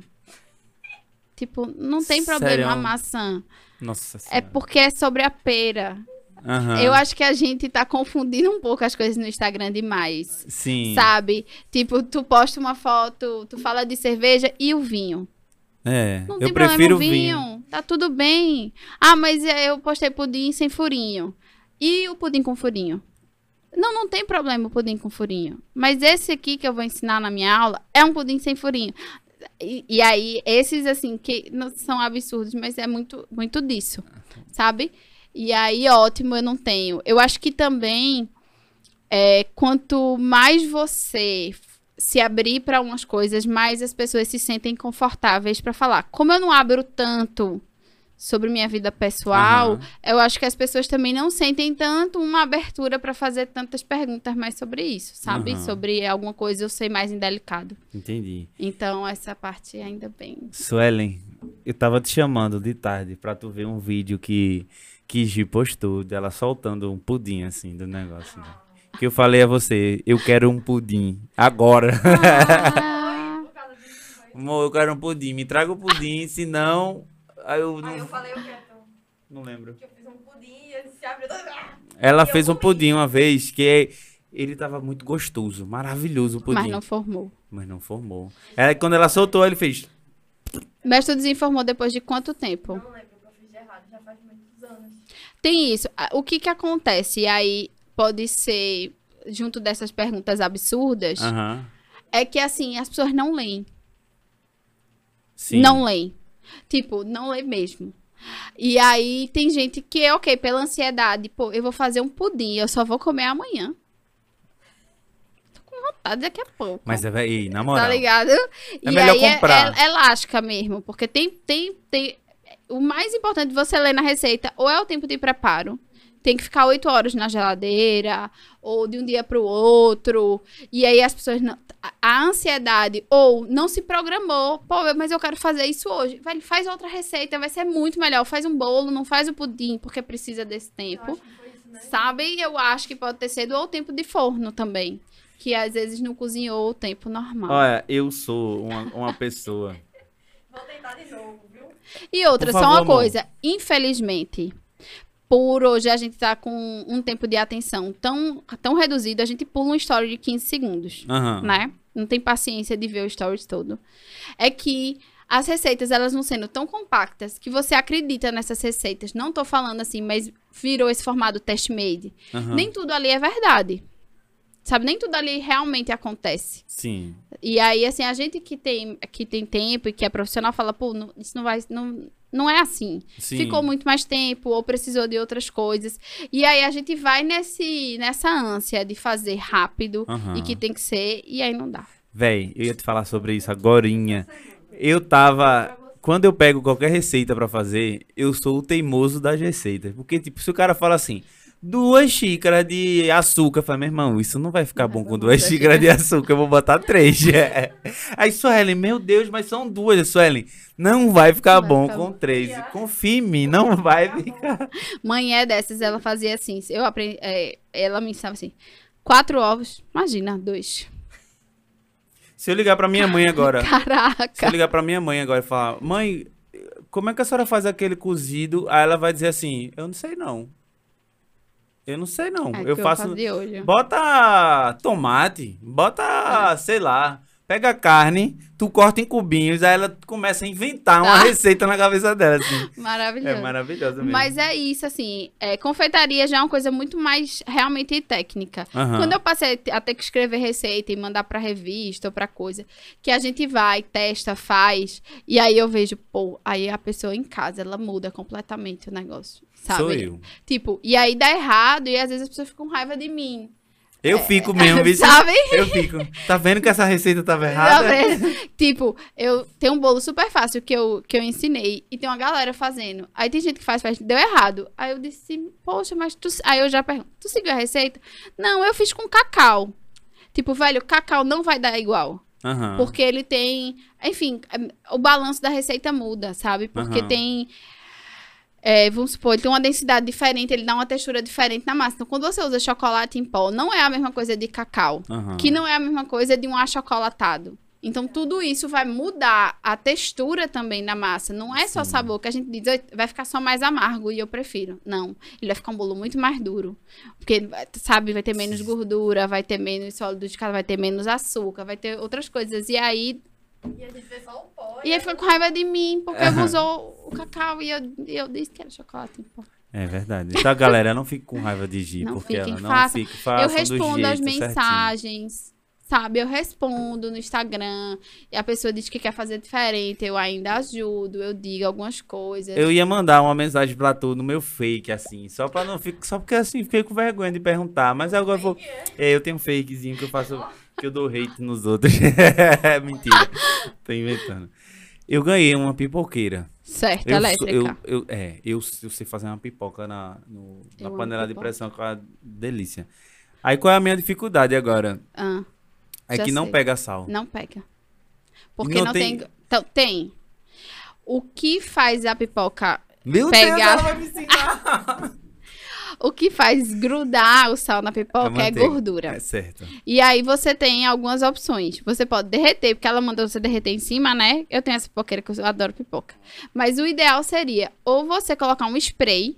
Speaker 2: Tipo, não tem problema a
Speaker 1: Sério?
Speaker 2: maçã.
Speaker 1: Nossa
Speaker 2: É
Speaker 1: senhora.
Speaker 2: porque é sobre a pera.
Speaker 1: Aham.
Speaker 2: Eu acho que a gente tá confundindo um pouco as coisas no Instagram demais.
Speaker 1: Sim.
Speaker 2: Sabe? Tipo, tu posta uma foto, tu fala de cerveja e o vinho.
Speaker 1: É.
Speaker 2: Não
Speaker 1: eu
Speaker 2: tem
Speaker 1: prefiro
Speaker 2: problema o
Speaker 1: vinho.
Speaker 2: vinho. Tá tudo bem. Ah, mas é, eu postei pudim sem furinho. E o pudim com furinho? Não, não tem problema o pudim com furinho. Mas esse aqui que eu vou ensinar na minha aula é um pudim sem furinho. E, e aí, esses, assim, que não são absurdos, mas é muito, muito disso, sabe? E aí, ótimo, eu não tenho. Eu acho que também, é, quanto mais você se abrir para umas coisas, mais as pessoas se sentem confortáveis para falar. Como eu não abro tanto sobre minha vida pessoal,
Speaker 1: Aham.
Speaker 2: eu acho que as pessoas também não sentem tanto uma abertura para fazer tantas perguntas mais sobre isso, sabe?
Speaker 1: Aham.
Speaker 2: Sobre alguma coisa eu sei mais indelicado.
Speaker 1: Entendi.
Speaker 2: Então, essa parte ainda bem.
Speaker 1: Suelen, eu tava te chamando de tarde pra tu ver um vídeo que, que Gi postou dela soltando um pudim, assim, do negócio. né? Que eu falei a você, eu quero um pudim, agora.
Speaker 2: Ah,
Speaker 3: Por causa disso, foi.
Speaker 1: Amor, eu quero um pudim, me traga o pudim, senão... Aí eu
Speaker 3: Aí eu
Speaker 1: não,
Speaker 3: falei o que então?
Speaker 1: não lembro.
Speaker 3: Que eu fiz um pudim e ele se abriu. Ah!
Speaker 1: Ela
Speaker 3: Eu
Speaker 1: fez um pudim uma vez que ele tava muito gostoso, maravilhoso o pudim.
Speaker 2: mas não formou.
Speaker 1: Mas não formou. Aí quando ela soltou, ele fez...
Speaker 2: Mas tu desinformou depois de quanto tempo?
Speaker 3: Não lembro o que eu fiz de errado, já faz muitos anos.
Speaker 2: Tem isso. O que que acontece? E aí pode ser, junto dessas perguntas absurdas,
Speaker 1: Aham.
Speaker 2: é que assim, as pessoas não leem.
Speaker 1: Sim.
Speaker 2: Não leem. Tipo, não lê mesmo. E aí tem gente que, ok, pela ansiedade, pô, eu vou fazer um pudim, eu só vou comer amanhã. Tô com vontade daqui a pouco.
Speaker 1: Mas é, véi, na moral.
Speaker 2: Tá ligado? e
Speaker 1: melhor
Speaker 2: aí é-
Speaker 1: comprar.
Speaker 2: É, é elástica mesmo, porque tem, tem, tem. O mais importante de você ler na receita, ou é o tempo de preparo. Tem que ficar oito horas na geladeira, ou de um dia pro outro. E aí as pessoas. Não, a- ansiedade, ou não se programou. Pô, mas eu quero fazer isso hoje. Velho, faz outra receita, vai ser muito melhor. Faz um bolo, não faz o pudim, porque precisa desse
Speaker 3: Eu
Speaker 2: tempo.
Speaker 3: foi isso, né?
Speaker 2: Sabe? Eu acho que pode ter sido ou o tempo de forno também. Que às vezes não cozinhou o tempo normal.
Speaker 1: Olha, eu sou uma, uma pessoa.
Speaker 3: Vou tentar de novo, viu?
Speaker 2: E outra,
Speaker 1: Por
Speaker 2: só
Speaker 1: favor,
Speaker 2: uma
Speaker 1: amor.
Speaker 2: coisa. Infelizmente, por hoje a gente tá com um tempo de atenção tão, tão reduzido, a gente pula um story de 15 segundos,
Speaker 1: Aham.
Speaker 2: né? Não tem paciência de ver o stories todo. É que as receitas, elas vão sendo tão compactas que você acredita nessas receitas. Não tô falando assim, mas virou esse formato test made.
Speaker 1: aham.
Speaker 2: Nem tudo ali é verdade. Sabe? Nem tudo ali realmente acontece.
Speaker 1: Sim.
Speaker 2: E aí, assim, a gente que tem, que tem tempo e que é profissional fala, pô, não- isso não vai. Não, não é assim.
Speaker 1: Sim.
Speaker 2: Ficou muito mais tempo ou precisou de outras coisas. E aí a gente vai nesse, nessa ânsia de fazer rápido
Speaker 1: Aham.
Speaker 2: e que tem que ser, e aí não dá.
Speaker 1: Véi, eu ia te falar sobre isso agorinha. Eu tava. Quando eu pego qualquer receita pra fazer, eu sou o teimoso das receitas. Porque, tipo, se o cara fala assim, duas xícaras de açúcar, eu falo, meu irmão, isso não vai ficar bom com duas xícaras de açúcar, eu vou botar três. É. Aí, Suelen, meu Deus, mas são duas, Suelen. Não vai ficar bom
Speaker 2: ficar
Speaker 1: com
Speaker 2: bom.
Speaker 1: três. Confia em mim, não vai ficar.
Speaker 2: Mãe é dessas, ela fazia assim. Eu aprendi, é, ela me ensinava assim: quatro ovos, imagina, dois.
Speaker 1: Se eu ligar pra minha mãe agora. Se eu
Speaker 2: Caraca.
Speaker 1: ligar pra minha mãe agora e falar, mãe, como é que a senhora faz aquele cozido? Aí ela vai dizer assim, eu não sei não. Eu não sei não.
Speaker 2: É
Speaker 1: eu faço.
Speaker 2: faço de hoje.
Speaker 1: Bota tomate, bota, sei lá, pega a carne, tu corta em cubinhos, aí ela começa a inventar uma
Speaker 2: Tá.
Speaker 1: receita na cabeça dela, assim.
Speaker 2: Maravilhoso.
Speaker 1: É maravilhosa mesmo.
Speaker 2: Mas é isso, assim, é, confeitaria já é uma coisa muito mais realmente técnica.
Speaker 1: Aham.
Speaker 2: Quando eu passei a ter que escrever receita e mandar pra revista ou pra coisa, que a gente vai, testa, faz, e aí eu vejo, pô, aí a pessoa em casa, ela muda completamente o negócio, sabe?
Speaker 1: Sou eu.
Speaker 2: Tipo, e aí dá errado e às vezes as pessoas ficam com raiva de mim.
Speaker 1: Eu fico mesmo, viu?
Speaker 2: Sabe?
Speaker 1: Eu fico. Tá vendo que essa receita tava
Speaker 2: Tá
Speaker 1: errada?
Speaker 2: vendo? tipo, eu tenho um bolo super fácil que eu, que eu ensinei e tem uma galera fazendo. Aí tem gente que faz, faz, deu errado. Aí eu disse, poxa, mas tu. Aí eu já pergunto, tu seguiu a receita? Não, eu fiz com cacau. Tipo, velho, cacau não vai dar igual.
Speaker 1: Aham.
Speaker 2: Porque ele tem. Enfim, é, o balanço da receita muda, sabe? Porque
Speaker 1: Aham.
Speaker 2: tem. É, vamos supor, ele tem uma densidade diferente, ele dá uma textura diferente na massa. Então, quando você usa chocolate em pó, não é a mesma coisa de cacau.
Speaker 1: Aham.
Speaker 2: Que não é a mesma coisa de um achocolatado. Então, tudo isso vai mudar a textura também da massa. Não é só
Speaker 1: Sim.
Speaker 2: sabor que a gente diz, "Oi, vai ficar só mais amargo e eu prefiro. Não. Ele vai ficar um bolo muito mais duro. Porque, sabe, vai ter menos gordura, vai ter menos sólido de casa, vai ter menos açúcar, vai ter outras coisas. E aí,
Speaker 3: E a gente vê só o pó.
Speaker 2: e aí fica com raiva de mim, porque eu usou o cacau e eu, eu disse que era chocolate em pó.
Speaker 1: É verdade. Então, galera, não fique com raiva de Gi,
Speaker 2: Não
Speaker 1: porque
Speaker 2: fiquem,
Speaker 1: ela não fica. Façam
Speaker 2: eu
Speaker 1: do
Speaker 2: respondo as
Speaker 1: jeito certinho.
Speaker 2: mensagens, sabe? Eu respondo no Instagram e a pessoa diz que quer fazer diferente, eu ainda ajudo, eu digo algumas coisas.
Speaker 1: Eu ia mandar uma mensagem pra tu no meu fake, assim, só pra não ficar. Só porque assim, fiquei com vergonha de perguntar. Mas agora eu vou. É, eu tenho um fakezinho que eu faço. Que eu dou hate nos outros. Mentira. Tô inventando. Eu ganhei uma pipoqueira.
Speaker 2: Certo,
Speaker 1: Eu,
Speaker 2: elétrica.
Speaker 1: eu, eu, é, eu, eu sei fazer uma pipoca na, no- na panela de pressão com a delícia. Aí qual é a minha dificuldade agora?
Speaker 2: Ah,
Speaker 1: É que não
Speaker 2: sei.
Speaker 1: pega sal.
Speaker 2: não pega. Porque
Speaker 1: Não
Speaker 2: não,
Speaker 1: tem-
Speaker 2: tem... Então, tem. O que faz a pipoca
Speaker 1: Meu
Speaker 2: Pegar-
Speaker 1: Deus, ela vai me ensinar!
Speaker 2: O que faz grudar o sal na pipoca é
Speaker 1: manteiga.
Speaker 2: gordura.
Speaker 1: É certo.
Speaker 2: E aí você tem algumas opções. Você pode derreter, porque ela mandou você derreter em cima, né? Eu tenho essa pipoqueira que eu adoro pipoca. Mas o ideal seria ou você colocar um spray,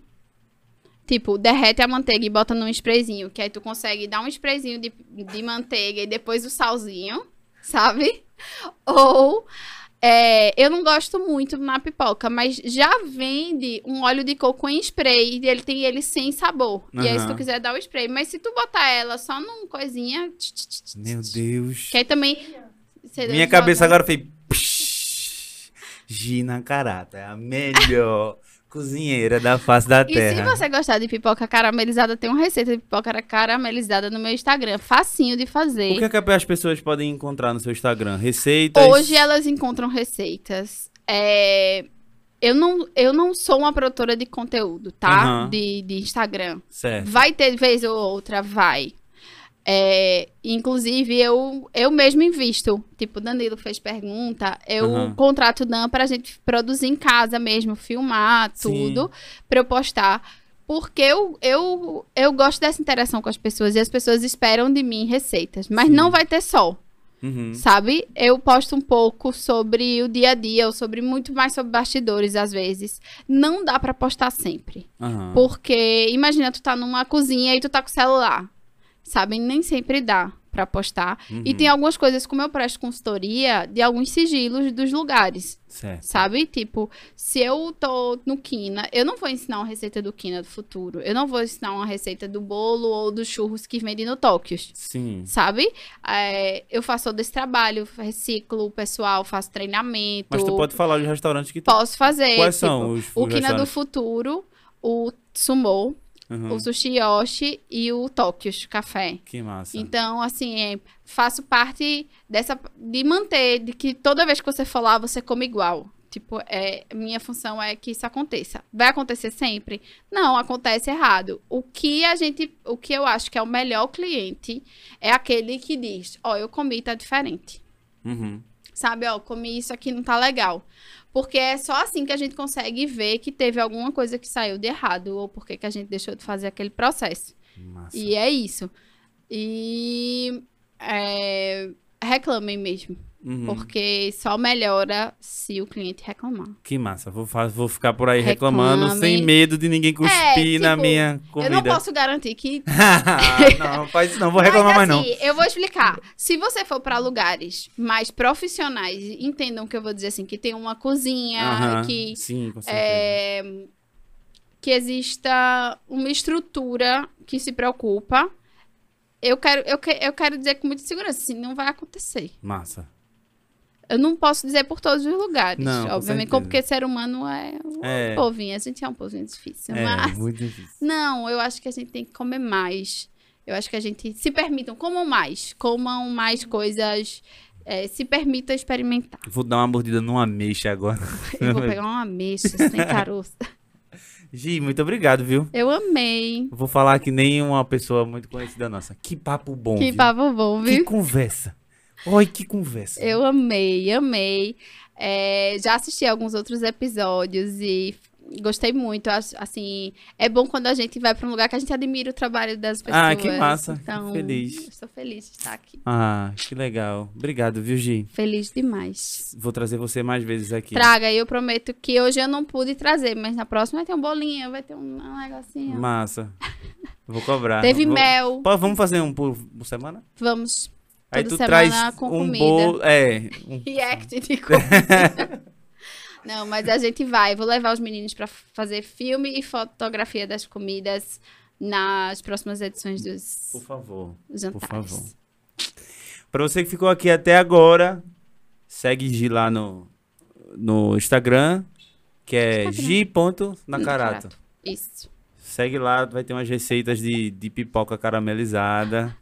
Speaker 2: tipo, derrete a manteiga e bota num sprayzinho, que aí tu consegue dar um sprayzinho de, de manteiga e depois o salzinho, sabe? Ou é, eu não gosto muito na pipoca, mas já vende um óleo de coco em spray e ele tem ele sem sabor. E aí, se tu quiser dar o spray, mas se tu botar ela só num coisinha. tch, tch, tch,
Speaker 1: Meu Deus.
Speaker 2: Que aí também.
Speaker 1: Minha
Speaker 2: joga-
Speaker 1: cabeça agora fez. Gina Carata é a melhor cozinheira da face da
Speaker 2: E se
Speaker 1: terra.
Speaker 2: você gostar de pipoca caramelizada, tem uma receita de pipoca caramelizada no meu Instagram. Facinho de fazer.
Speaker 1: O que, é que as pessoas podem encontrar no seu Instagram? Receitas?
Speaker 2: Hoje elas encontram receitas. É, Eu, não, eu não sou uma produtora de conteúdo, tá?
Speaker 1: Aham.
Speaker 2: De, de Instagram.
Speaker 1: Certo.
Speaker 2: Vai ter vez ou outra, vai. É, inclusive, eu, eu mesmo invisto. Tipo, Danilo fez pergunta. Eu
Speaker 1: Aham.
Speaker 2: contrato o Dan pra gente produzir em casa mesmo, filmar
Speaker 1: Sim.
Speaker 2: tudo, pra eu postar. Porque eu, eu, eu gosto dessa interação com as pessoas e as pessoas esperam de mim receitas. Mas
Speaker 1: Sim.
Speaker 2: não vai ter só
Speaker 1: Uhum.
Speaker 2: sabe? Eu posto um pouco sobre o dia a dia, ou sobre muito mais sobre bastidores às vezes. Não dá pra postar sempre,
Speaker 1: Aham.
Speaker 2: porque imagina tu tá numa cozinha e tu tá com o celular, sabe? Nem sempre dá pra postar. E
Speaker 1: Uhum.
Speaker 2: tem algumas coisas como eu presto consultoria de alguns sigilos dos lugares,
Speaker 1: Certo.
Speaker 2: sabe? Tipo, se eu tô no Quina, eu não vou ensinar uma receita do Quina do futuro. Eu não vou ensinar uma receita do bolo ou dos churros que vendem no Tóquios
Speaker 1: Sim.
Speaker 2: sabe? É, eu faço todo esse trabalho, reciclo o pessoal, faço treinamento.
Speaker 1: Mas tu pode falar dos restaurantes que tu...
Speaker 2: Posso fazer.
Speaker 1: Quais
Speaker 2: tipo,
Speaker 1: são os,
Speaker 2: O
Speaker 1: os
Speaker 2: Kina do? Futuro, o Sumo,
Speaker 1: Uhum.
Speaker 2: o Sushi Yoshi e o Tóquios Café.
Speaker 1: Que massa.
Speaker 2: Então, assim, é, faço parte dessa. de manter, de que toda vez que você for lá, você come igual. Tipo, é, minha função é que isso aconteça. Vai acontecer sempre? Não, acontece errado. O que a gente. O que eu acho que é o melhor cliente é aquele que diz: Ó, eu comi, tá diferente.
Speaker 1: Uhum.
Speaker 2: Sabe, ó, comi isso aqui, não tá legal. Porque é só assim que a gente consegue ver que teve alguma coisa que saiu de errado, ou porque que a gente deixou de fazer aquele processo.
Speaker 1: Massa.
Speaker 2: E é isso. E é, reclamem mesmo.
Speaker 1: Uhum.
Speaker 2: Porque só melhora se o cliente reclamar.
Speaker 1: Que massa. Vou, vou ficar por aí reclamando
Speaker 2: Reclame.
Speaker 1: sem medo de ninguém cuspir na
Speaker 2: tipo,
Speaker 1: minha comida.
Speaker 2: Eu não posso garantir que.
Speaker 1: não, faz isso não. Vou reclamar
Speaker 2: Mas,
Speaker 1: mais não.
Speaker 2: assim, Eu vou explicar. Se você for para lugares mais profissionais, entendam que eu vou dizer assim, que tem uma cozinha,
Speaker 1: Aham.
Speaker 2: que
Speaker 1: Sim, com certeza.
Speaker 2: é, que exista uma estrutura que se preocupa. Eu quero, eu, que- eu quero dizer com muita segurança, assim, não vai acontecer.
Speaker 1: Massa.
Speaker 2: Eu não posso dizer por todos os lugares,
Speaker 1: Não, com
Speaker 2: obviamente,
Speaker 1: certeza.
Speaker 2: porque ser humano é um
Speaker 1: É.
Speaker 2: povinho, a gente é um povinho difícil,
Speaker 1: É,
Speaker 2: mas
Speaker 1: muito difícil.
Speaker 2: não, eu acho que a gente tem que comer mais. Eu acho que a gente se permitam, comam mais, comam mais coisas, é, se permita experimentar.
Speaker 1: Vou dar uma mordida numa ameixa agora.
Speaker 2: Eu vou pegar uma ameixa sem caroço.
Speaker 1: Gi, muito obrigado, viu?
Speaker 2: Eu amei.
Speaker 1: Vou falar que nem uma pessoa muito conhecida nossa. Que papo bom,
Speaker 2: Que
Speaker 1: viu?
Speaker 2: papo bom,
Speaker 1: Que
Speaker 2: viu?
Speaker 1: conversa. Oi, que conversa.
Speaker 2: Eu amei, amei. É, já assisti alguns outros episódios e gostei muito. Assim, é bom quando a gente vai para um lugar que a gente admira o trabalho das pessoas.
Speaker 1: Ah, que massa.
Speaker 2: Então,
Speaker 1: feliz.
Speaker 2: Estou feliz de estar aqui.
Speaker 1: Ah, que legal. Obrigado, viu, Gi?
Speaker 2: Feliz demais.
Speaker 1: Vou trazer você mais vezes aqui.
Speaker 2: Traga, e eu prometo que hoje eu não pude trazer, mas na próxima vai ter um bolinho, vai ter um, um negocinho.
Speaker 1: Massa. Vou cobrar.
Speaker 2: Teve
Speaker 1: Vou-
Speaker 2: mel.
Speaker 1: Pô, vamos fazer um por semana?
Speaker 2: Vamos.
Speaker 1: Aí
Speaker 2: Toda
Speaker 1: tu
Speaker 2: semana
Speaker 1: traz
Speaker 2: com
Speaker 1: um
Speaker 2: comida.
Speaker 1: bolo. É. um-
Speaker 2: React de comida. Não, mas a gente vai. Vou levar os meninos pra fazer filme e fotografia das comidas nas próximas edições dos
Speaker 1: Por favor.
Speaker 2: jantares.
Speaker 1: favor. Pra você que ficou aqui até agora, segue Gi lá no, no Instagram, que é gi.nacarato.
Speaker 2: Isso.
Speaker 1: Segue lá, vai ter umas receitas de, de pipoca caramelizada.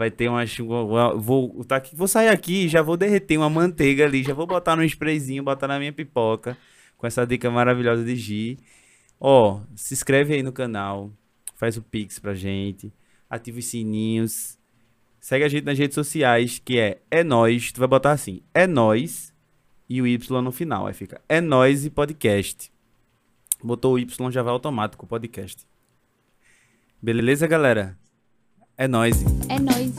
Speaker 1: Vai ter umas. Vou, tá aqui, vou sair aqui, já vou derreter uma manteiga ali, já vou botar no sprayzinho, botar na minha pipoca. Com essa dica maravilhosa de Gi. Ó, se inscreve aí no canal. Faz o Pix pra gente. Ativa os sininhos. Segue a gente nas redes sociais, que é É Nós. Tu vai botar assim, É Nós e o Y no final. Aí fica É Nós e Podcast. Botou o Y já vai automático o podcast. Beleza, galera? É nóis.
Speaker 2: É nóis.